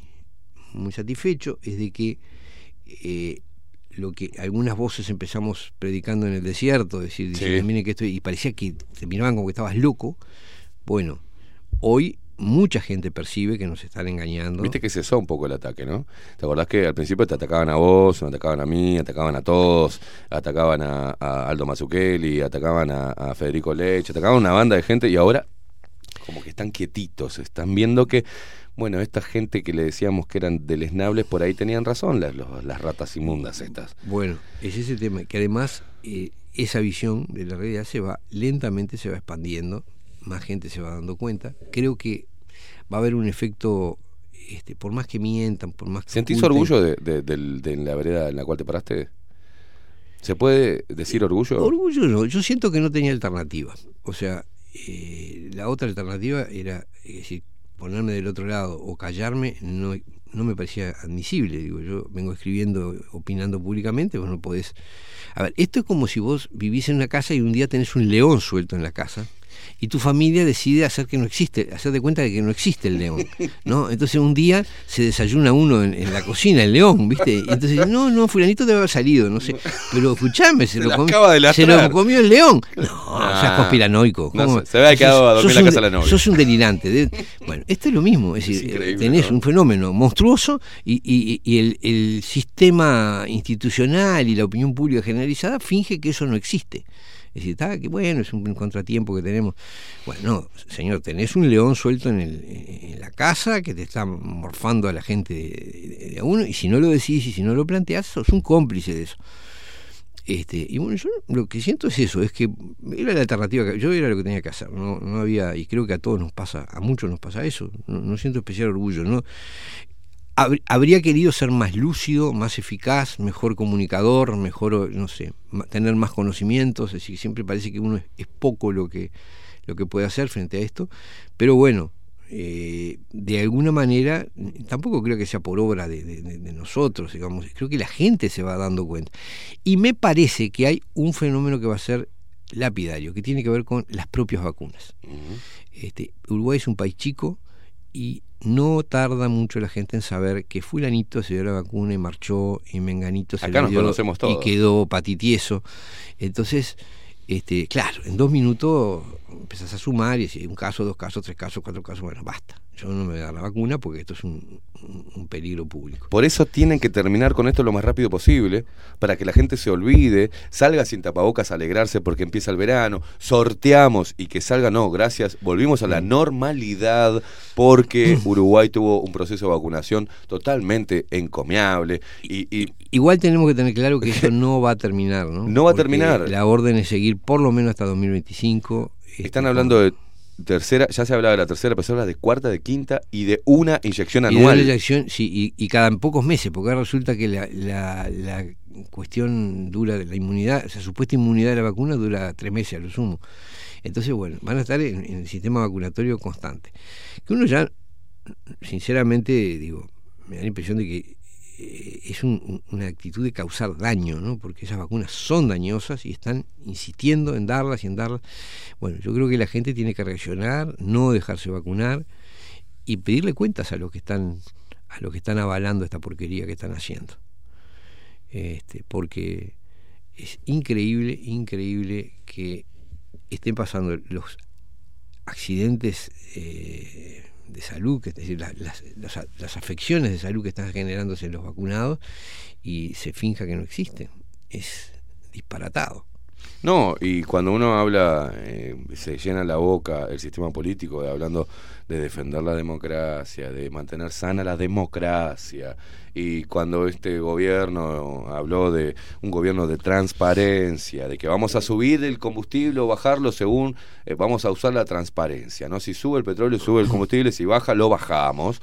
muy satisfecho es de que eh, lo que algunas voces empezamos predicando en el desierto, es decir, diciendo, Sí. miren que estoy, y parecía que te miraban como que estabas loco. Bueno, hoy mucha gente percibe que nos están engañando. Viste que cesó un poco el ataque, ¿no? ¿Te acordás que al principio te atacaban a vos, me atacaban a mí, atacaban a todos, atacaban a, a Aldo Mazzucchelli, atacaban a, a Federico Leche, atacaban a una banda de gente y ahora como que están quietitos, están viendo que, bueno, esta gente que le decíamos que eran deleznables, por ahí tenían razón las, los- las ratas inmundas estas. Bueno, es ese tema, que además eh, esa visión de la realidad se va, lentamente se va expandiendo, más gente se va dando cuenta. Creo que va a haber un efecto, este, por más que mientan, por más que... ¿Sentís oculten, orgullo de, de- del- de la vereda en la cual te paraste? ¿Se puede decir orgullo? Orgullo no, yo siento que no tenía alternativa. O sea, eh, la otra alternativa era, es decir, ponerme del otro lado o callarme, no, no me parecía admisible. Digo, yo vengo escribiendo, opinando públicamente, vos no podés. A ver, esto es como si vos vivís en una casa y un día tenés un león suelto en la casa y tu familia decide hacer que no existe, hacer de cuenta de que no existe el león, ¿no? Entonces un día se desayuna uno en, en la cocina, el león, ¿viste? Y entonces dice, no, no, fulanito debe haber salido, no sé, pero escuchame, se, Se lo, la comi- acaba de se lo comió el león. No, Ah, seas conspiranoico. se había quedado a dormir en la casa de la novia. Sos un delirante. de- bueno, esto es lo mismo, es decir, increíble, tenés ¿no? un fenómeno monstruoso y, y- y el, el sistema institucional y la opinión pública generalizada finge que eso no existe. Decir, está, que bueno, es un contratiempo que tenemos. Bueno, no, señor, tenés un león suelto en, la casa que te está morfando a la gente de, de- uno, y si no lo decís y si no lo planteás, sos un cómplice de eso. Este, y bueno, yo lo que siento es eso, es que era la alternativa, yo era lo que tenía que hacer, no, no había, y creo que a todos nos pasa, a muchos nos pasa eso, no, no siento especial orgullo, ¿no? Hab- Habría querido ser más lúcido, más eficaz, mejor comunicador, mejor, no sé, tener más conocimientos, es decir, siempre parece que uno es, es poco lo que, lo que puede hacer frente a esto, pero bueno, eh, de alguna manera, tampoco creo que sea por obra de, de- de- de nosotros, digamos, creo que la gente se va dando cuenta. Y me parece que hay un fenómeno que va a ser lapidario, que tiene que ver con las propias vacunas. este, Uruguay es un país chico y no tarda mucho la gente en saber que fulanito se dio la vacuna y marchó y menganito se Acá la nos dio conocemos todos. y quedó patitieso. Entonces, este, claro, en dos minutos empezás a sumar y decís, un caso, dos casos, tres casos, cuatro casos, bueno, basta. Yo no me voy a dar la vacuna porque esto es un, un- peligro público. Por eso tienen que terminar con esto lo más rápido posible, para que la gente se olvide, salga sin tapabocas a alegrarse porque empieza el verano, sorteamos y que salga, no, gracias, volvimos a la normalidad porque Uruguay tuvo un proceso de vacunación totalmente encomiable y, y Igual tenemos que tener claro que eso no va a terminar, ¿no? No va a terminar. La orden es seguir por lo menos hasta 2025. están hablando de tercera, ya se hablaba de la tercera, pero se habla de cuarta, de quinta y de una inyección Y de anual. una inyección, sí, y, y cada pocos meses, porque ahora resulta que la, la, la cuestión dura de la inmunidad, o sea, supuesta inmunidad de la vacuna dura tres meses a lo sumo. Entonces, bueno, van a estar en, en el sistema vacunatorio constante. Que uno ya, sinceramente, digo, me da la impresión de que eh, es un- un- una actitud de causar daño, ¿no? Porque esas vacunas son dañosas y están insistiendo en darlas y en darlas. Bueno, yo creo que la gente tiene que reaccionar, no dejarse vacunar y pedirle cuentas a los que están a los que están avalando esta porquería que están haciendo. Este, porque es increíble, increíble que estén pasando los accidentes eh, de salud, que es decir, la- las, las- las afecciones de salud que están generándose en los vacunados y se finja que no existen. Es disparatado. No, y cuando uno habla, eh, se llena la boca el sistema político hablando de defender la democracia, de mantener sana la democracia, y cuando este gobierno habló de un gobierno de transparencia, de que vamos a subir el combustible o bajarlo según eh, vamos a usar la transparencia, ¿no? Si sube el petróleo, sube el combustible, si baja, lo bajamos.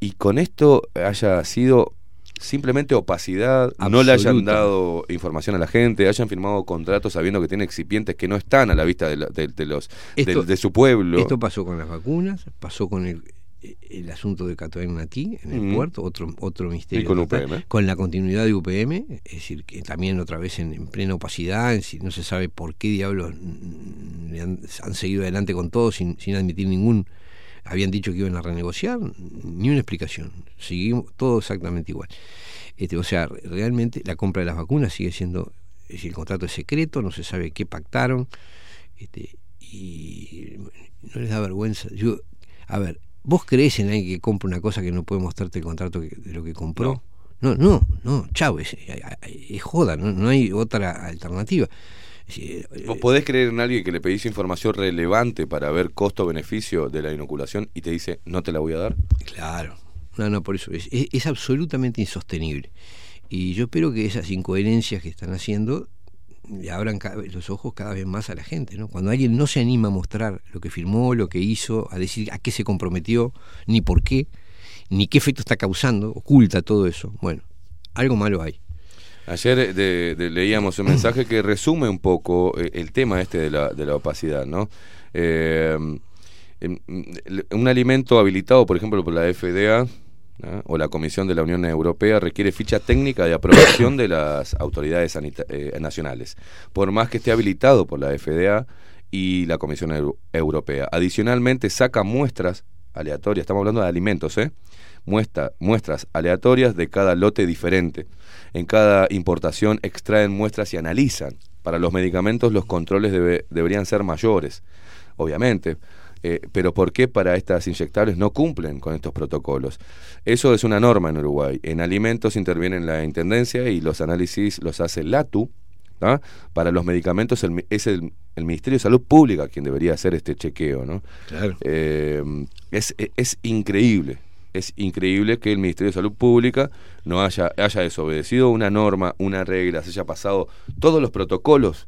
Y con esto haya sido simplemente opacidad, no le hayan dado información a la gente, hayan firmado contratos sabiendo que tienen excipientes que no están a la vista de, la- de- de los Esto- de, su pueblo. Esto pasó con las vacunas, pasó con el, el asunto de Catoen Natí en el Ujú. puerto, otro, otro misterio. Y con. UPM. Con la continuidad de UPM, es decir, que también otra vez en, en plena opacidad, en no se sabe por qué diablos mm, han, han seguido adelante con todo sin, sin admitir ningún. Habían dicho que iban a renegociar, ni una explicación. Seguimos todo exactamente igual. Este, o sea, realmente la compra de las vacunas sigue siendo, es decir, el contrato es secreto, no se sabe qué pactaron, este, y no les da vergüenza. Yo, a ver, ¿vos crees en alguien que compra una cosa que no puede mostrarte el contrato que- de lo que compró? No, no, no, chao, es, es joda, no, no hay otra alternativa. Eh, ¿Vos podés creer en alguien que le pedís información relevante para ver costo-beneficio de la inoculación y te dice no te la voy a dar? Claro, no, no, por eso es, es, es absolutamente insostenible. Y yo espero que esas incoherencias que están haciendo le abran los ojos cada vez más a la gente. ¿no? Cuando alguien no se anima a mostrar lo que firmó, lo que hizo, a decir a qué se comprometió, ni por qué, ni qué efecto está causando, oculta todo eso. Bueno, algo malo hay. Ayer eh, de- de- leíamos un mensaje que resume un poco eh, el tema este de la, de la opacidad, ¿no? Eh, em, el- un alimento habilitado, por ejemplo, por la FDA o la Comisión de la Unión Europea requiere ficha técnica de aprobación de las autoridades eh, nacionales, por más que esté habilitado por la FDA y la Comisión Eu- Europea. Adicionalmente, saca muestras aleatorias, estamos hablando de alimentos, ¿eh? Muestra, muestras aleatorias de cada lote diferente. En cada importación extraen muestras y analizan. Para los medicamentos los controles debe- deberían ser mayores, obviamente. Eh, pero ¿por qué para estas inyectables no cumplen con estos protocolos? Eso es una norma en Uruguay. En alimentos interviene la Intendencia y los análisis los hace LATU. Para los medicamentos el es el, el Ministerio de Salud Pública quien debería hacer este chequeo. ¿no? Claro. Eh, es, es increíble. Es increíble que el Ministerio de Salud Pública no haya, haya desobedecido una norma, una regla, se haya pasado todos los protocolos,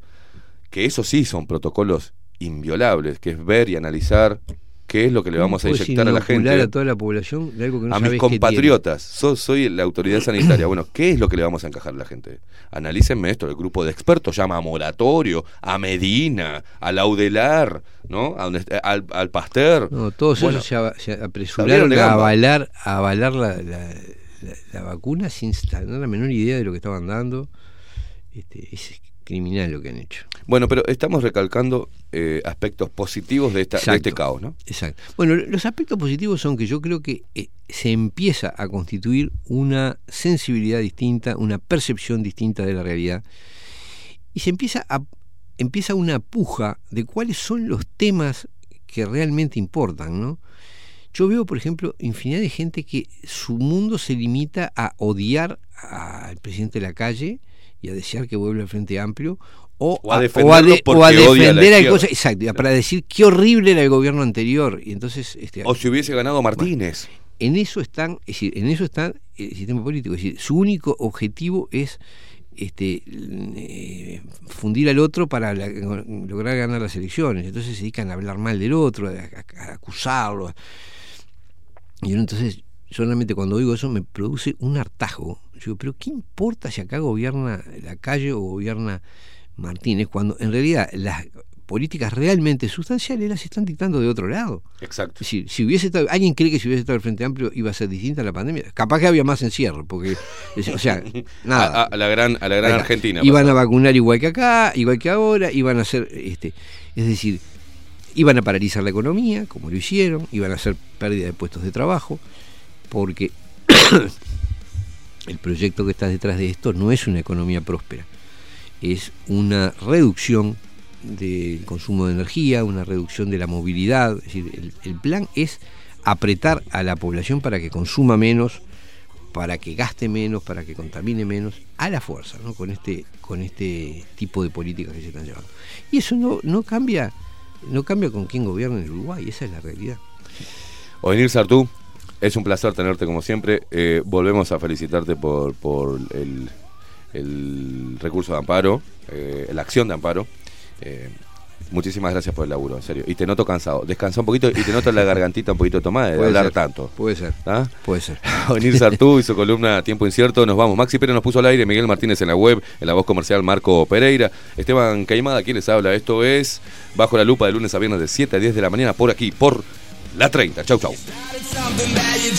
que eso sí son protocolos inviolables, que es ver y analizar qué es lo que le vamos a ¿Puedes inyectar a la gente. a toda la población de algo que no a mis compatriotas, so- soy la autoridad sanitaria. Bueno, ¿qué es lo que le vamos a encajar a la gente? Analícenme esto, el grupo de expertos llama a Moratorio, a Medina, a Laudelar, ¿no? A donde, al, al Pasteur. No, todos Bueno, esos se, apresuraron a avalar, a avalar la, la- la- la vacuna sin tener la menor idea de lo que estaban dando. Este, es criminal lo que han hecho. Bueno, pero estamos recalcando eh, aspectos positivos de, esta, de Exacto. este caos, ¿no? Exacto. Bueno, los aspectos positivos son que yo creo que eh, se empieza a constituir una sensibilidad distinta, una percepción distinta de la realidad y se empieza a empieza una puja de cuáles son los temas que realmente importan, ¿no? Yo veo, por ejemplo, infinidad de gente que su mundo se limita a odiar al presidente de la calle y a desear que vuelva al Frente Amplio o, O a de- defenderlo de- porque o a odia a la defender cosa, exacto, para decir qué horrible era el gobierno anterior y entonces este, O si hubiese ganado Martínez. en eso están, es decir, en eso está el sistema político, es decir, su único objetivo es este eh, fundir al otro para la- lograr ganar las elecciones. Entonces se dedican a hablar mal del otro, a, a- a acusarlo. Y uno entonces, solamente cuando oigo eso me produce un hartazgo. Yo digo, pero ¿qué importa si acá gobierna la calle o gobierna Martínez? Cuando en realidad las políticas realmente sustanciales las están dictando de otro lado. Exacto. Es decir, si hubiese estado, alguien cree que si hubiese estado el Frente Amplio iba a ser distinta la pandemia, capaz que había más encierro, porque, o sea, nada. A, a la gran, a la gran. Argentina. Iban a vacunar igual que acá, igual que ahora, iban a hacer, este, es decir, iban a paralizar la economía, como lo hicieron, iban a hacer pérdida de puestos de trabajo, porque el proyecto que está detrás de esto no es una economía próspera, es una reducción del consumo de energía, una reducción de la movilidad, es decir, el, plan es apretar a la población para que consuma menos, para que gaste menos, para que contamine menos, a la fuerza, ¿no? con este, con este tipo de políticas que se están llevando. Y eso no, cambia, no cambia con quién gobierna en Uruguay, esa es la realidad. Ovenir Sartú, es un placer tenerte como siempre. Eh, volvemos a felicitarte por, por el, el recurso de amparo, eh, la acción de amparo. Eh, muchísimas gracias por el laburo, en serio. Y te noto cansado. Descansa un poquito y te noto la gargantita un poquito tomada de Puede hablar ser, tanto. Puede ser, ¿Ah? puede ser. Ovenir Sartú y su columna Tiempo Incierto. Nos vamos. Maxi Pérez nos puso al aire, Miguel Martínez en la web, en la voz comercial Marco Pereira. Esteban Caimada, ¿quién les habla? Esto es Bajo la Lupa de lunes a viernes de 7 a 10 de la mañana por aquí, por la 30. Chau, chau. Something that you.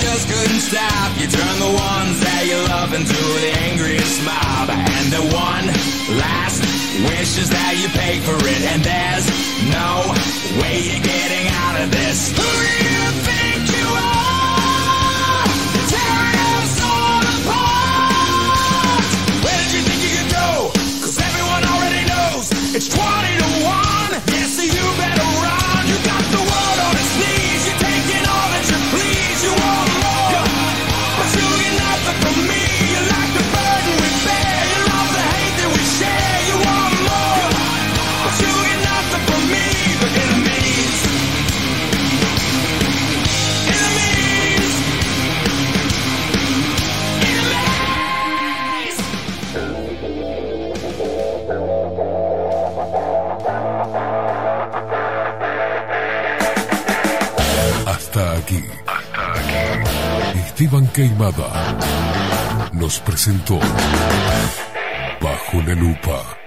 You you you pay for it. And there's no way you're getting out of this. Who do you think? You're tearing us all apart. Where did you think you could go? Cause everyone already knows it's 20 aquí. Hasta aquí. Esteban Queimada nos presentó Bajo la Lupa.